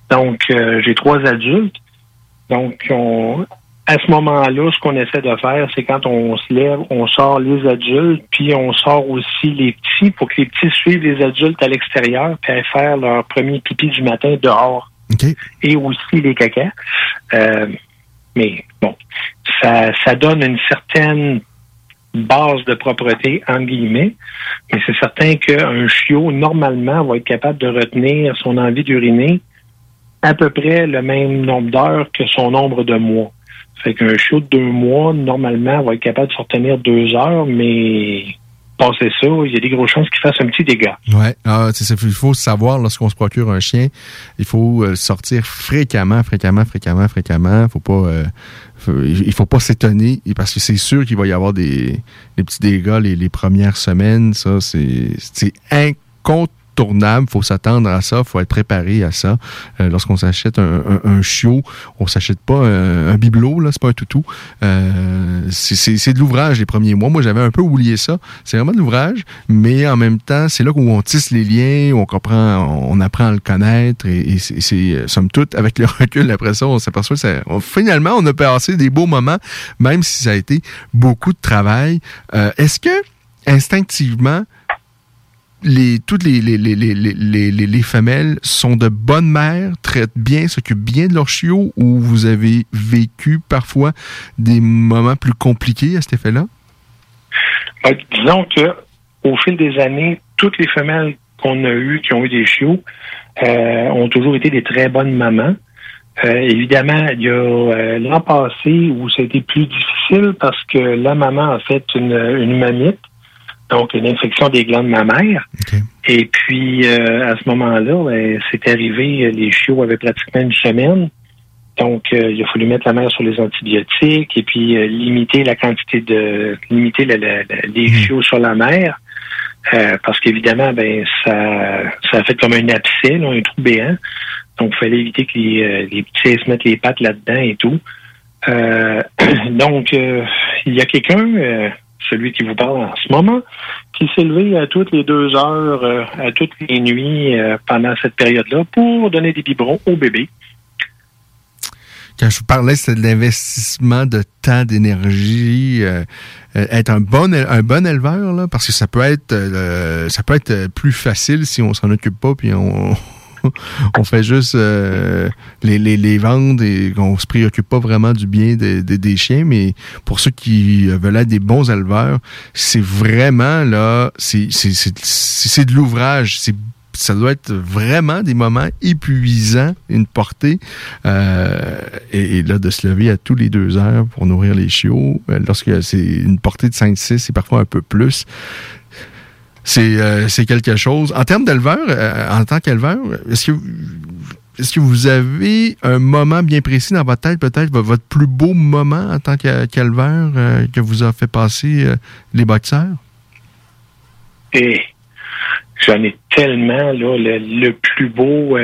Donc, j'ai trois adultes. Donc, on, à ce moment-là, ce qu'on essaie de faire, c'est quand on se lève, on sort les adultes, puis on sort aussi les petits pour que les petits suivent les adultes à l'extérieur, puis faire leur premier pipi du matin dehors. Et aussi les cacas. Euh, mais bon, ça, ça donne une certaine base de propreté, en guillemets, mais c'est certain qu'un chiot, normalement, va être capable de retenir son envie d'uriner à peu près le même nombre d'heures que son nombre de mois. Fait qu'un chiot de deux mois, normalement, va être capable de se retenir deux heures, mais passer ça, il y a des grosses chances qu'il fasse un petit dégât. Ouais, ah, il faut savoir lorsqu'on se procure un chien, il faut euh, sortir fréquemment, fréquemment, fréquemment, fréquemment. Faut pas, euh, faut- il faut pas s'étonner parce que c'est sûr qu'il va y avoir des, petits dégâts les, les premières semaines. Ça, c'est c'est incontournable. Faut s'attendre à ça. Faut être préparé à ça. Euh, Lorsqu'on s'achète un, un, un chiot, on s'achète pas un, un bibelot là, c'est pas un toutou. Euh, c'est- de l'ouvrage les premiers mois. Moi, j'avais un peu oublié ça. C'est vraiment de l'ouvrage, mais en même temps, c'est là où on tisse les liens, où on comprend, on apprend à le connaître et, c'est- euh, somme toute avec le (laughs) recul après ça, on s'aperçoit que finalement on a passé des beaux moments, même si ça a été beaucoup de travail. Euh, Est-ce que instinctivement les, toutes les, les, les, les, les, les- les- les femelles sont de bonnes mères, traitent bien, s'occupent bien de leurs chiots ou vous avez vécu parfois des moments plus compliqués à cet effet-là? Ben, disons que au fil des années, toutes les femelles qu'on a eues, qui ont eu des chiots, euh, ont toujours été des très bonnes mamans. Euh, évidemment, il y a euh, l'an passé où été plus difficile parce que la maman a fait une, une mamite, donc une infection des glandes mammaires. Et puis, euh, à ce moment-là, ben, c'est arrivé, les chiots avaient pratiquement une semaine. Donc, euh, il a fallu mettre la mère sur les antibiotiques et puis euh, limiter la quantité de limiter la- la- la- les chiots sur la mer. Euh, parce qu'évidemment, ben ça, ça a fait comme un abcès, là, un trou béant. Donc, il fallait éviter que les, euh, les petits se mettent les pattes là-dedans et tout. Euh, (clears throat) donc, euh, il y a quelqu'un, euh, celui qui vous parle en ce moment, qui s'est levé à toutes les deux heures, euh, à toutes les nuits euh, pendant cette période-là pour donner des biberons au bébé. Quand je vous parlais, c'était de l'investissement de temps, d'énergie, euh, être un bon, un bon éleveur, là, parce que ça peut être, ça peut être plus facile si on s'en occupe pas, puis on, (laughs) on fait juste euh, les, les, les vendre et qu'on se préoccupe pas vraiment du bien des- chiens. Mais pour ceux qui veulent être des bons éleveurs, c'est vraiment là, c'est de l'ouvrage, c'est ça doit être vraiment des moments épuisants, une portée. Euh, et, et là, de se lever à tous les deux heures pour nourrir les chiots, euh, lorsque c'est une portée de 5-6 et parfois un peu plus, c'est euh, quelque chose. En termes d'éleveur, euh, en tant qu'éleveur, est-ce que est-ce que vous avez un moment bien précis dans votre tête, peut-être votre plus beau moment en tant qu'éleveur euh, que vous a fait passer euh, les boxeurs? Et j'en ai tellement, là, le, le plus beau.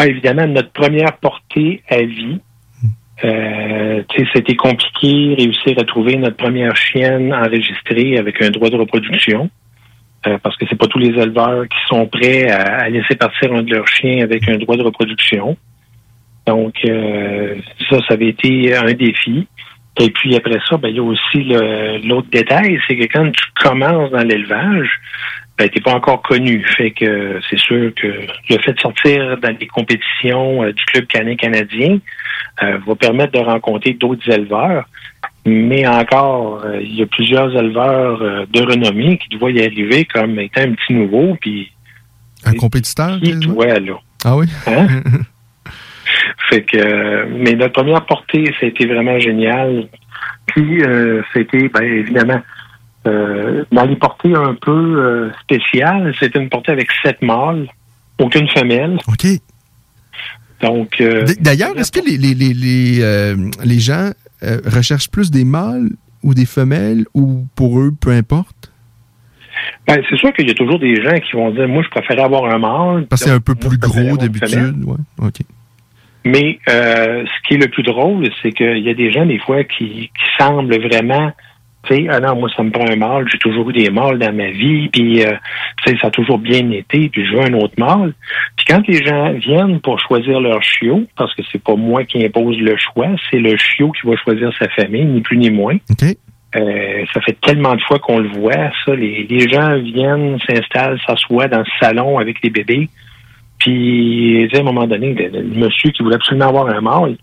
évidemment, notre première portée à vie. Euh, c'était compliqué, réussir à trouver notre première chienne enregistrée avec un droit de reproduction. euh, parce que c'est pas tous les éleveurs qui sont prêts à, à laisser partir un de leurs chiens avec un droit de reproduction. Donc, euh, ça, ça avait été un défi. Et puis après ça, ben, il y a aussi l'autre détail, c'est que quand tu commences dans l'élevage, ben, t'es pas encore connu. Fait que c'est sûr que le fait de sortir dans les compétitions euh, du Club canin canadien euh, va permettre de rencontrer d'autres éleveurs. Mais encore, euh, il y a plusieurs éleveurs euh, de renommée qui te voient y arriver comme étant un petit nouveau, puis Un compétiteur? qui toi, là? Ah oui? Hein? (laughs) fait que, euh, mais notre première portée, ça a été vraiment génial. Puis, euh, c'était, ben, évidemment, euh, dans les portées un peu euh, spéciales, c'était une portée avec sept mâles, aucune femelle. OK. Donc, euh, D'ailleurs, est-ce que les, les, les, les, euh, les gens recherchent plus des mâles ou des femelles ou pour eux, peu importe? ben, c'est sûr qu'il y a toujours des gens qui vont dire, moi, je préférais avoir un mâle. Parce que c'est un peu plus gros d'habitude. Ouais. OK. Mais euh, ce qui est le plus drôle, c'est qu'il y a des gens, des fois, qui, qui semblent vraiment, tu sais, ah non, moi, ça me prend un mâle, j'ai toujours eu des mâles dans ma vie, puis, euh, tu sais, ça a toujours bien été, puis je veux un autre mâle. Puis quand les gens viennent pour choisir leur chiot, parce que c'est pas moi qui impose le choix, c'est le chiot qui va choisir sa famille, ni plus ni moins. Euh, ça fait tellement de fois qu'on le voit, ça. Les, les gens viennent, s'installent, s'assoient dans le salon avec les bébés. Puis, à un moment donné, le, le monsieur qui voulait absolument avoir un mâle,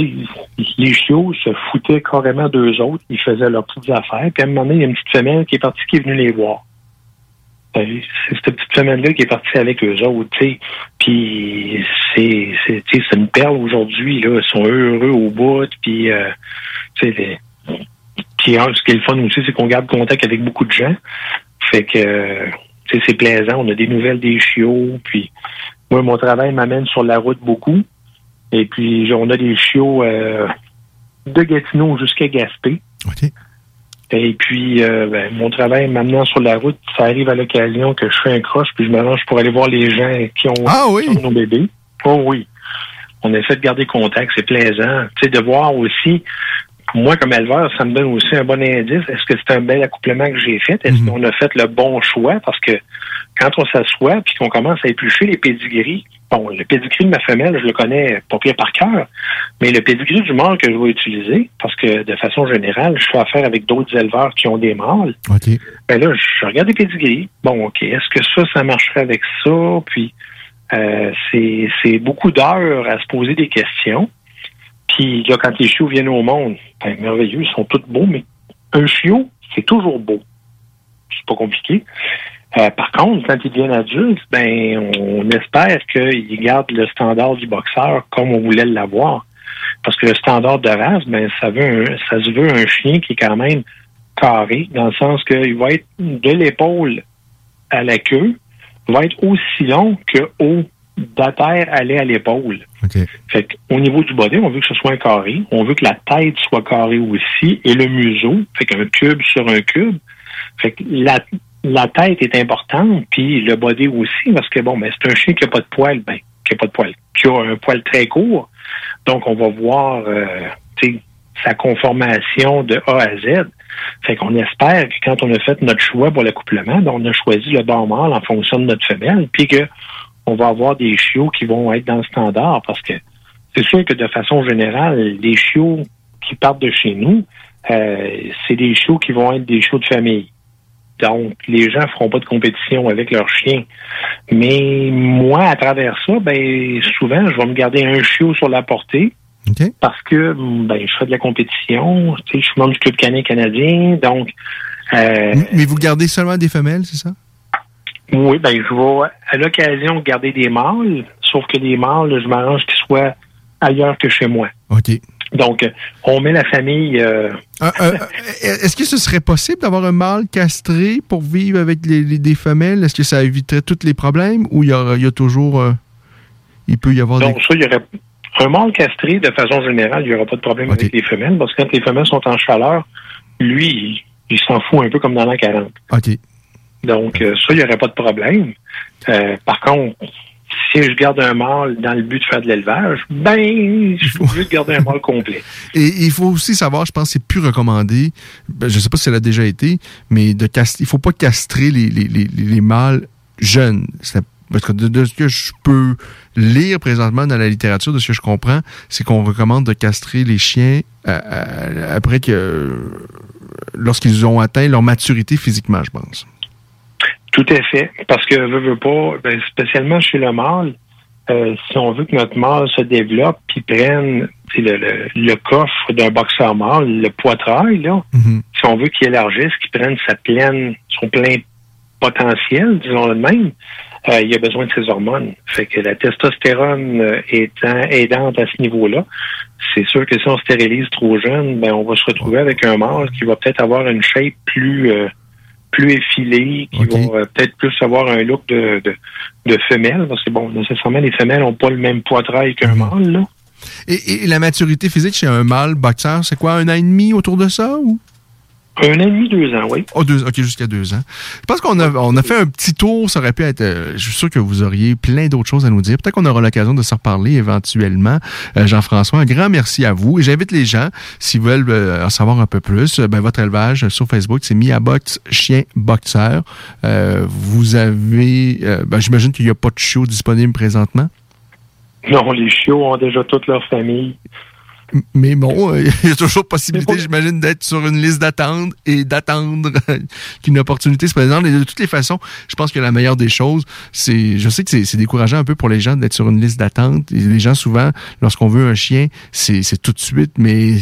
les chiots se foutaient carrément d'eux autres. Ils faisaient leurs petites affaires. Puis à un moment donné, il y a une petite femelle qui est partie, qui est venue les voir. Euh, C'est cette petite femelle-là qui est partie avec eux autres. Puis c'est c'est c'est une perle aujourd'hui, là. Ils sont heureux au bout. Puis, euh, tu sais, puis ce qui est le fun aussi, c'est qu'on garde contact avec beaucoup de gens. Fait que c'est plaisant. On a des nouvelles des chiots. Puis moi, mon travail m'amène sur la route beaucoup. Et puis on a des chiots euh, de Gatineau jusqu'à Gaspé. Et puis euh, ben, mon travail m'amenant sur la route, ça arrive à l'occasion que je fais un croche puis je m'arrange pour aller voir les gens qui ont, qui ont nos bébés. Oh oui. On essaie de garder contact, c'est plaisant. Tu sais, de voir aussi moi, comme éleveur, ça me donne aussi un bon indice. Est-ce que c'est un bel accouplement que j'ai fait? Est-ce qu'on a fait le bon choix? Parce que quand on s'assoit puis qu'on commence à éplucher les pédigris, bon, le pédigree de ma femelle, je le connais pas bien par cœur, mais le pédigree du mâle que je vais utiliser, parce que de façon générale, je fais affaire avec d'autres éleveurs qui ont des mâles. OK. Ben là, je regarde les pédigris. Bon, OK, est-ce que ça, ça marcherait avec ça? Puis, euh, c'est c'est beaucoup d'heures à se poser des questions. Puis là, quand les chiots viennent au monde, ben, merveilleux, ils sont tous beaux, mais un chiot, c'est toujours beau. C'est pas compliqué. Euh, par contre, quand ils deviennent adultes, ben, on espère qu'ils gardent le standard du boxeur comme on voulait l'avoir. Parce que le standard de race, ben, ça veut un- ça se veut un chien qui est quand même carré, dans le sens qu'il va être de l'épaule à la queue, va être aussi long que haut de la terre aller à l'épaule. Fait au niveau du body, on veut que ce soit un carré. On veut que la tête soit carrée aussi et le museau. Fait qu'un cube sur un cube. Fait que la, la tête est importante, puis le body aussi, parce que bon, ben, c'est un chien qui n'a pas de poil, ben, qui a pas de poil, qui a un poil très court. Donc, on va voir euh, sa conformation de A à Z. Fait qu'on espère que quand on a fait notre choix pour l'accouplement, ben, on a choisi le bon mâle en fonction de notre femelle, puis que on va avoir des chiots qui vont être dans le standard parce que c'est sûr que de façon générale, les chiots qui partent de chez nous, euh, c'est des chiots qui vont être des chiots de famille. Donc, les gens feront pas de compétition avec leurs chiens. Mais moi, à travers ça, ben souvent, je vais me garder un chiot sur la portée. Parce que ben, je fais de la compétition, tu sais, je suis membre du Club canin canadien, donc euh, Mais vous gardez seulement des femelles, c'est ça? Oui, ben je vais à l'occasion garder des mâles, sauf que les mâles, je m'arrange qu'ils soient ailleurs que chez moi. OK. Donc, on met la famille. euh, Euh, euh, Est-ce que ce serait possible d'avoir un mâle castré pour vivre avec les, les- des femelles? Est-ce que ça éviterait tous les problèmes ou il y, aura- il y a toujours. il peut y avoir donc, des. ça, il y aurait un mâle castré, de façon générale, il n'y aura pas de problème avec les femelles, parce que quand les femelles sont en chaleur, lui, il, il s'en fout un peu comme dans l'an 40. OK. Donc, ça, il n'y aurait pas de problème. Par contre, si je garde un mâle dans le but de faire de l'élevage, ben, je suis obligé de garder un mâle complet. (laughs) Et il faut aussi savoir, je pense que c'est plus recommandé, ben, je ne sais pas si ça l'a déjà été, mais de il faut pas castrer les, les, les, les mâles jeunes. Parce que de, de ce que je peux lire présentement dans la littérature, de ce que je comprends, c'est qu'on recommande de castrer les chiens euh, euh, après que lorsqu'ils ont atteint leur maturité physiquement, je pense. Tout à fait. Parce que, veut, veut pas, ben, spécialement chez le mâle, euh, si on veut que notre mâle se développe puis prenne le, le, le coffre d'un boxeur mâle, le poitrail, là, si on veut qu'il élargisse, qu'il prenne sa pleine, son plein potentiel, disons-le de même, euh, il a besoin de ses hormones. Fait que la testostérone euh, étant aidante à ce niveau-là, c'est sûr que si on stérilise trop jeune, ben on va se retrouver avec un mâle qui va peut-être avoir une shape plus euh, plus effilée, qui va euh, peut-être plus avoir un look de, de, de femelle, parce que bon, nécessairement les femelles n'ont pas le même poitrail qu'un mâle, là. Et, et la maturité physique chez un mâle boxeur, c'est quoi, un an et demi autour de ça ou? Un an et demi, deux ans, oui. Oh, deux, ok, jusqu'à deux ans. Je pense qu'on a, on a fait un petit tour. Ça aurait pu être. euh, je suis sûr que vous auriez plein d'autres choses à nous dire. Peut-être qu'on aura l'occasion de se reparler éventuellement. Euh, Jean-François, un grand merci à vous. Et j'invite les gens, s'ils veulent euh, en savoir un peu plus, euh, ben, votre élevage sur Facebook, c'est Miabox Chien Boxeur. Euh, vous avez. euh, ben, J'imagine qu'il n'y a pas de chiot disponible présentement? Non, les chiots ont déjà toute leur famille. Mais bon, euh, (laughs) il y a toujours possibilité, j'imagine, d'être sur une liste d'attente et d'attendre (laughs) qu'une opportunité se présente. Et de toutes les façons, je pense que la meilleure des choses, c'est, je sais que c'est décourageant un peu pour les gens d'être sur une liste d'attente. Les gens, souvent, lorsqu'on veut un chien, c'est tout de suite. Mais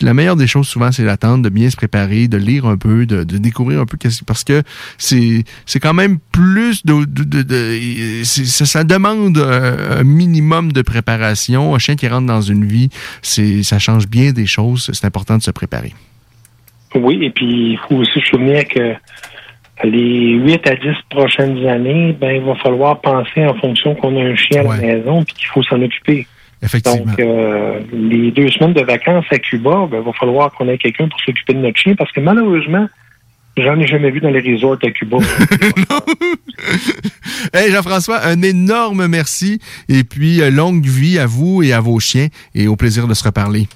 la meilleure des choses, souvent, c'est d'attendre, de bien se préparer, de lire un peu, de, de découvrir un peu, parce que c'est c'est quand même plus de... de, de- ça, ça demande un minimum de préparation. Un chien qui rentre dans une vie, c'est ça change bien des choses. C'est important de se préparer. Oui, et puis il faut aussi se souvenir que les 8 à 10 prochaines années, ben il va falloir penser en fonction qu'on a un chien à la maison puis qu'il faut s'en occuper. Effectivement. Donc, euh, les deux semaines de vacances à Cuba, ben, il va falloir qu'on ait quelqu'un pour s'occuper de notre chien parce que malheureusement, j'en ai jamais vu dans les resorts à Cuba. (laughs) Hey Jean-François, un énorme merci et puis euh, longue vie à vous et à vos chiens et au plaisir de se reparler.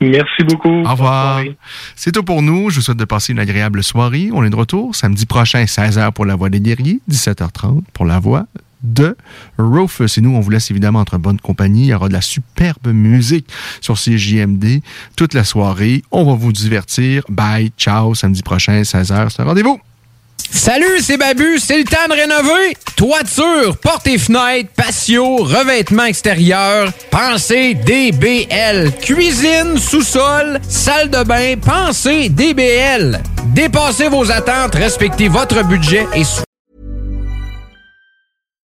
Merci beaucoup. Au revoir. C'est tout pour nous. Je vous souhaite de passer une agréable soirée. On est de retour samedi prochain, 16h pour la Voix des guerriers, 17h30 pour la Voix de Rufus. Et nous, on vous laisse évidemment entre bonne compagnie. Il y aura de la superbe musique sur CJMD toute la soirée. On va vous divertir. Bye, ciao, samedi prochain, 16h. C'est un rendez-vous. Salut, c'est Babu, c'est le temps de rénover. Toiture, portes et fenêtres, patio, revêtement extérieur, pensez DBL. Cuisine, sous-sol, salle de bain, pensez DBL. Dépassez vos attentes, respectez votre budget et so-